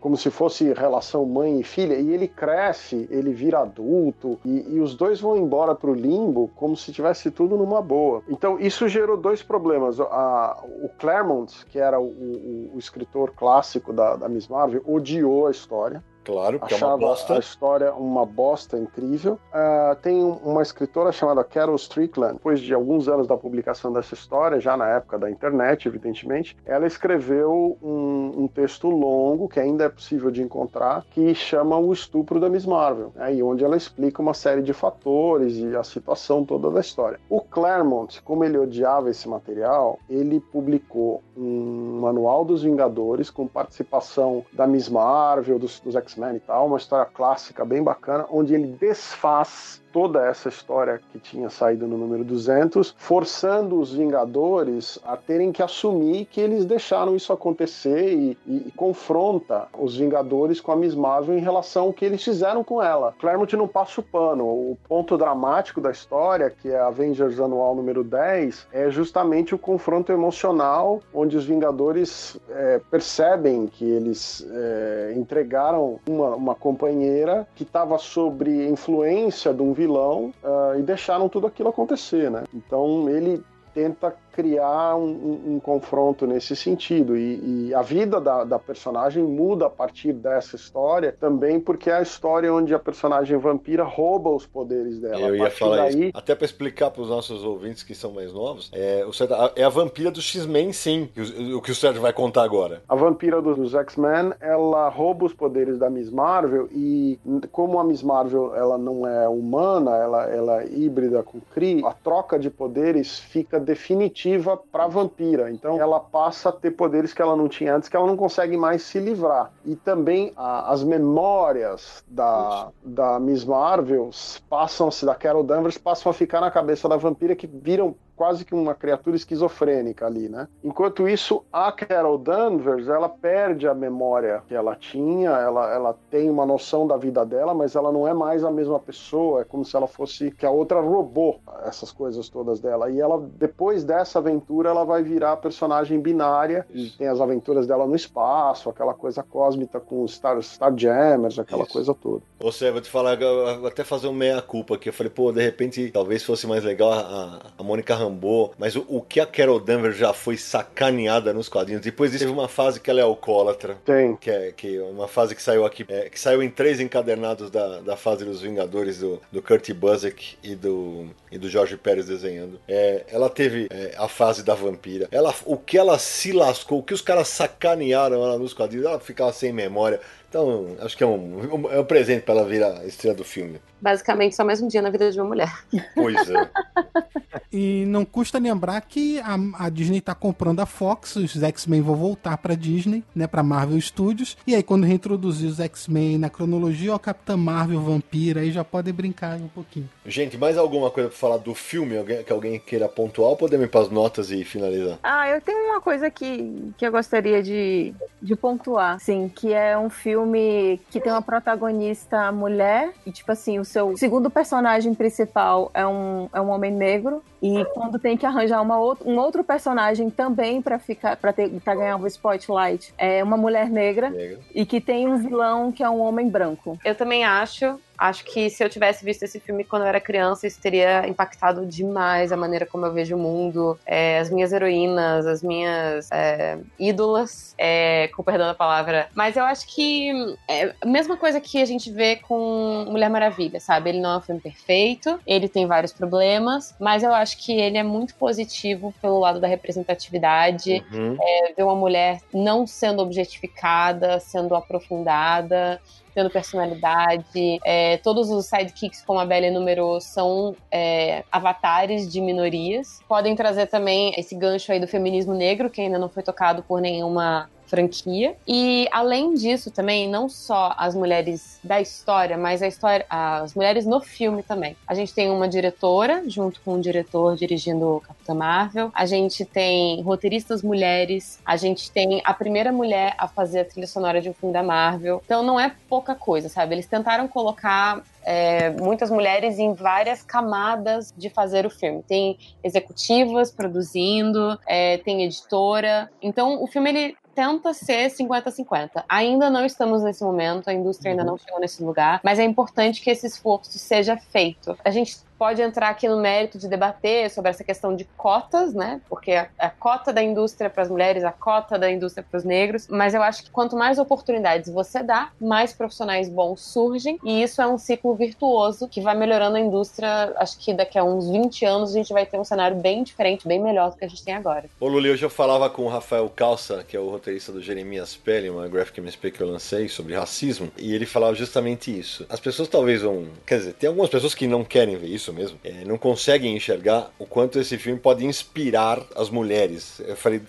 como se fosse relação mãe e filha, e ele cresce, ele vira adulto, e, e os dois vão embora pro limbo como se tivesse tudo numa boa. Então, isso gerou dois problemas problemas. A, o Claremont, que era o, o, o escritor clássico da, da Miss Marvel, odiou a história. Claro, porque Achava é uma bosta. a história uma bosta incrível. Uh, tem uma escritora chamada Carol Strickland, depois de alguns anos da publicação dessa história, já na época da internet, evidentemente, ela escreveu um, um texto longo, que ainda é possível de encontrar, que chama O Estupro da Miss Marvel, né, e onde ela explica uma série de fatores e a situação toda da história. O Claremont, como ele odiava esse material, ele publicou um manual dos Vingadores com participação da Miss Marvel, dos, dos X-Men e tal, uma história clássica bem bacana, onde ele desfaz toda essa história que tinha saído no número 200, forçando os Vingadores a terem que assumir que eles deixaram isso acontecer e, e, e confronta os Vingadores com a Miss Marvel em relação ao que eles fizeram com ela. Claremont não passa o pano. O ponto dramático da história, que é Avengers Anual número 10, é justamente o confronto emocional, onde os Vingadores é, percebem que eles é, entregaram uma, uma companheira que estava sob influência de um vilão uh, e deixaram tudo aquilo acontecer, né? Então ele tenta criar um, um, um, confronto nesse sentido. E, e a vida da, da, personagem muda a partir dessa história também, porque é a história onde a personagem vampira rouba os poderes dela. Eu ia falar daí... isso. Até para explicar para os nossos ouvintes que são mais novos, é, o Sérgio, é a vampira do X-Men, sim, o, o, que o Sérgio vai contar agora. A vampira dos X-Men, ela rouba os poderes da Miss Marvel e como a Miss Marvel ela não é humana, ela, ela é híbrida com Kree, a troca de poderes fica definitiva positiva para a vampira. Então ela passa a ter poderes que ela não tinha antes, que ela não consegue mais se livrar. E também a, as memórias da, da Miss Marvel passam-se, da Carol Danvers, passam a ficar na cabeça da vampira que viram quase que uma criatura esquizofrênica ali, né? Enquanto isso, a Carol Danvers, ela perde a memória que ela tinha, ela, ela tem uma noção da vida dela, mas ela não é mais a mesma pessoa, é como se ela fosse que a outra roubou essas coisas todas dela. E ela, depois dessa aventura, ela vai virar personagem binária e tem as aventuras dela no espaço, aquela coisa cósmica com os Star, Star Jammers, aquela Isso. coisa toda. Ou seja, vou te falar, vou até fazer um meia-culpa aqui. Eu falei, pô, de repente, talvez fosse mais legal a, a Mônica Rambeau, mas o, o, que a Carol Danvers já foi sacaneada nos quadrinhos. Depois disso, teve uma fase que ela é alcoólatra. Tem. Que é que é uma fase que saiu aqui, é, que saiu em três encadernados da, da fase dos Vingadores, do, do Kurt Busiek e do, e do Jorge Pérez desenhando. É, ela teve é, a fase da vampira. Ela, o que ela se lascou, o que os caras sacanearam ela nos quadrinhos, ela ficava sem memória. Então, acho que é um, é um presente para ela vir a estrela do filme. Basicamente, só mais um dia na vida de uma mulher. Pois é. e não custa lembrar que a, a Disney está comprando a Fox, os X-Men vão voltar para Disney, né, para Marvel Studios. E aí, quando reintroduzir os X-Men na cronologia, o Capitã Marvel, Vampira, aí já podem brincar um pouquinho. Gente, mais alguma coisa para falar do filme que alguém queira pontuar ou podemos ir para as notas e finalizar? Ah, eu tenho uma coisa que, que eu gostaria de, de pontuar, sim, que é um filme filme que tem uma protagonista mulher e, tipo assim, o seu segundo personagem principal é um, é um homem negro. E quando tem que arranjar uma outro, um outro personagem também para ficar para ganhar um spotlight, é uma mulher negra, negra e que tem um vilão que é um homem branco. Eu também acho Acho que se eu tivesse visto esse filme quando eu era criança, isso teria impactado demais a maneira como eu vejo o mundo, é, as minhas heroínas, as minhas é, ídolas, é, com perdão da palavra. Mas eu acho que é a mesma coisa que a gente vê com Mulher Maravilha, sabe? Ele não é um filme perfeito, ele tem vários problemas, mas eu acho que ele é muito positivo pelo lado da representatividade, uhum. é, ver uma mulher não sendo objetificada, sendo aprofundada tendo personalidade. É, todos os sidekicks, como a Bella enumerou, são é, avatares de minorias. Podem trazer também esse gancho aí do feminismo negro, que ainda não foi tocado por nenhuma franquia. E além disso também, não só as mulheres da história, mas a história, as mulheres no filme também. A gente tem uma diretora junto com um diretor dirigindo o Capitã Marvel. A gente tem roteiristas mulheres. A gente tem a primeira mulher a fazer a trilha sonora de um filme da Marvel. Então não é pouca coisa, sabe? Eles tentaram colocar é, muitas mulheres em várias camadas de fazer o filme. Tem executivas produzindo, é, tem editora. Então o filme ele tenta ser 50-50. Ainda não estamos nesse momento, a indústria ainda não uhum. chegou nesse lugar, mas é importante que esse esforço seja feito. A gente pode entrar aqui no mérito de debater sobre essa questão de cotas, né? Porque a, a cota da indústria para as mulheres, a cota da indústria para os negros, mas eu acho que quanto mais oportunidades você dá, mais profissionais bons surgem, e isso é um ciclo virtuoso que vai melhorando a indústria. Acho que daqui a uns 20 anos a gente vai ter um cenário bem diferente, bem melhor do que a gente tem agora. Ô Luli, hoje eu falava com o Rafael Calça, que é o roteirista do Jeremias Pele, uma graphic MSP que eu lancei sobre racismo, e ele falava justamente isso. As pessoas talvez vão. Quer dizer, tem algumas pessoas que não querem ver isso mesmo, é, não conseguem enxergar o quanto esse filme pode inspirar as mulheres. Eu falei,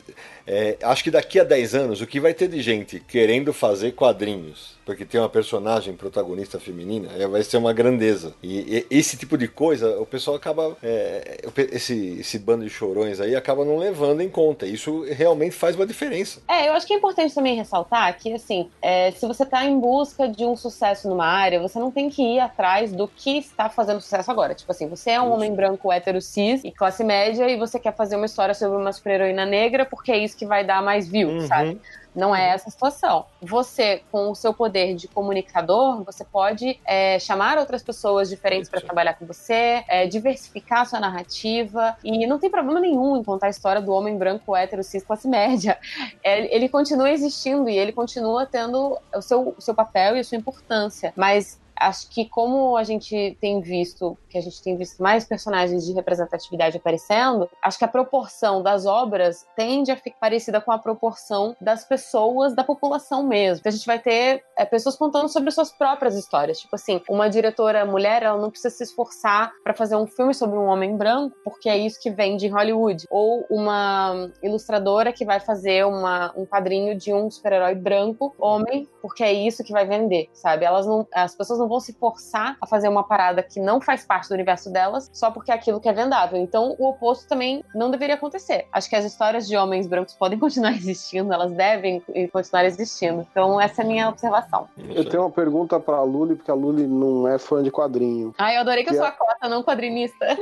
é, acho que daqui a 10 anos, o que vai ter de gente querendo fazer quadrinhos porque tem uma personagem protagonista feminina, é, vai ser uma grandeza. E, e esse tipo de coisa, o pessoal acaba. É, esse, esse bando de chorões aí acaba não levando em conta. Isso realmente faz uma diferença. É, eu acho que é importante também ressaltar que, assim, é, se você está em busca de um sucesso numa área, você não tem que ir atrás do que está fazendo sucesso agora. Tipo assim, você é um homem branco hétero cis e classe média e você quer fazer uma história sobre uma super-heroína negra porque é isso que vai dar mais views, uhum. sabe? Não é essa a situação. Você, com o seu poder de comunicador, você pode é, chamar outras pessoas diferentes para trabalhar com você, é, diversificar a sua narrativa, e não tem problema nenhum em contar a história do homem branco, hétero, cis, classe média. É, ele continua existindo e ele continua tendo o seu, o seu papel e a sua importância. Mas acho que como a gente tem visto, que a gente tem visto mais personagens de representatividade aparecendo, acho que a proporção das obras tende a ficar parecida com a proporção das pessoas da população mesmo. Então a gente vai ter é, pessoas contando sobre suas próprias histórias. Tipo assim, uma diretora mulher, ela não precisa se esforçar para fazer um filme sobre um homem branco, porque é isso que vem de Hollywood. Ou uma ilustradora que vai fazer uma, um quadrinho de um super-herói branco, homem, porque é isso que vai vender, sabe? Elas não, as pessoas não vão se forçar a fazer uma parada que não faz parte do universo delas só porque é aquilo que é vendável. Então, o oposto também não deveria acontecer. Acho que as histórias de homens brancos podem continuar existindo, elas devem continuar existindo. Então, essa é a minha observação. Eu tenho uma pergunta pra Luli, porque a Luli não é fã de quadrinho. Ah, eu adorei que, que eu sou é... a cota, não quadrinista.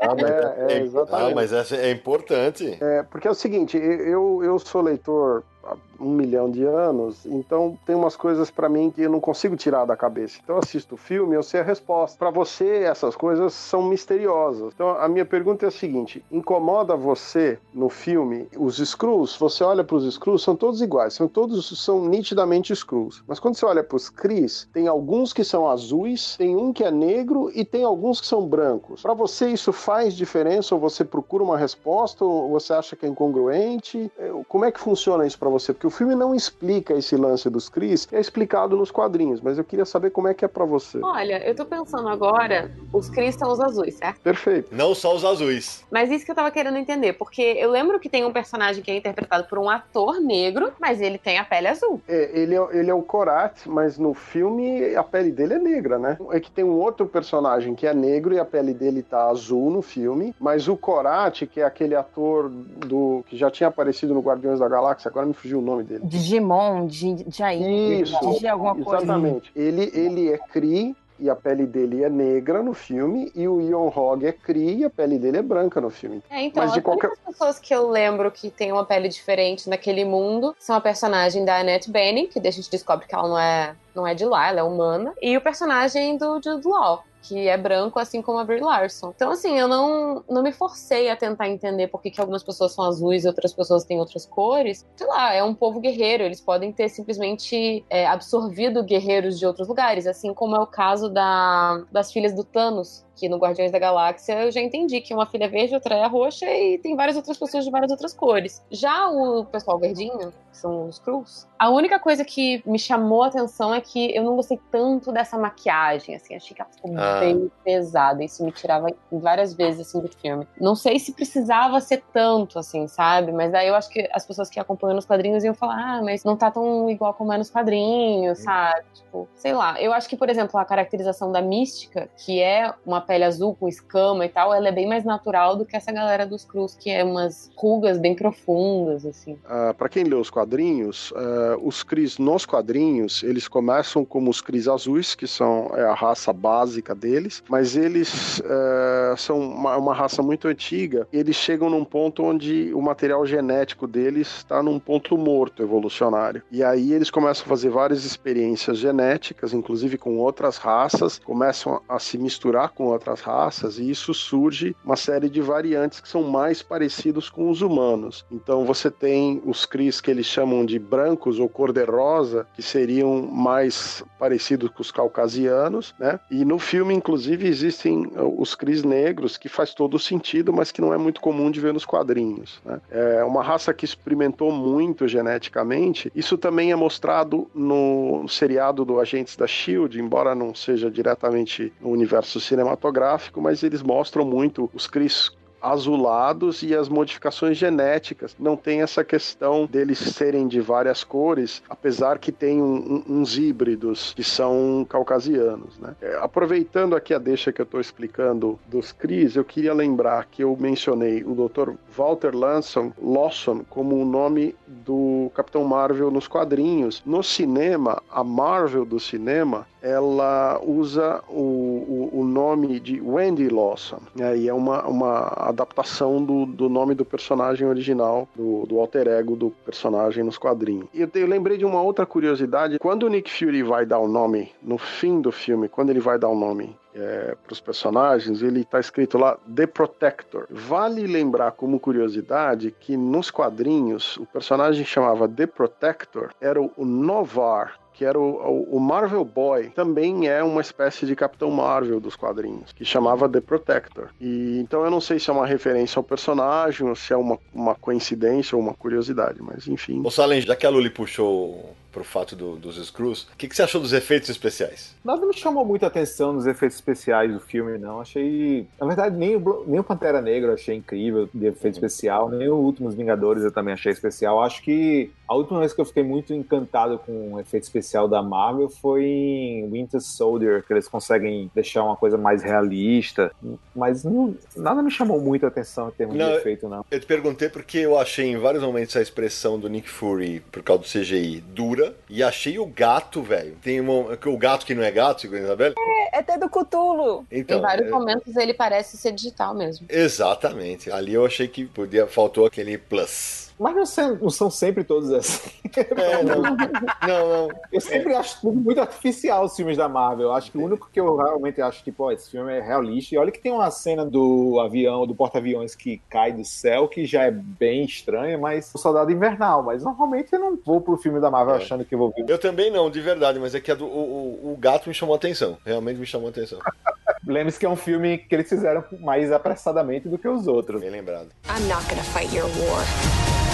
Ah, é, é, exatamente. Ah, mas essa é importante. É, porque é o seguinte, eu, eu sou leitor um milhão de anos, então tem umas coisas para mim que eu não consigo tirar da cabeça. Então eu assisto o filme, eu sei a resposta. Para você, essas coisas são misteriosas. Então a minha pergunta é a seguinte: incomoda você no filme os Skrulls? Você olha para os Skrulls, são todos iguais, são todos são nitidamente Skrulls. Mas quando você olha para os Cris, tem alguns que são azuis, tem um que é negro e tem alguns que são brancos. Para você isso faz diferença ou você procura uma resposta ou você acha que é incongruente? Como é que funciona isso para você? Porque o filme não explica esse lance dos Cris, é explicado nos quadrinhos, mas eu queria saber como é que é para você. Olha, eu tô pensando agora, os Cris são os azuis, certo? Perfeito. Não só os azuis. Mas isso que eu tava querendo entender, porque eu lembro que tem um personagem que é interpretado por um ator negro, mas ele tem a pele azul. É, ele é, ele é o Korat, mas no filme a pele dele é negra, né? É que tem um outro personagem que é negro e a pele dele tá azul no filme, mas o Korat, que é aquele ator do que já tinha aparecido no Guardiões da Galáxia, agora me fugiu o nome dele. Digimon, de Jair, Isso, de alguma coisa. Exatamente. Ele, ele é Kree e a pele dele é negra no filme, e o Ion Hog é Kree e a pele dele é branca no filme. É, então, Mas de qualquer... as pessoas que eu lembro que tem uma pele diferente naquele mundo são a personagem da Annette Bening, que a gente descobre que ela não é, não é de lá, ela é humana, e o personagem do Jude Law, que é branco, assim como a Brie Larson. Então, assim, eu não, não me forcei a tentar entender por que, que algumas pessoas são azuis e outras pessoas têm outras cores. Sei lá, é um povo guerreiro, eles podem ter simplesmente é, absorvido guerreiros de outros lugares, assim como é o caso da, das filhas do Thanos, que no Guardiões da Galáxia eu já entendi que uma filha é verde, outra é roxa e tem várias outras pessoas de várias outras cores. Já o pessoal verdinho, que são os Cruz, a única coisa que me chamou a atenção é que eu não gostei tanto dessa maquiagem, assim, achei que ela ficou ah. bem pesada, isso me tirava várias vezes, assim, do filme. Não sei se precisava ser tanto, assim, sabe? Mas daí eu acho que as pessoas que acompanham nos quadrinhos iam falar, ah, mas não tá tão igual como é nos quadrinhos, sabe? Tipo, sei lá. Eu acho que, por exemplo, a caracterização da Mística, que é uma pele azul com escama e tal, ela é bem mais natural do que essa galera dos Cruz, que é umas rugas bem profundas, assim. Uh, ah, para quem lê os quadrinhos, uh, os Cris nos quadrinhos, eles começam como os Cris azuis, que são é a raça básica deles, mas eles uh, são uma, uma, raça muito antiga e eles chegam num ponto onde o material genético deles está num ponto morto evolucionário. E aí eles começam a fazer várias experiências genéticas, inclusive com outras raças, começam a se misturar com outras raças, e isso surge uma série de variantes que são mais parecidos com os humanos. Então você tem os Cris que eles chamam de brancos ou cor-de-rosa, que seriam mais parecidos com os caucasianos, né? E no filme, inclusive, existem uh, os Cris negros, que faz todo sentido, mas que não é muito comum de ver nos quadrinhos. Né? É uma raça que experimentou muito geneticamente. Isso também é mostrado no seriado do Agentes da Shield, embora não seja diretamente no universo cinematográfico cinematográfico, mas eles mostram muito os Cris azulados e as modificações genéticas. Não tem essa questão deles serem de várias cores, apesar que tem um, um, uns híbridos que são caucasianos. Né? É, aproveitando aqui a deixa que eu estou explicando dos Cris, eu queria lembrar que eu mencionei o Dr. Walter Lanson, Lawson como o nome do Capitão Marvel nos quadrinhos. No cinema, a Marvel do cinema ela usa o, o, o, nome de Wendy Lawson, né? e é uma, uma adaptação do, do nome do personagem original, do, do alter ego do personagem nos quadrinhos. E eu, eu lembrei de uma outra curiosidade: quando o Nick Fury vai dar o nome, no fim do filme, quando ele vai dar o nome é, para os personagens, ele está escrito lá The Protector. Vale lembrar como curiosidade que nos quadrinhos o personagem chamava The Protector era o Novar, que era o, o, Marvel Boy, também é uma espécie de Capitão Marvel dos quadrinhos, que chamava The Protector. E então eu não sei se é uma referência ao personagem, ou se é uma, uma coincidência ou uma curiosidade, mas enfim. Ô Salem, já que a Luli puxou pro fato do, dos Screws. O que, que, você achou dos efeitos especiais? Nada me chamou muita atenção nos efeitos especiais do filme, não. Achei. Na verdade, nem o, nem o Pantera Negra achei incrível de efeito uhum. especial, nem o Últimos Vingadores eu também achei especial. Acho que a última vez que eu fiquei muito encantado com o efeito especial da Marvel foi em Winter Soldier, que eles conseguem deixar uma coisa mais realista. Mas não, nada me chamou muita atenção em termos não, de efeito, não. Eu te perguntei porque eu achei em vários momentos a expressão do Nick Fury, por causa do CGI, dura e achei o gato, velho. Tem uma, o gato que não é gato, segundo a Isabel? É, é até do Cutulo. Então, em vários é... momentos ele parece ser digital mesmo. Exatamente. Ali eu achei que podia faltou aquele plus. Mas não são, não são sempre todos assim. É, não. não, não. Eu sempre é. acho tudo muito artificial os filmes da Marvel. Acho que o único que eu realmente acho que, pô, esse filme é realista. E olha que tem uma cena do avião, do porta-aviões que cai do céu, que já é bem estranha, mas o Soldado Invernal. Mas normalmente eu não vou pro filme da Marvel é. achando que eu vou ver. Eu também não, de verdade, mas é que do, o, o, gato me chamou a atenção. Realmente me chamou a atenção. Lembre-se que é um filme que eles fizeram mais apressadamente do que os outros. Bem lembrado. I'm not gonna fight your war.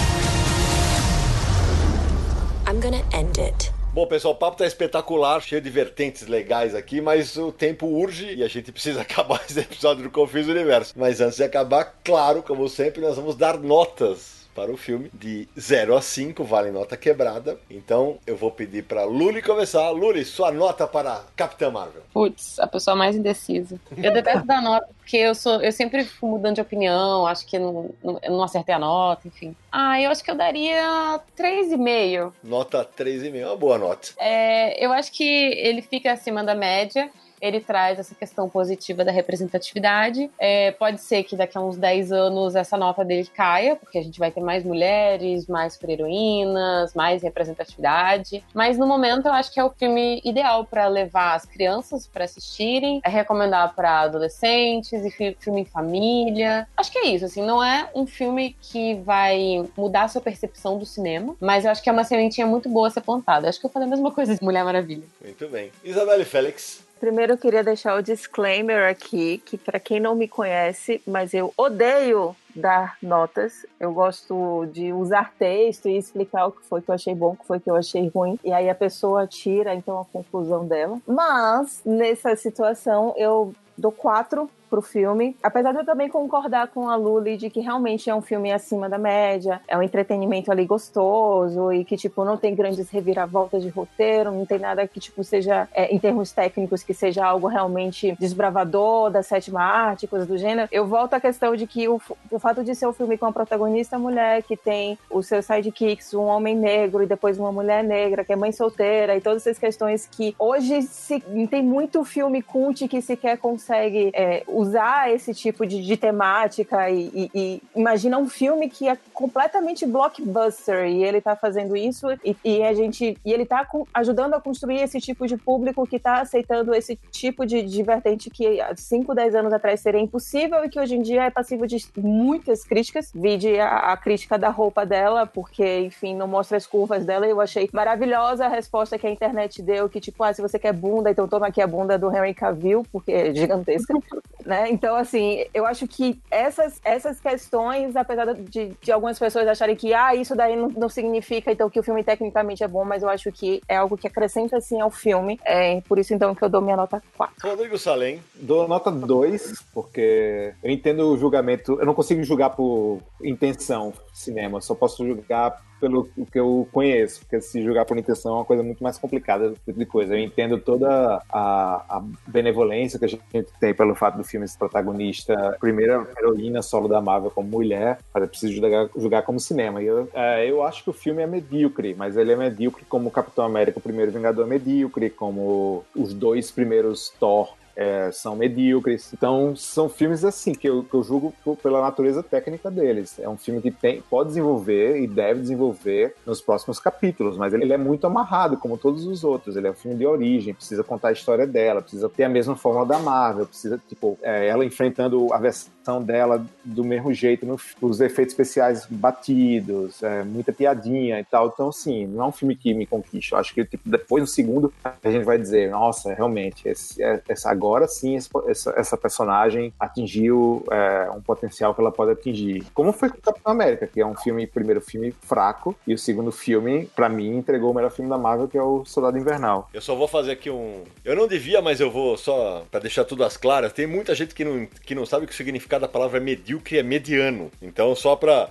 I'm gonna end it. Bom, pessoal, o papo tá espetacular, cheio de vertentes legais aqui, mas o tempo urge e a gente precisa acabar esse episódio do Confis Universo. Mas antes de acabar, claro, como sempre, nós vamos dar notas para o filme, de 0 a 5, vale nota quebrada. Então eu vou pedir para Luli começar. Luli, sua nota para Capitã Marvel. Putz, a pessoa mais indecisa. Eu detesto dar nota, porque eu sou, eu sempre fico mudando de opinião, acho que não, não, eu não acertei a nota, enfim. Ah, eu acho que eu daria 3,5. Nota 3,5, é uma boa nota. É, eu acho que ele fica acima da média ele traz essa questão positiva da representatividade. É, pode ser que daqui a uns 10 anos essa nota dele caia, porque a gente vai ter mais mulheres, mais super-heroínas, mais representatividade. Mas no momento eu acho que é o filme ideal para levar as crianças para assistirem, é recomendar para adolescentes e filme em família. Acho que é isso, assim, não é um filme que vai mudar a sua percepção do cinema, mas eu acho que é uma sementinha muito boa a ser plantada. Acho que eu falei a mesma coisa de Mulher Maravilha. Muito bem. Isabelle Félix. Primeiro eu queria deixar o disclaimer aqui, que para quem não me conhece, mas eu odeio dar notas. Eu gosto de usar texto e explicar o que foi que eu achei bom, o que foi que eu achei ruim. E aí a pessoa tira então a conclusão dela. Mas nessa situação eu dou quatro pro filme. Apesar de eu também concordar com a Luli de que realmente é um filme acima da média, é um entretenimento ali gostoso e que, tipo, não tem grandes reviravoltas de roteiro, não tem nada que, tipo, seja, é, em termos técnicos, que seja algo realmente desbravador da sétima arte, coisa do gênero. Eu volto à questão de que o, o fato de ser um filme com a protagonista mulher, que tem os seus sidekicks, um homem negro e depois uma mulher negra, que é mãe solteira, e todas essas questões que hoje se, tem muito filme cult que sequer consegue é, usar esse tipo de, de temática e, e, e, imagina um filme que é completamente blockbuster e ele tá fazendo isso e, e a gente e ele tá com, ajudando a construir esse tipo de público que tá aceitando esse tipo de, de vertente que há 5, 10 anos atrás seria impossível e que hoje em dia é passivo de muitas críticas. Vide a, a crítica da roupa dela, porque, enfim, não mostra as curvas dela. Eu achei maravilhosa a resposta que a internet deu, que tipo, ah, se você quer bunda, então toma aqui a bunda do Henry Cavill, porque é gigantesca. né? Então, assim, eu acho que essas, essas questões, apesar de, de algumas pessoas acharem que, ah, isso daí não, não significa, então, que o filme tecnicamente é bom, mas eu acho que é algo que acrescenta, assim, ao filme. É por isso, então, que eu dou minha nota 4. Rodrigo Salem. Dou nota 2, porque eu entendo o julgamento, eu não consigo julgar por intenção cinema, só posso julgar pelo que eu conheço, porque se julgar por intenção é uma coisa muito mais complicada de coisa. Eu entendo toda a, a, benevolência que a gente tem pelo fato do filme ser protagonista, primeira heroína solo da Marvel como mulher, mas é preciso julgar, julgar como cinema. E eu, é, eu acho que o filme é medíocre, mas ele é medíocre como Capitão América, o primeiro Vingador é medíocre, como os dois primeiros Thor é, são medíocres. Então, são filmes assim que eu, que eu julgo pela natureza técnica deles. É um filme que tem, pode desenvolver e deve desenvolver nos próximos capítulos, mas ele, ele é muito amarrado, como todos os outros. Ele é um filme de origem, precisa contar a história dela, precisa ter a mesma forma da Marvel, precisa, tipo, é, ela enfrentando a versão dela do mesmo jeito, no, os efeitos especiais batidos, é, muita piadinha e tal. Então, assim, não é um filme que me conquista. Eu acho que tipo, depois, no segundo, a gente vai dizer, nossa, realmente, esse, é, essa agora agora sim essa, essa personagem atingiu é, um potencial que ela pode atingir. Como foi com Capitão América, que é um filme, primeiro filme fraco, e o segundo filme, para mim, entregou o melhor filme da Marvel, que é o Soldado Invernal. Eu só vou fazer aqui um. Eu não devia, mas eu vou só para deixar tudo às claras. Tem muita gente que não, que não sabe que o significado da palavra medíocre é mediano. Então, só para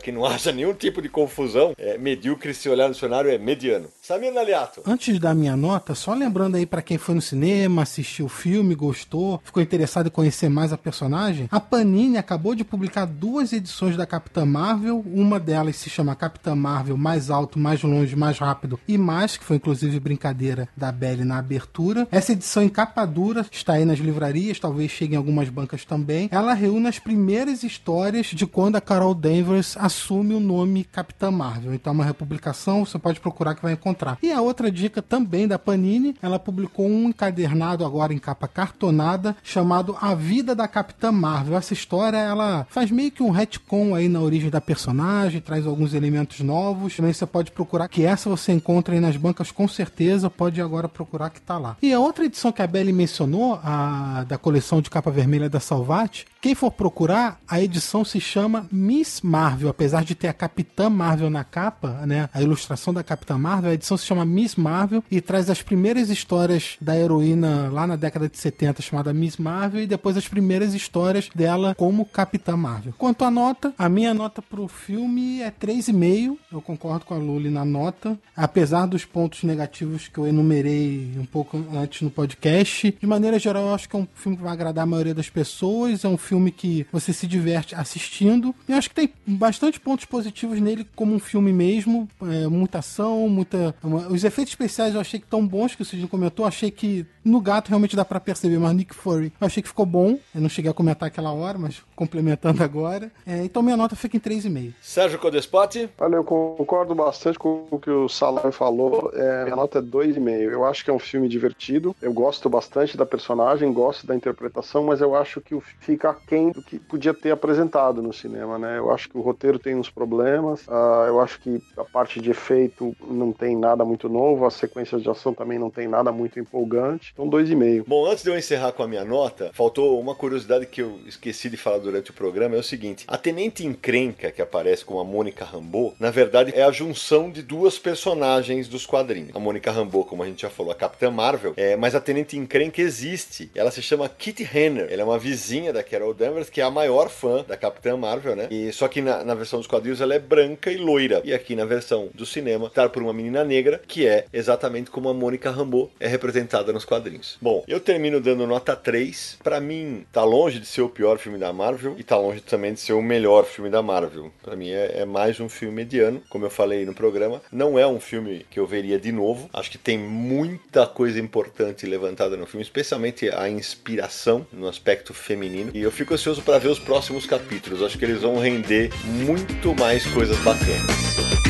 que não haja nenhum tipo de confusão, é medíocre, se olhar no dicionário, é mediano. Samir Naliato. Antes de dar minha nota, só lembrando aí para quem foi no cinema, assistiu o filme, gostou, ficou interessado em conhecer mais a personagem, a Panini acabou de publicar duas edições da Capitã Marvel. Uma delas se chama Capitã Marvel Mais Alto, Mais Longe, Mais Rápido e Mais, que foi inclusive brincadeira da Belly na abertura. Essa edição em capa dura está aí nas livrarias, talvez chegue em algumas bancas também. Ela reúne as primeiras histórias de quando a Carol Danvers assume o nome Capitã Marvel. Então é uma republicação, você pode procurar que vai encontrar encontrar. E a outra dica também da Panini, ela publicou um encadernado agora em capa cartonada chamado A Vida da Capitã Marvel. Essa história, ela faz meio que um retcon aí na origem da personagem, traz alguns elementos novos. Também você pode procurar, que essa você encontra aí nas bancas com certeza, pode agora procurar que tá lá. E a outra edição que a Belly mencionou, a da coleção de capa vermelha da Salvat, quem for procurar, a edição se chama Miss Marvel, apesar de ter a Capitã Marvel na capa, né? A ilustração da Capitã Marvel, a edição se chama Miss Marvel e traz as primeiras histórias da heroína lá na década de 70, chamada Miss Marvel, e depois as primeiras histórias dela como Capitã Marvel. Quanto à nota, a minha nota pro filme é 3,5. Eu concordo com a Luli na nota, apesar dos pontos negativos que eu enumerei um pouco antes no podcast. De maneira geral, eu acho que é um filme que vai agradar a maioria das pessoas. É um filme que você se diverte assistindo. E eu acho que tem bastante pontos positivos nele, como um filme mesmo. É, muita ação, muita os efeitos especiais eu achei que tão bons que o Sidney comentou. Achei que no gato realmente dá para perceber, mas Nick Fury eu achei que ficou bom. Eu não cheguei a comentar aquela hora, mas complementando agora. É, então minha nota fica em 3,5. Sérgio Codespot? Olha, eu concordo bastante com o que o Salah falou. É, minha nota é 2,5. Eu acho que é um filme divertido. Eu gosto bastante da personagem, gosto da interpretação, mas eu acho que fica aquém do que podia ter apresentado no cinema, né? Eu acho que o roteiro tem uns problemas. Uh, eu acho que a parte de efeito não tem nada muito novo, as sequências de ação também não tem nada muito empolgante. Então, 2,5. Bom, antes de eu encerrar com a minha nota, faltou uma curiosidade que eu esqueci de falar durante o programa, é o seguinte, a Tenente Encrenca, que aparece com a Mônica Rambeau, na verdade é a junção de duas personagens dos quadrinhos. A Mônica Rambeau, como a gente já falou, a Capitã Marvel, é, mas a Tenente Encrenca existe. Ela se chama Kitty Henner. Ela é uma vizinha da Carol Danvers, que é a maior fã da Capitã Marvel, né? E, só que na, na versão dos quadrinhos ela é branca e loira. E aqui na versão do cinema, tá por uma menina negra, que é exatamente como a Mônica Rambeau é representada nos quadrinhos. Bom, eu termino dando nota 3. Para mim, tá longe de ser o pior filme da Marvel e tá longe também de ser o melhor filme da Marvel. Para mim é, é, mais um filme mediano, como eu falei no programa. Não é um filme que eu veria de novo. Acho que tem muita coisa importante levantada no filme, especialmente a inspiração no aspecto feminino. E eu fico ansioso para ver os próximos capítulos. Acho que eles vão render muito mais coisas bacanas.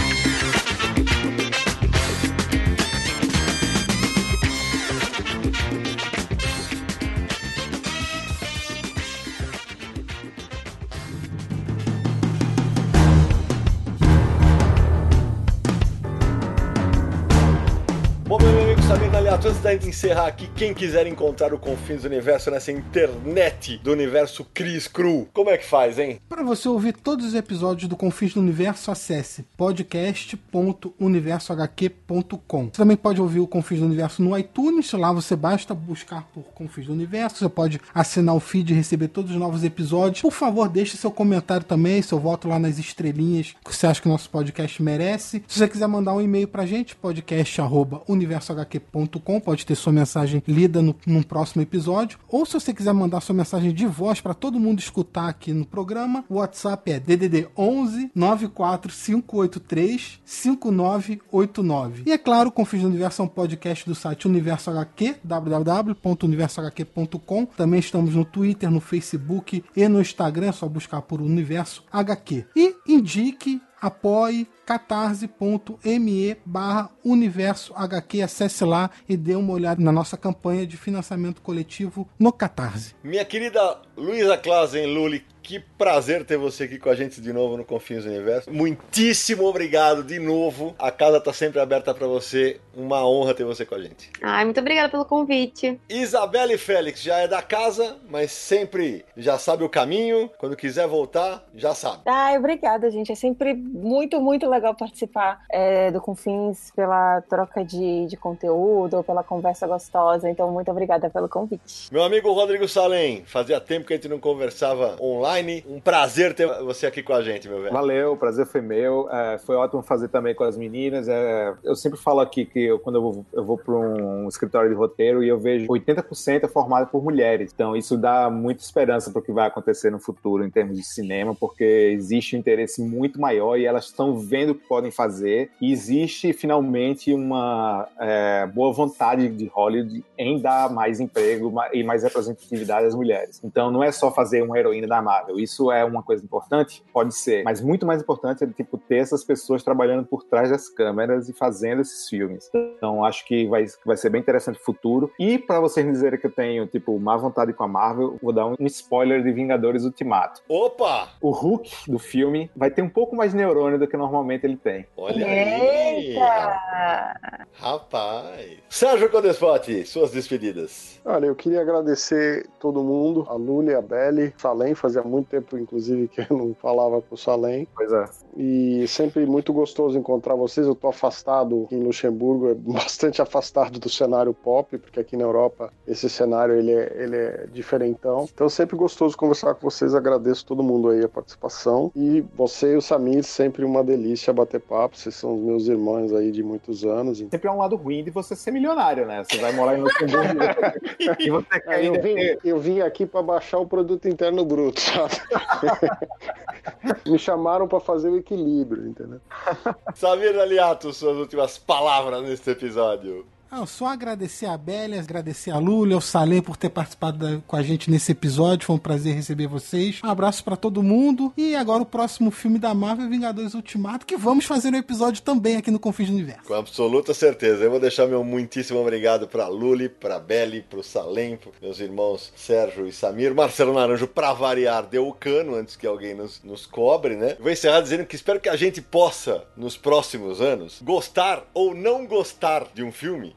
Encerrar aqui, quem quiser encontrar o Confins do Universo nessa internet do universo Cris Cru, como é que faz, hein? Para você ouvir todos os episódios do Confins do Universo, acesse podcast.universohq.com. Você também pode ouvir o Confins do Universo no iTunes, lá você basta buscar por Confins do Universo, você pode assinar o feed e receber todos os novos episódios. Por favor, deixe seu comentário também, seu voto lá nas estrelinhas que você acha que o nosso podcast merece. Se você quiser mandar um e-mail pra gente, podcast@universohq.com, pode ter sua mensagem lida no, num próximo episódio, ou se você quiser mandar sua mensagem de voz para todo mundo escutar aqui no programa, o WhatsApp é DDD 11 94583 5989. E é claro, Confins do Universo é um podcast do site Universo HQ, www.universohq.com. Também estamos no Twitter, no Facebook e no Instagram, é só buscar por Universo HQ. E indique apoie catarse.me barra universo HQ, acesse lá e dê uma olhada na nossa campanha de financiamento coletivo no Catarse. Minha querida Luísa Clausen Lully, que prazer ter você aqui com a gente de novo no Confins do Universo. Muitíssimo obrigado de novo. A casa tá sempre aberta para você. Uma honra ter você com a gente. Ai, muito obrigada pelo convite. Isabelle Félix já é da casa, mas sempre já sabe o caminho. Quando quiser voltar, já sabe. Ai, obrigada, gente. É sempre muito, muito legal participar é, do Confins pela troca de, de conteúdo, pela conversa gostosa. Então, muito obrigada pelo convite. Meu amigo Rodrigo Salem, fazia tempo que a gente não conversava online. Um prazer ter você aqui com a gente, meu velho. Valeu, o prazer foi meu. É, foi ótimo fazer também com as meninas. É, eu sempre falo aqui que eu, quando eu vou, eu vou para um escritório de roteiro e eu vejo 80% é formado por mulheres. Então isso dá muita esperança para o que vai acontecer no futuro em termos de cinema, porque existe um interesse muito maior e elas estão vendo o que podem fazer. E existe finalmente uma é, boa vontade de Hollywood em dar mais emprego e mais representatividade às mulheres. Então não é só fazer uma heroína da Marvel. Isso é uma coisa importante? Pode ser. Mas muito mais importante é tipo, ter essas pessoas trabalhando por trás das câmeras e fazendo esses filmes. Então acho que vai, vai ser bem interessante o futuro. E para vocês me dizerem que eu tenho, tipo, má vontade com a Marvel, vou dar um spoiler de Vingadores Ultimato. Opa! O Hulk do filme vai ter um pouco mais de neurônio do que normalmente ele tem. Olha aí! Rapaz! Sérgio Codespot, suas despedidas. Olha, eu queria agradecer todo mundo, a Luli, a Belly, Salem, fazia muito tempo, inclusive, que eu não falava com o Salem. Pois é. E sempre muito gostoso encontrar vocês. Eu tô afastado em Luxemburgo, é bastante afastado do cenário pop, porque aqui na Europa esse cenário ele é, ele é diferentão. Então sempre gostoso conversar com vocês. Agradeço todo mundo aí a participação. E você e o Samir, sempre uma delícia bater papo. Vocês são os meus irmãos aí de muitos anos. Sempre é um lado ruim de você ser milionário, né? Você vai morar em Luxemburgo e você quer eu, vim, eu vim aqui para baixar o produto interno bruto, sabe? Me chamaram para fazer o equilíbrio, entendeu? Samir Aliato, suas últimas palavras neste episódio. Ah, só agradecer a Bélia, agradecer a Lula, ao Salem por ter participado da- com a gente nesse episódio. Foi um prazer receber vocês. Um abraço pra todo mundo. E agora o próximo filme da Marvel, Vingadores Ultimato, que vamos fazer um episódio também aqui no Confins do Universo. Com absoluta certeza. Eu vou deixar meu muitíssimo obrigado pra Luli, pra Belly, pro Salem, pros meus irmãos Sérgio e Samir. Marcelo Naranjo, pra variar, deu o cano antes que alguém nos, nos cobre, né? Vou encerrar dizendo que espero que a gente possa, nos próximos anos, gostar ou não gostar de um filme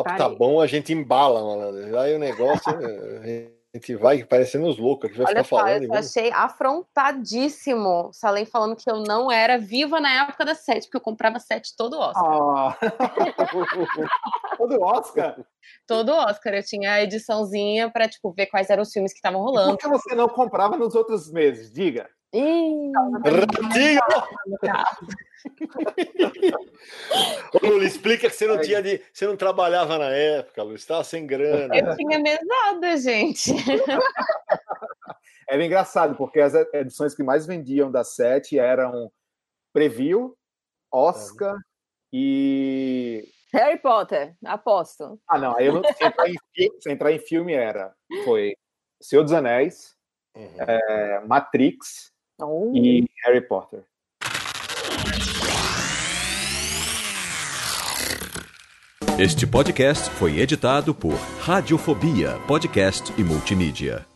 O papo tá bom, a gente embala, malandro. Aí o negócio, a gente vai parecendo os loucos, que vai Olha ficar só, falando. eu e achei afrontadíssimo Salem falando que eu não era viva na época da sete, porque eu comprava sete todo Oscar. Ah. Todo Oscar? Todo Oscar. Eu tinha a ediçãozinha pra, tipo, ver quais eram os filmes que estavam Por rolando. que você não comprava nos outros meses? Diga. Ih, Ratinho! Ô, Lula, explica que você não tinha de. Você não trabalhava na época, Lu, você estava sem grana. eu tinha mesada, gente. Era engraçado, porque as edições que mais vendiam da sete eram Preview, Oscar e. Harry Potter, aposto. Ah, não, aí eu não. Se entrar em, se entrar em filme era. Foi Senhor dos Anéis, uhum. é, Matrix oh. e Harry Potter. Este podcast foi editado por Radiofobia, podcast e multimídia.